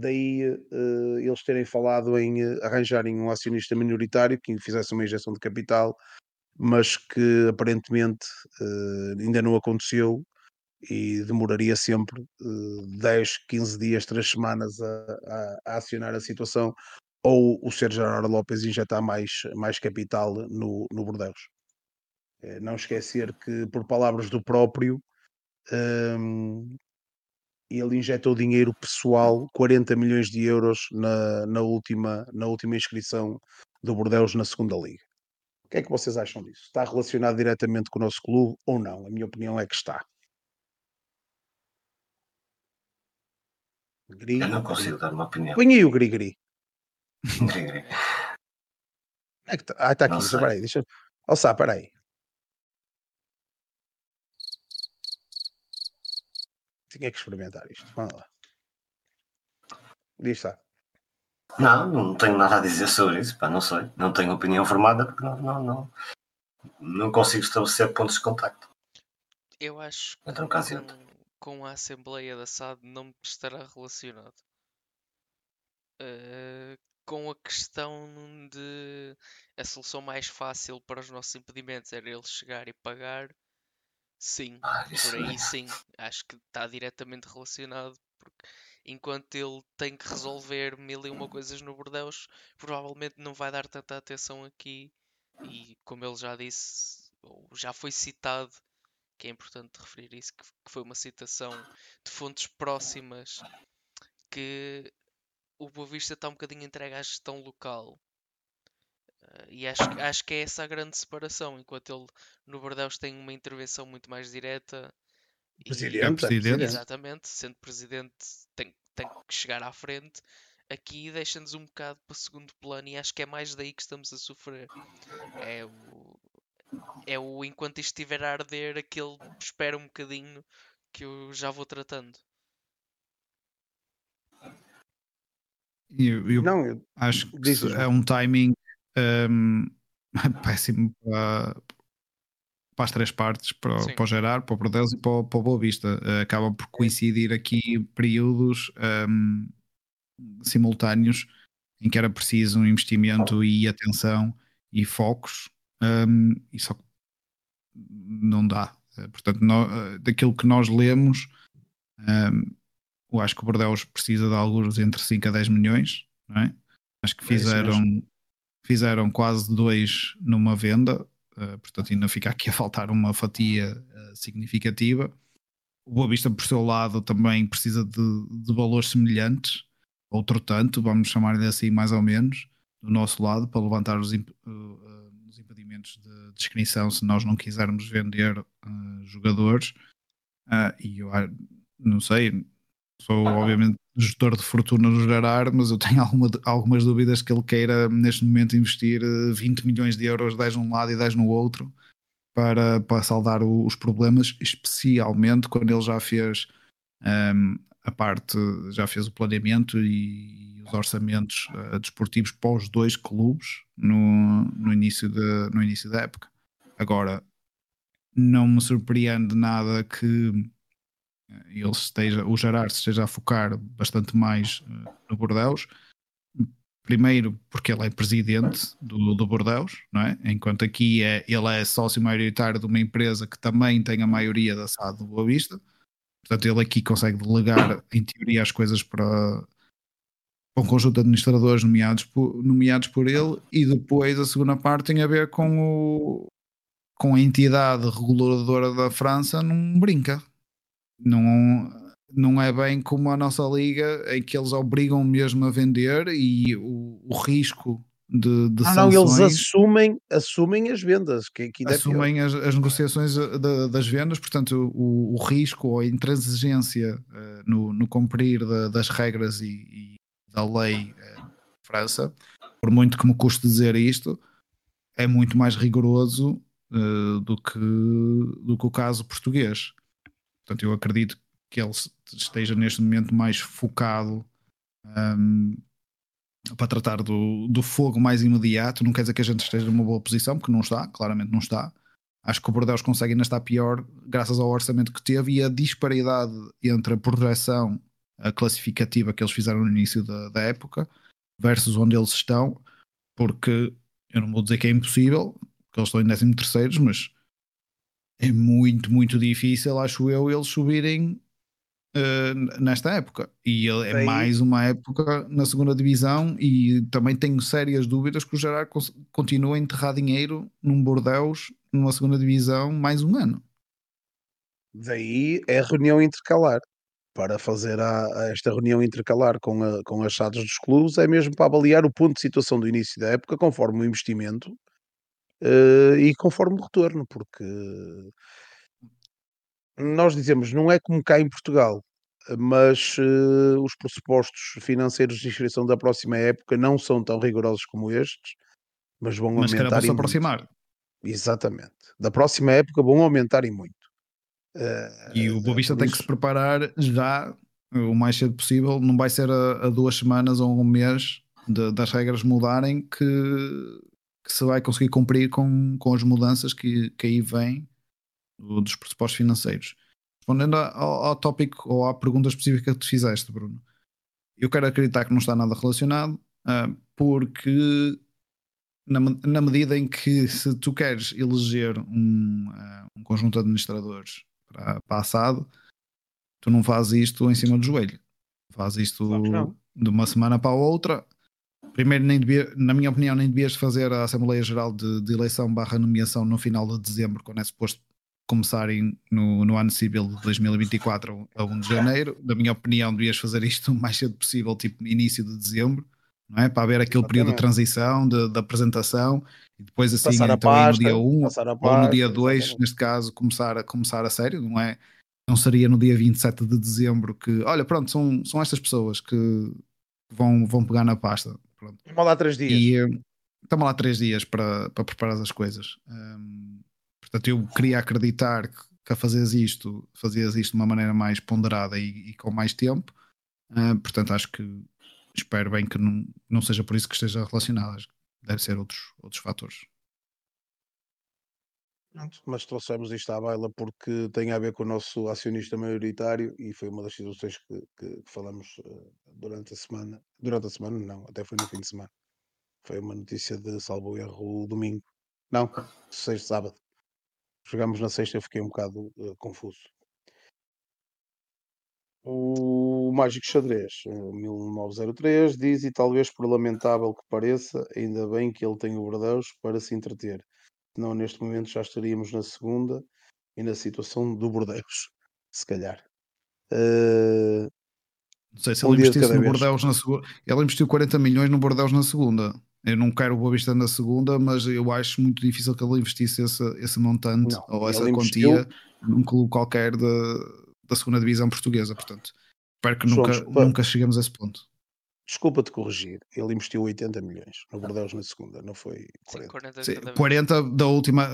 Daí uh, eles terem falado em uh, arranjarem um acionista minoritário que fizesse uma injeção de capital, mas que aparentemente uh, ainda não aconteceu e demoraria sempre uh, 10, 15 dias, 3 semanas a, a, a, acionar a situação, ou o Sérgio Gerardo Lopes injetar mais, mais capital no, no Bordeus. não esquecer que, por palavras do próprio, um, ele injetou dinheiro pessoal, 40 milhões de euros na, na, última, na última inscrição do Bordeus na segunda Liga. O que é que vocês acham disso? Está relacionado diretamente com o nosso clube ou não? A minha opinião é que está. Gri, Eu não consigo dar uma opinião. Põe aí o Gri-Gri. É que tá, ah, está aqui. Espera aí, deixa. Ó, oh, espera aí. Tinha que experimentar isto. Vamos lá. Diz está. Não, não tenho nada a dizer sobre isso, pá, não sei. Não tenho opinião formada porque não, não, não, não consigo estabelecer pontos de contacto. Eu acho que um com, com, a Assembleia da SAD não estará relacionado. Uh, com a questão de a solução mais fácil para os nossos impedimentos era ele chegar e pagar Sim, ah, por aí é. sim. Acho que está diretamente relacionado. Porque enquanto ele tem que resolver mil e uma coisas no Bordeus, provavelmente não vai dar tanta atenção aqui. E como ele já disse, ou já foi citado, que é importante referir isso, que, que foi uma citação de fontes próximas, que o Boa Vista está um bocadinho entregue à gestão local Uh, e acho, acho que é essa a grande separação, enquanto ele no Bordeaux tem uma intervenção muito mais direta. Presidente, e, é presidente. Exatamente, sendo presidente tem, tem que chegar à frente. Aqui deixa-nos um bocado para segundo plano e acho que é mais daí que estamos a sofrer. É o, é o enquanto isto estiver a arder, aquele espera um bocadinho que eu já vou tratando. Eu, eu não, eu, acho que é um timing um, péssimo para, para as três partes, para, para o Gerard, para o Bordeaux e para, para o Boa Vista. Uh, acaba por coincidir aqui períodos um, simultâneos em que era preciso um investimento e atenção e focos, um, e só não dá. Uh, portanto, no, uh, daquilo que nós lemos, um, eu acho que o Bordeaux precisa de alguns entre 5 a 10 milhões, não é? Acho que é fizeram fizeram quase dois numa venda, uh, portanto ainda fica aqui a faltar uma fatia uh, significativa. O Boa Vista, por seu lado, também precisa de, de valores semelhantes, outro tanto, vamos chamar-lhe assim mais ou menos, do nosso lado, para levantar os, uh, os impedimentos de, de inscrição se nós não quisermos vender jogadores. e eu não sei, sou obviamente gestor de fortuna no gerar, mas eu tenho alguma, algumas dúvidas que ele queira neste momento investir 20 eh, milhões de euros, 10 num lado e 10 no outro, para, para saldar o, os problemas, especialmente quando ele já fez um, a parte, já fez o planeamento e os orçamentos uh, desportivos para os dois clubes no, no, início de, no início da época. Agora, não me surpreende nada que ele esteja, o Gerard esteja a focar bastante mais uh, no Bordeus, primeiro porque ele é presidente do, do Bordeus, não é? Enquanto aqui é, ele é sócio maioritário de uma empresa que também tem a maioria da SAD do Boa Vista. Portanto, ele aqui consegue delegar, em teoria, as coisas para um conjunto de administradores nomeados por, nomeados por ele. E depois a segunda parte tem a ver com, o, com a entidade reguladora da França, não brinca. Não, não é bem como a nossa liga, em que eles obrigam mesmo a vender e o, o risco de, de não, não, eles assumem, assumem as vendas, que, que assumem é as, as, negociações eh, de, das vendas, portanto o, o, risco ou a intransigência uh, no, no cumprir de, das regras e da lei uh, França, por muito que me custe dizer isto, é muito mais rigoroso uh, do, que, do que o caso português. Portanto, eu acredito que ele esteja neste momento mais focado um, para tratar do, do fogo mais imediato. Não quer dizer que a gente esteja numa boa posição, porque não está, claramente não está. Acho que o Bordeaux consegue ainda estar pior graças ao orçamento que teve e a disparidade entre a projeção a classificativa que eles fizeram no início da, da época versus onde eles estão, porque eu não vou dizer que é impossível, porque eles estão em 13 terceiros, mas é muito, muito difícil, acho eu, eles subirem uh, nesta época. E é mais uma época na segunda divisão e também tenho sérias dúvidas que o Gerard continua a enterrar dinheiro num Bordeus numa segunda divisão mais um ano. Daí é a reunião intercalar. Para fazer a, a esta reunião intercalar com, a, com as chaves dos clubes é mesmo para avaliar o ponto de situação do início da época conforme o investimento uh, e conforme o retorno, porque nós dizemos, não é como cá em Portugal, mas uh, os pressupostos financeiros de inscrição da próxima época não são tão rigorosos como estes, mas vão mas aumentar. Mas aproximar. Exatamente. Da próxima época vão aumentar e muito. Uh, e o Boavista tem isso... que se preparar já o mais cedo possível. Não vai ser a, a duas semanas ou um mês de, das regras mudarem que, que, se vai conseguir cumprir com, com as mudanças que, que aí vêm dos pressupostos financeiros. Respondendo ao, ao tópico ou à pergunta específica que tu fizeste, Bruno, eu quero acreditar que não está nada relacionado, uh, porque na, na, medida em que se tu queres eleger um, uh, um conjunto de administradores para, para assado, tu não fazes isto em cima do joelho. Fazes isto claro de uma semana para a outra. Primeiro, nem devia, na minha opinião, nem devias fazer a Assembleia Geral de, de eleição barra nomeação no final de dezembro, quando é suposto começarem no, no ano civil de 2024 a 1 de janeiro. Na minha opinião, devias fazer isto o mais cedo possível, tipo início de dezembro, não é? Para haver aquele período de transição, de, de, apresentação, e depois assim, então, pasta, no dia 1 pasta, ou no dia 2, neste caso, começar a, começar a sério, não é? Não seria no dia 27 de dezembro que, olha, pronto, são, são estas pessoas que vão, vão pegar na pasta. Pronto. Estamos lá três dias. E, eh, estamos lá três dias para, para preparar as coisas. Um, Portanto, eu queria acreditar que, que a fazeres isto, fazias isto de uma maneira mais ponderada e, e com mais tempo. Uh, portanto, acho que espero bem que não, não seja por isso que esteja relacionado. Deve ser outros, outros fatores. Mas trouxemos isto à baila porque tem a ver com o nosso acionista maioritário e foi uma das situações que, que, que falamos uh, durante a semana. Durante a semana, não, até foi no fim de semana. Foi uma notícia de salvo erro domingo. Não, sexta, sábado. Jogámos na sexta, eu fiquei um bocado uh, confuso. O Mágico Xadrez, 1903, diz, e talvez por lamentável que pareça, ainda bem que ele tem o Bordeus para se entreter. Senão, neste momento, já estaríamos na segunda e na situação do Bordeus, se calhar. Uh... Não sei se um ele investisse no Bordeus na segunda. Ele investiu 40 milhões no Bordeus na segunda. Eu não quero o Boa Vista na segunda, mas eu acho muito difícil que ele investisse esse, esse montante não, ou essa quantia num clube qualquer da, da segunda divisão portuguesa. Portanto, espero que João, nunca, nunca cheguemos a esse ponto. Desculpa-te corrigir, ele investiu 80 milhões no Bordeaux na segunda, não foi 40. Sim, 40, Sim, 40 da última,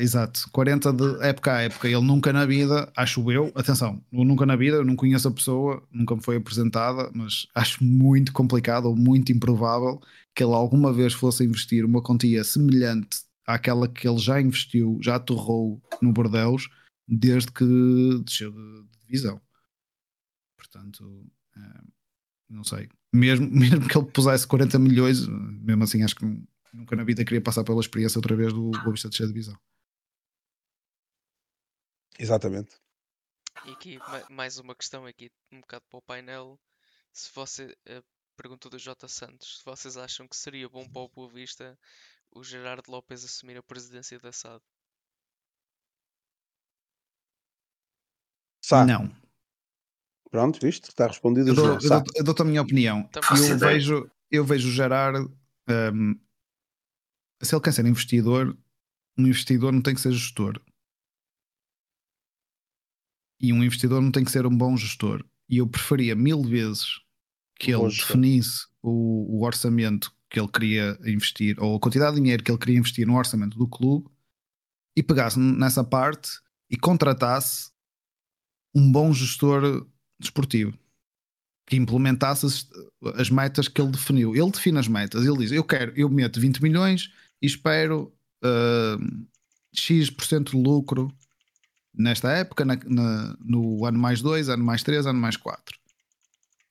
exato, 40 de época a época. Ele nunca na vida, acho eu, atenção, nunca na vida, eu não conheço a pessoa, nunca me foi apresentada, mas acho muito complicado ou muito improvável que ele alguma vez fosse investir uma quantia semelhante àquela que ele já investiu, já aterrou no Bordeaux, desde que desceu de divisão. Portanto. É não sei. Mesmo, mesmo que ele pusesse 40 milhões, mesmo assim acho que nunca na vida queria passar pela experiência outra vez do Boa Vista de divisão. Exatamente. E aqui mais uma questão aqui, um bocado para o painel. Se você, a pergunta do J Santos, se vocês acham que seria bom para o Boa Vista o Gerardo Lopes assumir a presidência da SAD? Sá. Não. Pronto, visto? Está respondido. Eu, dou, eu, dou, eu dou-te a minha opinião. Eu vejo, eu vejo o Gerard. Um, se ele quer ser investidor, um investidor não tem que ser gestor. E um investidor não tem que ser um bom gestor. E eu preferia mil vezes que ele definisse o, o, orçamento que ele queria investir, ou a quantidade de dinheiro que ele queria investir no orçamento do clube, e pegasse nessa parte e contratasse um bom gestor desportivo que implementasse as, as, metas que ele definiu. Ele define as metas, ele diz: Eu quero, eu meto 20 milhões e espero uh, X% de lucro nesta época, na, na, no ano mais 2, ano mais 3, ano mais 4.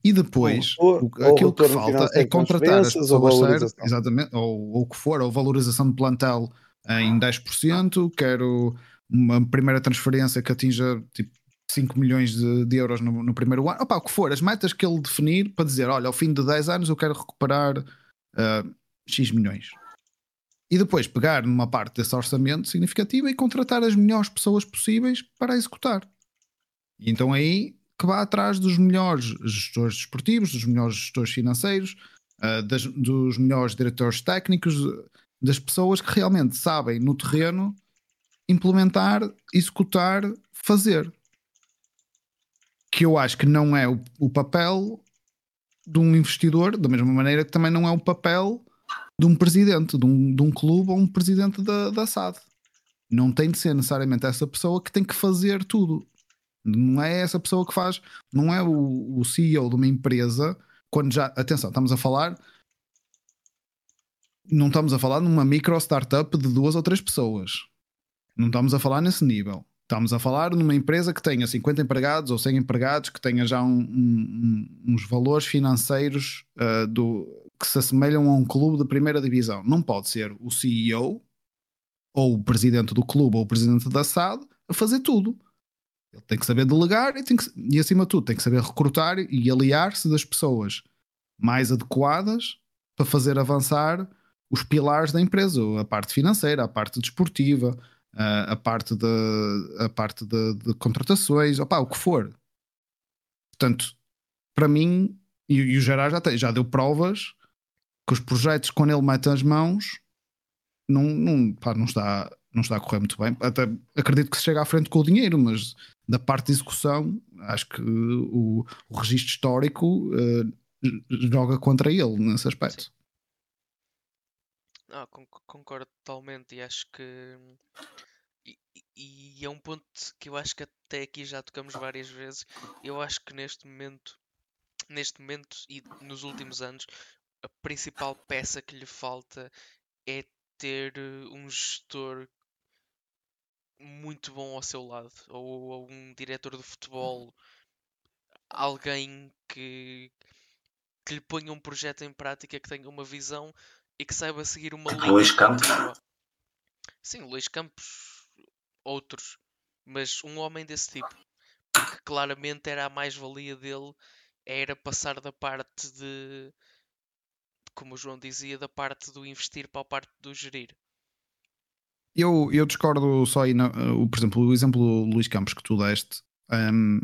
E depois, o, o, aquilo que falta é contratar as pessoas certas, exatamente, ou o que for, ou valorização de plantel em 10%, quero uma primeira transferência que atinja tipo 5 milhões de, de euros no, no, primeiro ano, opa, o que for, as metas que ele definir para dizer, olha, ao fim de 10 anos eu quero recuperar uh, X milhões. E depois pegar numa parte desse orçamento significativa e contratar as melhores pessoas possíveis para executar. E então aí que vá atrás dos melhores gestores desportivos, dos melhores gestores financeiros, uh, das, dos melhores diretores técnicos, das pessoas que realmente sabem no terreno implementar, executar, fazer que eu acho que não é o, o papel de um investidor, da mesma maneira que também não é o papel de um presidente de um, de um clube ou um presidente da, da SAD. Não tem de ser necessariamente essa pessoa que tem que fazer tudo. Não é essa pessoa que faz, não é o, o CEO de uma empresa. Quando já, atenção, estamos a falar, não estamos a falar numa micro startup de duas ou três pessoas. Não estamos a falar nesse nível. Estamos a falar numa empresa que tenha 50 empregados ou 100 empregados, que tenha já um, um, uns valores financeiros uh, do, que se assemelham a um clube de primeira divisão. Não pode ser o CEO ou o presidente do clube ou o presidente da SAD a fazer tudo. Ele tem que saber delegar e, tem que, e acima de tudo, tem que saber recrutar e aliar-se das pessoas mais adequadas para fazer avançar os pilares da empresa, a parte financeira, a parte desportiva, a parte de, a parte de, de contratações, opa, o que for. Portanto, para mim, e, e o Gerard já, tem, já deu provas que os projetos, quando ele mete as mãos, não, não, pá, não, está, não está a correr muito bem. Até acredito que se chega à frente com o dinheiro, mas da parte de execução, acho que o, o registro histórico uh, joga contra ele nesse aspecto. Sim. Ah, concordo totalmente e acho que. E, e é um ponto que eu acho que até aqui já tocamos várias vezes. Eu acho que neste momento, neste momento e nos últimos anos, a principal peça que lhe falta é ter eh, um gestor muito bom ao seu lado, ou, ou um diretor de futebol, alguém que, que lhe ponha um projeto em prática, que tenha uma visão e que saiba seguir uma linha. Luís Campos? Sim, Luís Campos, outros, mas um homem desse tipo, que claramente era a mais-valia dele, era passar da parte de, como o João dizia, da parte do investir para a parte do gerir. Eu, eu discordo só aí, no, por exemplo, o exemplo do Luís Campos que tu deste. Um,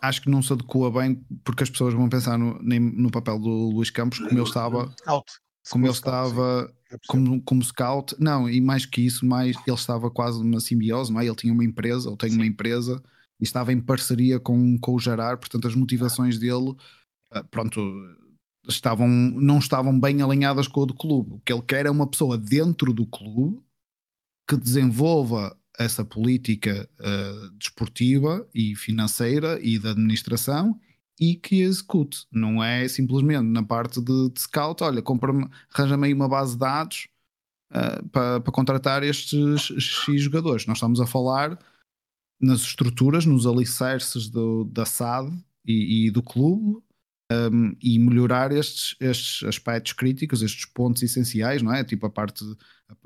acho que não se adequa bem porque as pessoas vão pensar no, no papel do Luís Campos como ele estava scout. como ele estava é como, como scout não e mais que isso mais ele estava quase numa simbiose não é? ele tinha uma empresa ou tem uma empresa e estava em parceria com, com o Gerard portanto as motivações dele ah, pronto estavam não estavam bem alinhadas com o do clube o que ele quer é uma pessoa dentro do clube que desenvolva essa política uh, desportiva e financeira e da administração e que execute. Não é simplesmente na parte de, de scout, olha, arranja-me aí uma base de dados uh, para, para contratar estes X jogadores. Nós estamos a falar nas estruturas, nos alicerces do, da SAD e, e do clube um, e melhorar estes, estes aspectos críticos, estes pontos essenciais, não é? Tipo a parte,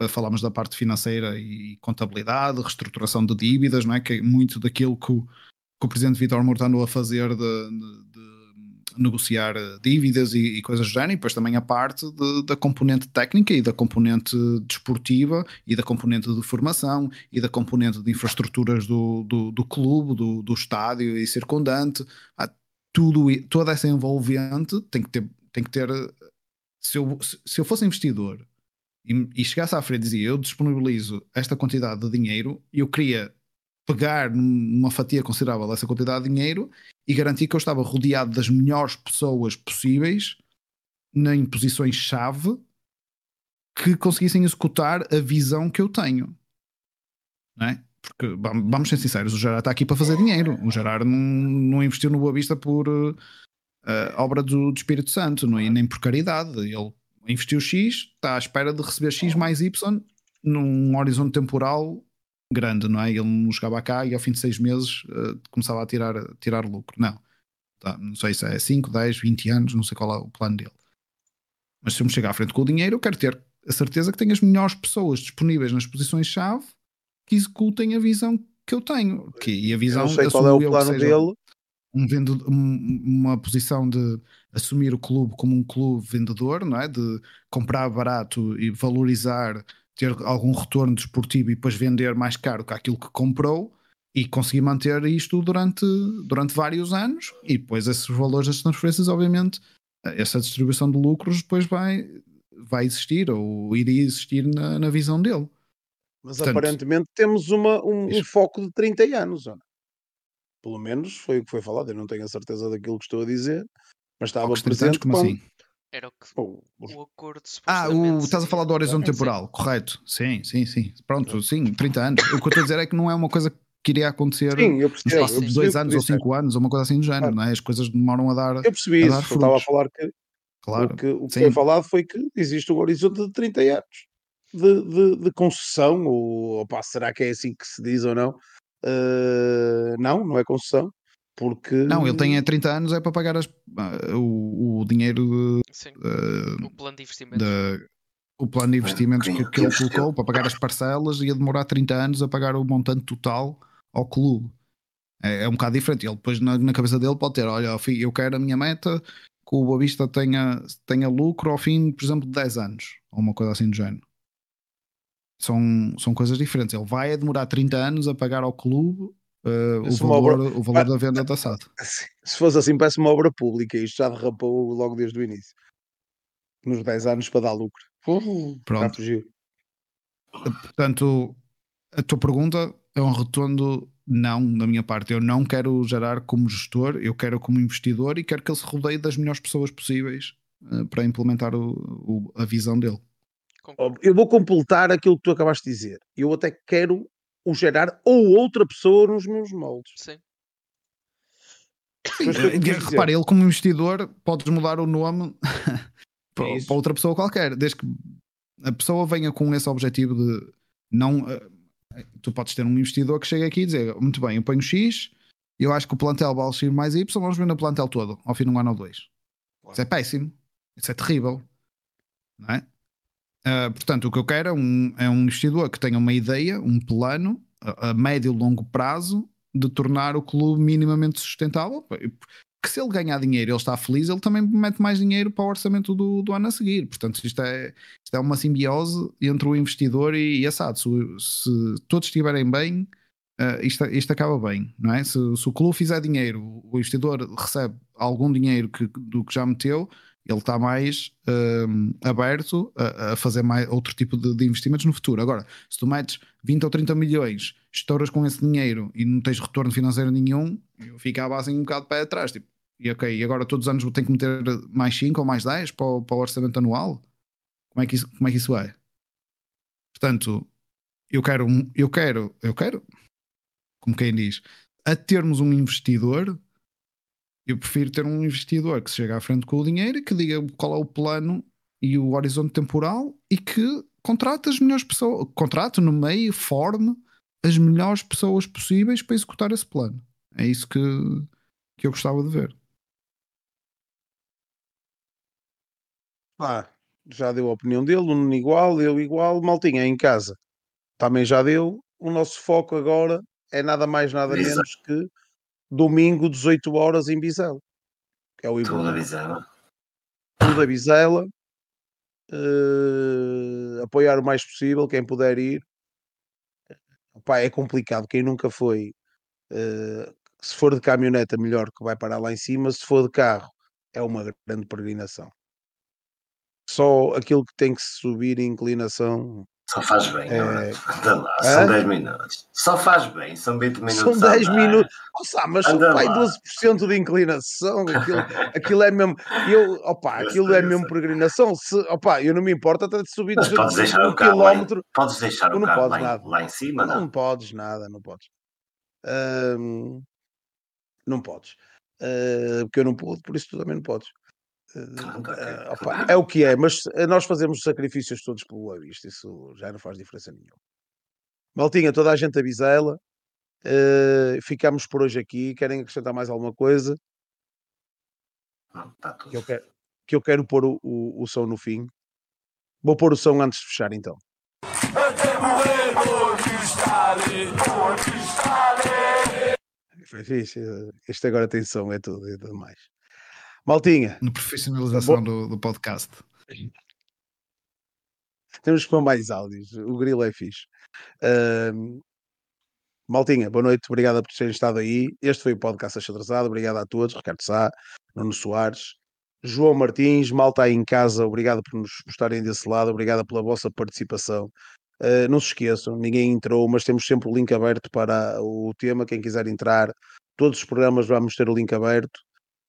falamos da parte financeira e contabilidade, reestruturação de dívidas, não é? Que é muito daquilo que o, que o presidente Vitor Moura andou a fazer de, de, de negociar dívidas e, e, coisas do género, e depois também a parte de, da componente técnica e da componente desportiva e da componente de formação e da componente de infraestruturas do, do, do clube, do, do estádio e circundante. Ah, tudo, toda essa envolvente tem que ter, tem que ter se eu, se eu fosse investidor e, e chegasse à frente e dizia eu disponibilizo esta quantidade de dinheiro e eu queria pegar numa fatia considerável dessa quantidade de dinheiro e garantir que eu estava rodeado das melhores pessoas possíveis em posições-chave que conseguissem executar a visão que eu tenho. Não é? Porque vamos ser sinceros, o Gerard está aqui para fazer dinheiro. O Gerard não, não investiu no Boa Vista por uh, obra do, do, Espírito Santo, não é? nem por caridade. Ele investiu X, está à espera de receber X mais Y num horizonte temporal grande, não é? Ele não chegava cá e ao fim de seis meses uh, começava a tirar, a tirar lucro. Não. Tá, não sei se é 5, 10, 20 anos, não sei qual é o plano dele. Mas se eu me chegar à frente com o dinheiro, eu quero ter a certeza que tenho as melhores pessoas disponíveis nas posições-chave que executem a visão que eu tenho. Que, e a visão, eu não sei qual é o plano dele. Um vendo, uma posição de assumir o clube como um clube vendedor, não é? De comprar barato e valorizar, ter algum retorno desportivo e depois vender mais caro que aquilo que comprou e conseguir manter isto durante, durante vários anos e depois esses valores das transferências, obviamente, essa distribuição de lucros depois vai, vai existir ou iria existir na, na visão dele. Mas Portanto, aparentemente temos uma, um, um, foco de 30 anos, não? Pelo menos foi o que foi falado. Eu não tenho a certeza daquilo que estou a dizer, mas estava presente. Anos, como assim? Era o, que, oh, o acordo Ah, o, estás a falar do horizonte temporal, sim. correto? Sim, sim, sim. Pronto, sim, 30 anos. o que eu estou a dizer é que não é uma coisa que iria acontecer sim, eu percebi, no espaço de dois anos ou cinco anos, ou uma coisa assim do género, claro. não é? As coisas demoram a dar. Eu percebi isso, eu estava a falar que claro. o que, o que foi falado foi que existe um horizonte de 30 anos de, de, de concessão, ou opa, será que é assim que se diz ou não? Uh, não, não é concessão, porque. Não, ele tem 30 anos, é para pagar as, uh, o, o dinheiro de, Sim, uh, o plano de investimentos. De, o plano de investimentos que, que ele colocou para pagar as parcelas ia demorar 30 anos a pagar o montante total ao clube. É, é um bocado diferente. Ele depois na, na, cabeça dele pode ter: olha, eu quero a minha meta que o Boa Vista tenha, tenha lucro ao fim, por exemplo, de 10 anos, ou uma coisa assim do género são, são coisas diferentes. Ele vai demorar 30 anos a pagar ao clube uh, o, valor, obra... o valor da venda da SAD. Se fosse assim, parece uma obra pública. Isto já derrapou logo desde o início. Nos 10 anos para dar lucro. Uh, Pronto. fugiu. Portanto, a tua pergunta é um retorno não da minha parte. Eu não quero gerar como gestor, eu quero como investidor e quero que ele se rodeie das melhores pessoas possíveis uh, para implementar o, o, a visão dele. Eu vou completar aquilo que tu acabaste de dizer. Eu até quero o gerar ou outra pessoa nos meus moldes. Sim. Sim. Repare, ele como investidor podes mudar o nome para, para, outra pessoa qualquer, desde que a pessoa venha com esse objetivo de não. Uh, tu podes ter um investidor que chega aqui e dizer: Muito bem, eu ponho X, eu acho que o plantel vale X mais Y, vamos ver no plantel todo, ao fim de um ano ou dois. Isso é péssimo, isso é terrível, não é? Uh, portanto, o que eu quero é um, é um investidor que tenha uma ideia, um plano a, a médio e longo prazo de tornar o clube minimamente sustentável. Que se ele ganhar dinheiro e ele está feliz, ele também mete mais dinheiro para o orçamento do, do ano a seguir. Portanto, isto é, isto é uma simbiose entre o investidor e, e a SAD. Se, se todos estiverem bem, uh, isto, isto acaba bem, não é? Se, se, o clube fizer dinheiro, o investidor recebe algum dinheiro que, do que já meteu, ele está mais um, aberto a, a, fazer mais outro tipo de, de, investimentos no futuro. Agora, se tu metes 20 ou 30 milhões, estouras com esse dinheiro e não tens retorno financeiro nenhum, eu ficava assim um bocado de pé atrás. Tipo, e ok, agora todos os anos vou ter que meter mais 5 ou mais 10 para o, para o orçamento anual? Como é, que isso, como é que isso é? Portanto, eu quero, eu quero, eu quero, como quem diz, a termos um investidor eu prefiro ter um investidor que se chega à frente com o dinheiro e que diga qual é o plano e o horizonte temporal e que contrate as melhores pessoas, contrate no meio, forme as melhores pessoas possíveis para executar esse plano. É isso que que eu gostava de ver. Pá, já deu a opinião dele, o Nuno igual, eu igual, Maltinha em casa também já deu. O nosso foco agora é nada mais, nada menos que domingo, 18 horas em Bizela. Que é o Tudo a Ibro. Vizela. Tudo a Bizela. Eh, apoiar o mais possível, quem puder ir. Pá, é complicado, quem nunca foi. eh, se for de caminhoneta, melhor que vai parar lá em cima. Se for de carro, é uma grande peregrinação. Só aquilo que tem que subir em inclinação Só faz bem, É. agora. Anda lá, são 10 minutos. Só faz bem, são 20 minutos. São a 10 andar. minutos. Nossa, mas Anda vai lá. 12% de inclinação. Aquilo, aquilo é mesmo. Eu, opa, Eu aquilo sei, é mesmo sei. peregrinação. Se, opa, eu não me importo até de subir Mas podes 200 deixar um o carro lá em, quilómetro. podes deixar o não carro podes lá, nada. lá em cima, Não, não? podes nada, não podes. Ahm, não podes. Ah, porque eu não pude, por isso tu também não podes. Ok. ah, opa, é o que é, mas eh, nós fazemos sacrifícios todos pelo Boa Vista, isso já não faz diferença nenhuma. Maltinha, toda a gente avisa ela. eh, ficamos por hoje aqui. Querem acrescentar mais alguma coisa? Não, está tudo. Que eu quero, que eu quero pôr o, o, o som no fim. Vou pôr o som antes de fechar, então. Foi fixe. eh, Este agora tem som, é tudo, é tudo mais. Maltinha, Na profissionalização do, do podcast. temos que pôr mais áudios. O grilo é fixe. Ahm, Maltinha, boa noite, obrigado por terem estado aí. Este foi o podcast Achadrezado. Obrigado a todos. Ricardo Sá, Nuno Soares, João Martins, malta aí em casa, obrigado por nos estarem desse lado, obrigado pela vossa participação. Uh, não se esqueçam, ninguém entrou, mas temos sempre o link aberto para o tema. Quem quiser entrar, todos os programas vamos ter o link aberto.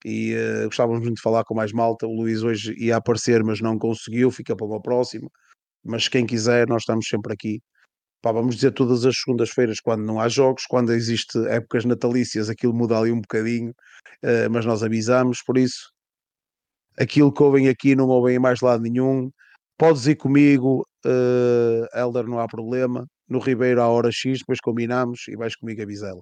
E uh, gostávamos muito de falar com mais malta. O Luís hoje ia aparecer, mas não conseguiu, fica para uma próxima. Mas quem quiser, nós estamos sempre aqui. Pá, vamos dizer todas as segundas-feiras quando não há jogos, quando existe épocas natalícias, aquilo muda ali um bocadinho, uh, mas nós avisamos, por isso aquilo que ouvem aqui não ouvem em mais lado nenhum. Podes ir comigo, uh, Elder, não há problema. No Ribeiro à hora X, depois combinamos e vais comigo a Bizela.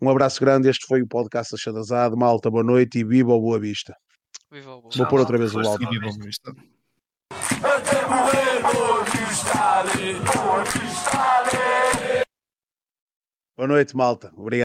Um abraço grande, este foi o podcast Achadazado. Malta, boa noite e viva o Boa Vista. Viva o Boa. Vou pôr outra vez o Força. áudio. E viva o Vista. Boa noite, malta. Obrigado.